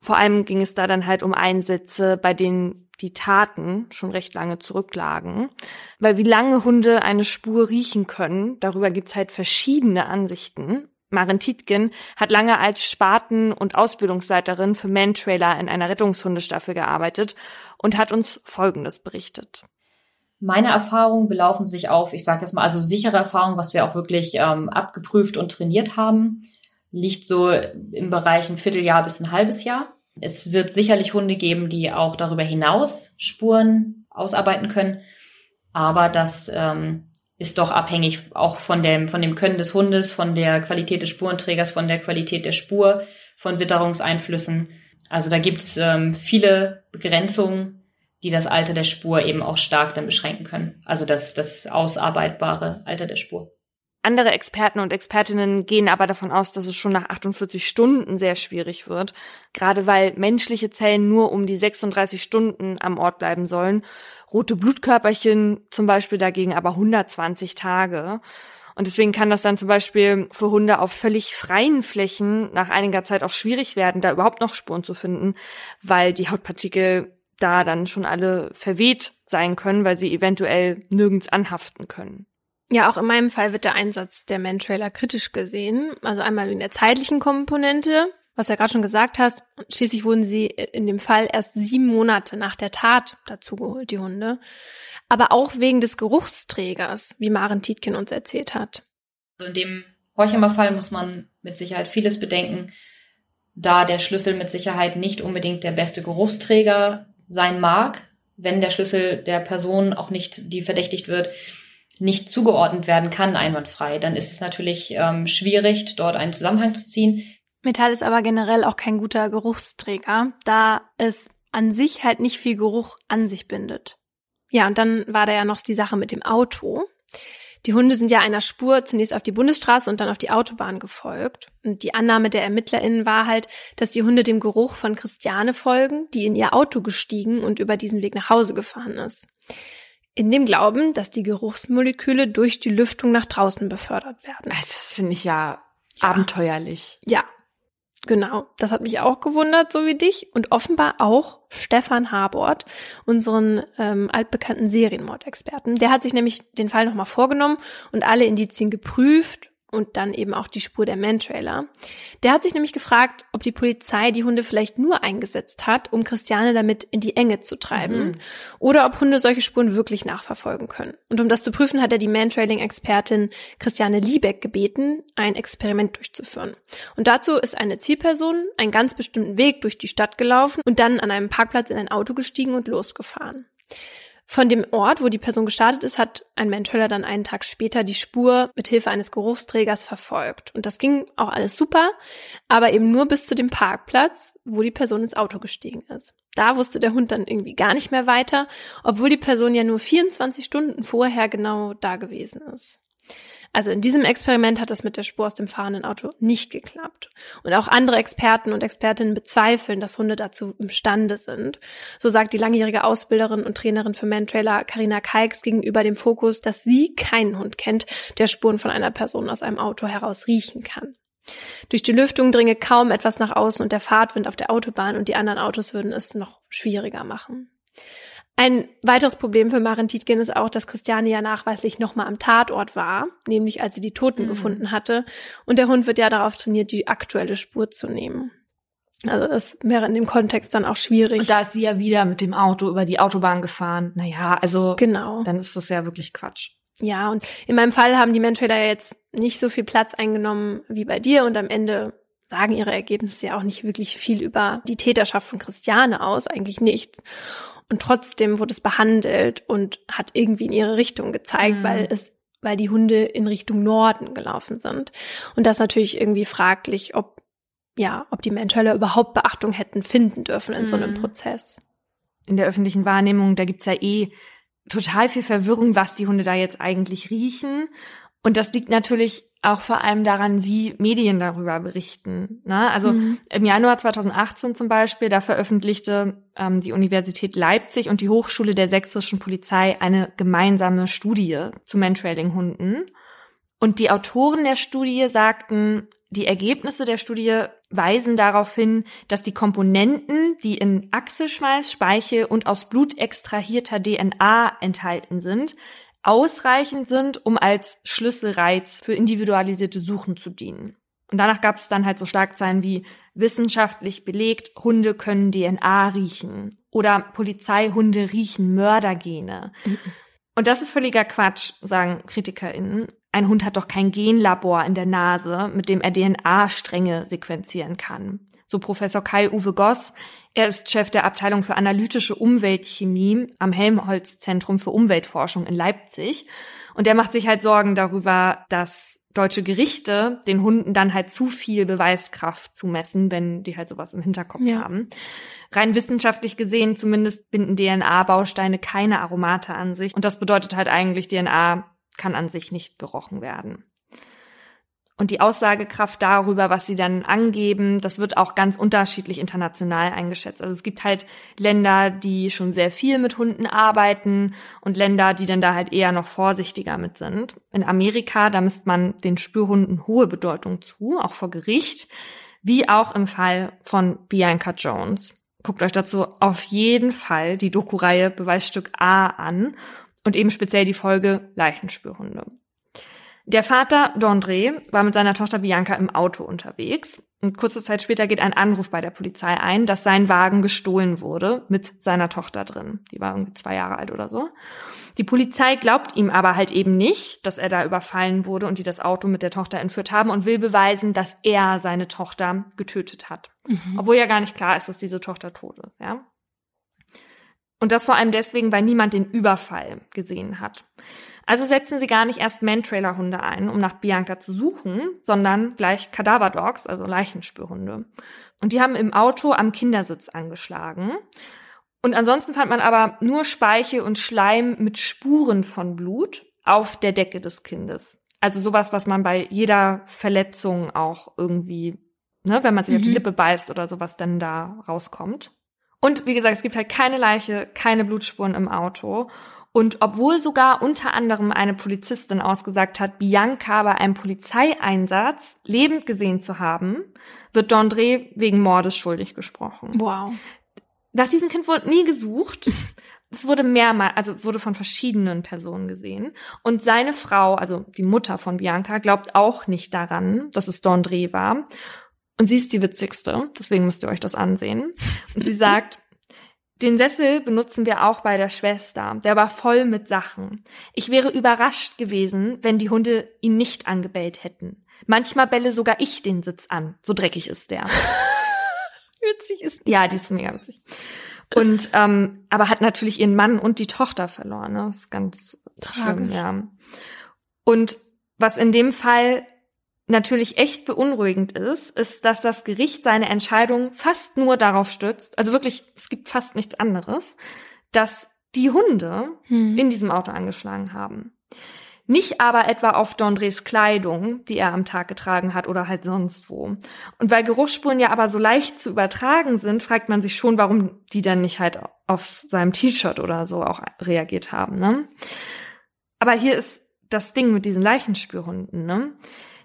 Vor allem ging es da dann halt um Einsätze, bei denen die Taten schon recht lange zurücklagen. Weil wie lange Hunde eine Spur riechen können, darüber gibt's halt verschiedene Ansichten. Maren Tietgen hat lange als Spaten- und Ausbildungsleiterin für Mantrailer in einer Rettungshundestaffel gearbeitet und hat uns Folgendes berichtet. Meine Erfahrungen belaufen sich auf, ich sage jetzt mal, also sichere Erfahrungen, was wir auch wirklich ähm, abgeprüft und trainiert haben, liegt so im Bereich ein Vierteljahr bis ein halbes Jahr. Es wird sicherlich Hunde geben, die auch darüber hinaus Spuren ausarbeiten können, aber das ähm, ist doch abhängig auch von dem, von dem Können des Hundes, von der Qualität des Spurenträgers, von der Qualität der Spur, von Witterungseinflüssen. Also da gibt's ähm, viele Begrenzungen, die das Alter der Spur eben auch stark dann beschränken können. Also das, das ausarbeitbare Alter der Spur. Andere Experten und Expertinnen gehen aber davon aus, dass es schon nach 48 Stunden sehr schwierig wird, gerade weil menschliche Zellen nur um die 36 Stunden am Ort bleiben sollen rote Blutkörperchen zum Beispiel dagegen aber 120 Tage. Und deswegen kann das dann zum Beispiel für Hunde auf völlig freien Flächen nach einiger Zeit auch schwierig werden, da überhaupt noch Spuren zu finden, weil die Hautpartikel da dann schon alle verweht sein können, weil sie eventuell nirgends anhaften können. Ja, auch in meinem Fall wird der Einsatz der Mantrailer kritisch gesehen. Also einmal in der zeitlichen Komponente was du ja gerade schon gesagt hast, schließlich wurden sie in dem Fall erst sieben Monate nach der Tat dazugeholt, die Hunde. Aber auch wegen des Geruchsträgers, wie Maren Tietkin uns erzählt hat. Also in dem Horchhammer-Fall muss man mit Sicherheit vieles bedenken, da der Schlüssel mit Sicherheit nicht unbedingt der beste Geruchsträger sein mag, wenn der Schlüssel der Person auch nicht, die verdächtigt wird, nicht zugeordnet werden kann einwandfrei, dann ist es natürlich ähm, schwierig, dort einen Zusammenhang zu ziehen. Metall ist aber generell auch kein guter Geruchsträger, da es an sich halt nicht viel Geruch an sich bindet. Ja, und dann war da ja noch die Sache mit dem Auto. Die Hunde sind ja einer Spur zunächst auf die Bundesstraße und dann auf die Autobahn gefolgt. Und die Annahme der ErmittlerInnen war halt, dass die Hunde dem Geruch von Christiane folgen, die in ihr Auto gestiegen und über diesen Weg nach Hause gefahren ist. In dem Glauben, dass die Geruchsmoleküle durch die Lüftung nach draußen befördert werden. Das finde ich ja, ja abenteuerlich. Ja, Genau, das hat mich auch gewundert, so wie dich. Und offenbar auch Stefan Habort, unseren ähm, altbekannten Serienmordexperten. Der hat sich nämlich den Fall nochmal vorgenommen und alle Indizien geprüft und dann eben auch die Spur der Mantrailer. Der hat sich nämlich gefragt, ob die Polizei die Hunde vielleicht nur eingesetzt hat, um Christiane damit in die Enge zu treiben, mhm. oder ob Hunde solche Spuren wirklich nachverfolgen können. Und um das zu prüfen, hat er die Mantrailing-Expertin Christiane Liebeck gebeten, ein Experiment durchzuführen. Und dazu ist eine Zielperson einen ganz bestimmten Weg durch die Stadt gelaufen und dann an einem Parkplatz in ein Auto gestiegen und losgefahren. Von dem Ort, wo die Person gestartet ist, hat ein Menschhöller dann einen Tag später die Spur mit Hilfe eines Geruchsträgers verfolgt. Und das ging auch alles super, aber eben nur bis zu dem Parkplatz, wo die Person ins Auto gestiegen ist. Da wusste der Hund dann irgendwie gar nicht mehr weiter, obwohl die Person ja nur 24 Stunden vorher genau da gewesen ist. Also in diesem Experiment hat das mit der Spur aus dem fahrenden Auto nicht geklappt. Und auch andere Experten und Expertinnen bezweifeln, dass Hunde dazu imstande sind. So sagt die langjährige Ausbilderin und Trainerin für Mantrailer Karina Kalks gegenüber dem Fokus, dass sie keinen Hund kennt, der Spuren von einer Person aus einem Auto heraus riechen kann. Durch die Lüftung dringe kaum etwas nach außen und der Fahrtwind auf der Autobahn und die anderen Autos würden es noch schwieriger machen. Ein weiteres Problem für Maren Tietgen ist auch, dass Christiane ja nachweislich nochmal am Tatort war, nämlich als sie die Toten mhm. gefunden hatte. Und der Hund wird ja darauf trainiert, die aktuelle Spur zu nehmen. Also das wäre in dem Kontext dann auch schwierig. Und da ist sie ja wieder mit dem Auto über die Autobahn gefahren. Naja, also genau. dann ist das ja wirklich Quatsch. Ja, und in meinem Fall haben die Mantrailer ja jetzt nicht so viel Platz eingenommen wie bei dir und am Ende sagen ihre Ergebnisse ja auch nicht wirklich viel über die Täterschaft von Christiane aus, eigentlich nichts. Und trotzdem wurde es behandelt und hat irgendwie in ihre Richtung gezeigt, mhm. weil es weil die Hunde in Richtung Norden gelaufen sind. Und das natürlich irgendwie fraglich, ob ja, ob die Menschhöller überhaupt Beachtung hätten finden dürfen in mhm. so einem mhm. Prozess. In der öffentlichen Wahrnehmung, da gibt's ja eh total viel Verwirrung, was die Hunde da jetzt eigentlich riechen. Und das liegt natürlich auch vor allem daran, wie Medien darüber berichten. Ne? Also mhm. im Januar 2018 zum Beispiel, da veröffentlichte ähm, die Universität Leipzig und die Hochschule der sächsischen Polizei eine gemeinsame Studie zu Mantrailing-Hunden. Und die Autoren der Studie sagten, die Ergebnisse der Studie weisen darauf hin, dass die Komponenten, die in Achselschweiß, Speichel und aus Blut extrahierter DNA enthalten sind, ausreichend sind, um als Schlüsselreiz für individualisierte Suchen zu dienen. Und danach gab es dann halt so Schlagzeilen wie wissenschaftlich belegt, Hunde können DNA riechen oder Polizeihunde riechen Mördergene. Mhm. Und das ist völliger Quatsch, sagen KritikerInnen. Ein Hund hat doch kein Genlabor in der Nase, mit dem er DNA-Stränge sequenzieren kann. So Professor Kai-Uwe Goss, er ist Chef der Abteilung für analytische Umweltchemie am Helmholtz-Zentrum für Umweltforschung in Leipzig. Und der macht sich halt Sorgen darüber, dass deutsche Gerichte den Hunden dann halt zu viel Beweiskraft zumessen, wenn die halt sowas im Hinterkopf ja. haben. Rein wissenschaftlich gesehen zumindest binden DNA-Bausteine keine Aromate an sich. Und das bedeutet halt eigentlich, DNA kann an sich nicht gerochen werden. Und die Aussagekraft darüber, was sie dann angeben, das wird auch ganz unterschiedlich international eingeschätzt. Also es gibt halt Länder, die schon sehr viel mit Hunden arbeiten und Länder, die dann da halt eher noch vorsichtiger mit sind. In Amerika, da misst man den Spürhunden hohe Bedeutung zu, auch vor Gericht, wie auch im Fall von Bianca Jones. Guckt euch dazu auf jeden Fall die Doku-Reihe Beweisstück A an und eben speziell die Folge Leichenspürhunde. Der Vater D'André war mit seiner Tochter Bianca im Auto unterwegs. Und kurze Zeit später geht ein Anruf bei der Polizei ein, dass sein Wagen gestohlen wurde mit seiner Tochter drin. Die war irgendwie zwei Jahre alt oder so. Die Polizei glaubt ihm aber halt eben nicht, dass er da überfallen wurde und die das Auto mit der Tochter entführt haben und will beweisen, dass er seine Tochter getötet hat. Mhm. Obwohl ja gar nicht klar ist, dass diese Tochter tot ist, ja. Und das vor allem deswegen, weil niemand den Überfall gesehen hat. Also setzen sie gar nicht erst Man-Trailer-Hunde ein, um nach Bianca zu suchen, sondern gleich Kadaver-Dogs, also Leichenspürhunde. Und die haben im Auto am Kindersitz angeschlagen. Und ansonsten fand man aber nur Speichel und Schleim mit Spuren von Blut auf der Decke des Kindes. Also sowas, was man bei jeder Verletzung auch irgendwie, ne, wenn man sich mhm. auf die mhm. Lippe beißt oder sowas, dann da rauskommt. Und wie gesagt, es gibt halt keine Leiche, keine Blutspuren im Auto. Und obwohl sogar unter anderem eine Polizistin ausgesagt hat, Bianca bei einem Polizeieinsatz lebend gesehen zu haben, wird D'André wegen Mordes schuldig gesprochen. Wow. Nach diesem Kind wurde nie gesucht. es wurde mehrmals, also wurde von verschiedenen Personen gesehen. Und seine Frau, also die Mutter von Bianca, glaubt auch nicht daran, dass es Dondre war. Und sie ist die witzigste, deswegen müsst ihr euch das ansehen. Und sie sagt, den Sessel benutzen wir auch bei der Schwester. Der war voll mit Sachen. Ich wäre überrascht gewesen, wenn die Hunde ihn nicht angebellt hätten. Manchmal bälle sogar ich den Sitz an. So dreckig ist der. Witzig ist. Ja, die ist mega witzig. Und ähm, aber hat natürlich ihren Mann und die Tochter verloren. Ne? Das ist ganz Tragisch. schlimm, ja. Und was in dem Fall natürlich echt beunruhigend ist, ist, dass das Gericht seine Entscheidung fast nur darauf stützt, also wirklich, es gibt fast nichts anderes, dass die Hunde Hm. in diesem Auto angeschlagen haben. Nicht aber etwa auf Dondres Kleidung, die er am Tag getragen hat oder halt sonst wo. Und weil Geruchsspuren ja aber so leicht zu übertragen sind, fragt man sich schon, warum die dann nicht halt auf seinem T-Shirt oder so auch reagiert haben, ne? Aber hier ist das Ding mit diesen Leichenspürhunden, ne?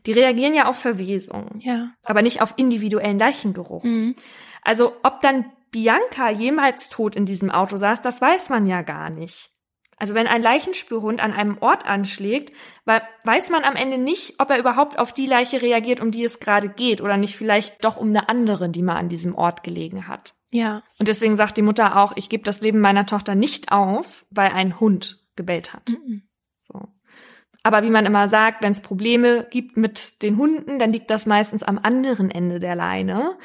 Die reagieren ja auf Verwesung, Ja. aber nicht auf individuellen Leichengeruch. Mhm. Also ob dann Bianca jemals tot in diesem Auto saß, das weiß man ja gar nicht. Also wenn ein Leichenspürhund an einem Ort anschlägt, weiß man am Ende nicht, ob er überhaupt auf die Leiche reagiert, um die es gerade geht, oder nicht vielleicht doch um eine andere, die mal an diesem Ort gelegen hat. Ja. Und deswegen sagt die Mutter auch, ich gebe das Leben meiner Tochter nicht auf, weil ein Hund gebellt hat. Mhm. Aber wie man immer sagt, wenn es Probleme gibt mit den Hunden, dann liegt das meistens am anderen Ende der Leine.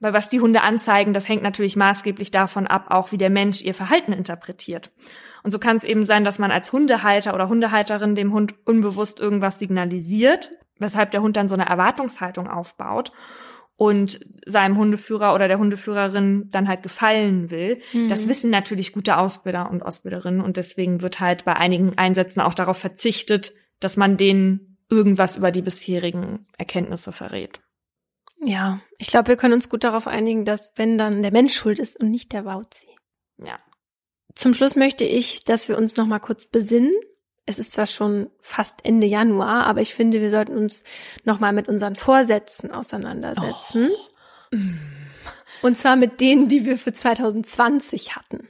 Weil was die Hunde anzeigen, das hängt natürlich maßgeblich davon ab, auch wie der Mensch ihr Verhalten interpretiert. Und so kann es eben sein, dass man als Hundehalter oder Hundehalterin dem Hund unbewusst irgendwas signalisiert, weshalb der Hund dann so eine Erwartungshaltung aufbaut und seinem Hundeführer oder der Hundeführerin dann halt gefallen will. Das Mhm. wissen natürlich gute Ausbilder und Ausbilderinnen und deswegen wird halt bei einigen Einsätzen auch darauf verzichtet, dass man denen irgendwas über die bisherigen Erkenntnisse verrät. Ja. Ich glaube, wir können uns gut darauf einigen, dass wenn dann der Mensch schuld ist und nicht der Wauzi. Ja. Zum Schluss möchte ich, dass wir uns noch mal kurz besinnen. Es ist zwar schon fast Ende Januar, aber ich finde, wir sollten uns noch mal mit unseren Vorsätzen auseinandersetzen. Und zwar mit denen, die wir für 2020 hatten.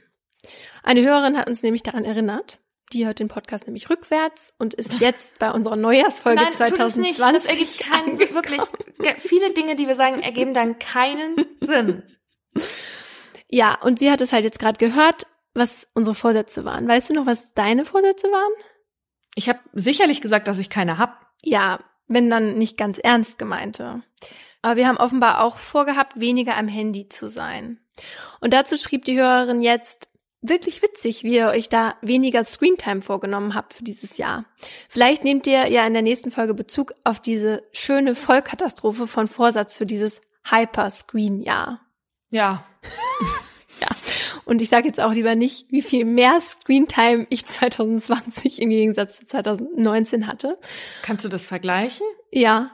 Eine Hörerin hat uns nämlich daran erinnert. Die hört den Podcast nämlich rückwärts und ist jetzt bei unserer Neujahrsfolge Nein, tut es 2020. nicht. Das ergibt keinen. Wirklich, viele Dinge, die wir sagen, ergeben dann keinen Sinn. Ja, und sie hat es halt jetzt gerade gehört, was unsere Vorsätze waren. Weißt du noch, was deine Vorsätze waren? Ich habe sicherlich gesagt, dass ich keine hab. Ja, wenn dann nicht ganz ernst gemeinte. Aber wir haben offenbar auch vorgehabt, weniger am Handy zu sein. Und dazu schrieb die Hörerin jetzt, wirklich witzig, wie ihr euch da weniger Screentime vorgenommen habt für dieses Jahr. Vielleicht nehmt ihr ja in der nächsten Folge Bezug auf diese schöne Vollkatastrophe von Vorsatz für dieses Hyper-Screen-Jahr. Ja. Und ich sage jetzt auch lieber nicht, wie viel mehr Screentime ich 2020 im Gegensatz zu 2019 hatte. Kannst du das vergleichen? Ja,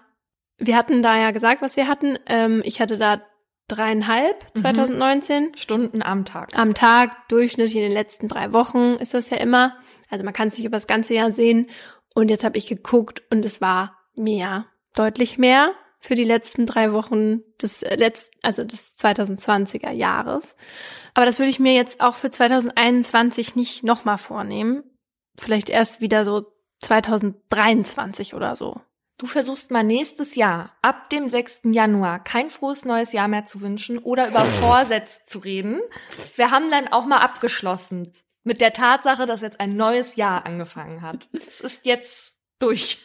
wir hatten da ja gesagt, was wir hatten. Ähm, ich hatte da dreieinhalb Mhm. 2019 Stunden am Tag. am Tag, durchschnittlich in den letzten drei Wochen ist das ja immer. Also man kann es nicht über das ganze Jahr sehen. Und jetzt habe ich geguckt und es war mehr, deutlich mehr für die letzten drei Wochen des äh, letzt, also des 2020er Jahres. Aber das würde ich mir jetzt auch für 2021 nicht nochmal vornehmen. Vielleicht erst wieder so 2023 oder so. Du versuchst mal nächstes Jahr, ab dem 6. Januar, kein frohes neues Jahr mehr zu wünschen oder über Vorsätze zu reden. Wir haben dann auch mal abgeschlossen mit der Tatsache, dass jetzt ein neues Jahr angefangen hat. Es ist jetzt durch.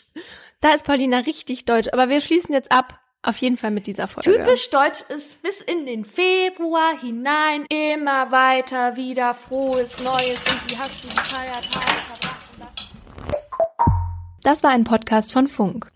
Da ist Paulina richtig deutsch, aber wir schließen jetzt ab. Auf jeden Fall mit dieser Folge. Typisch deutsch ist bis in den Februar hinein immer weiter wieder frohes Neues. Und wie hast du die Feiertage verbracht? Das war ein Podcast von Funk.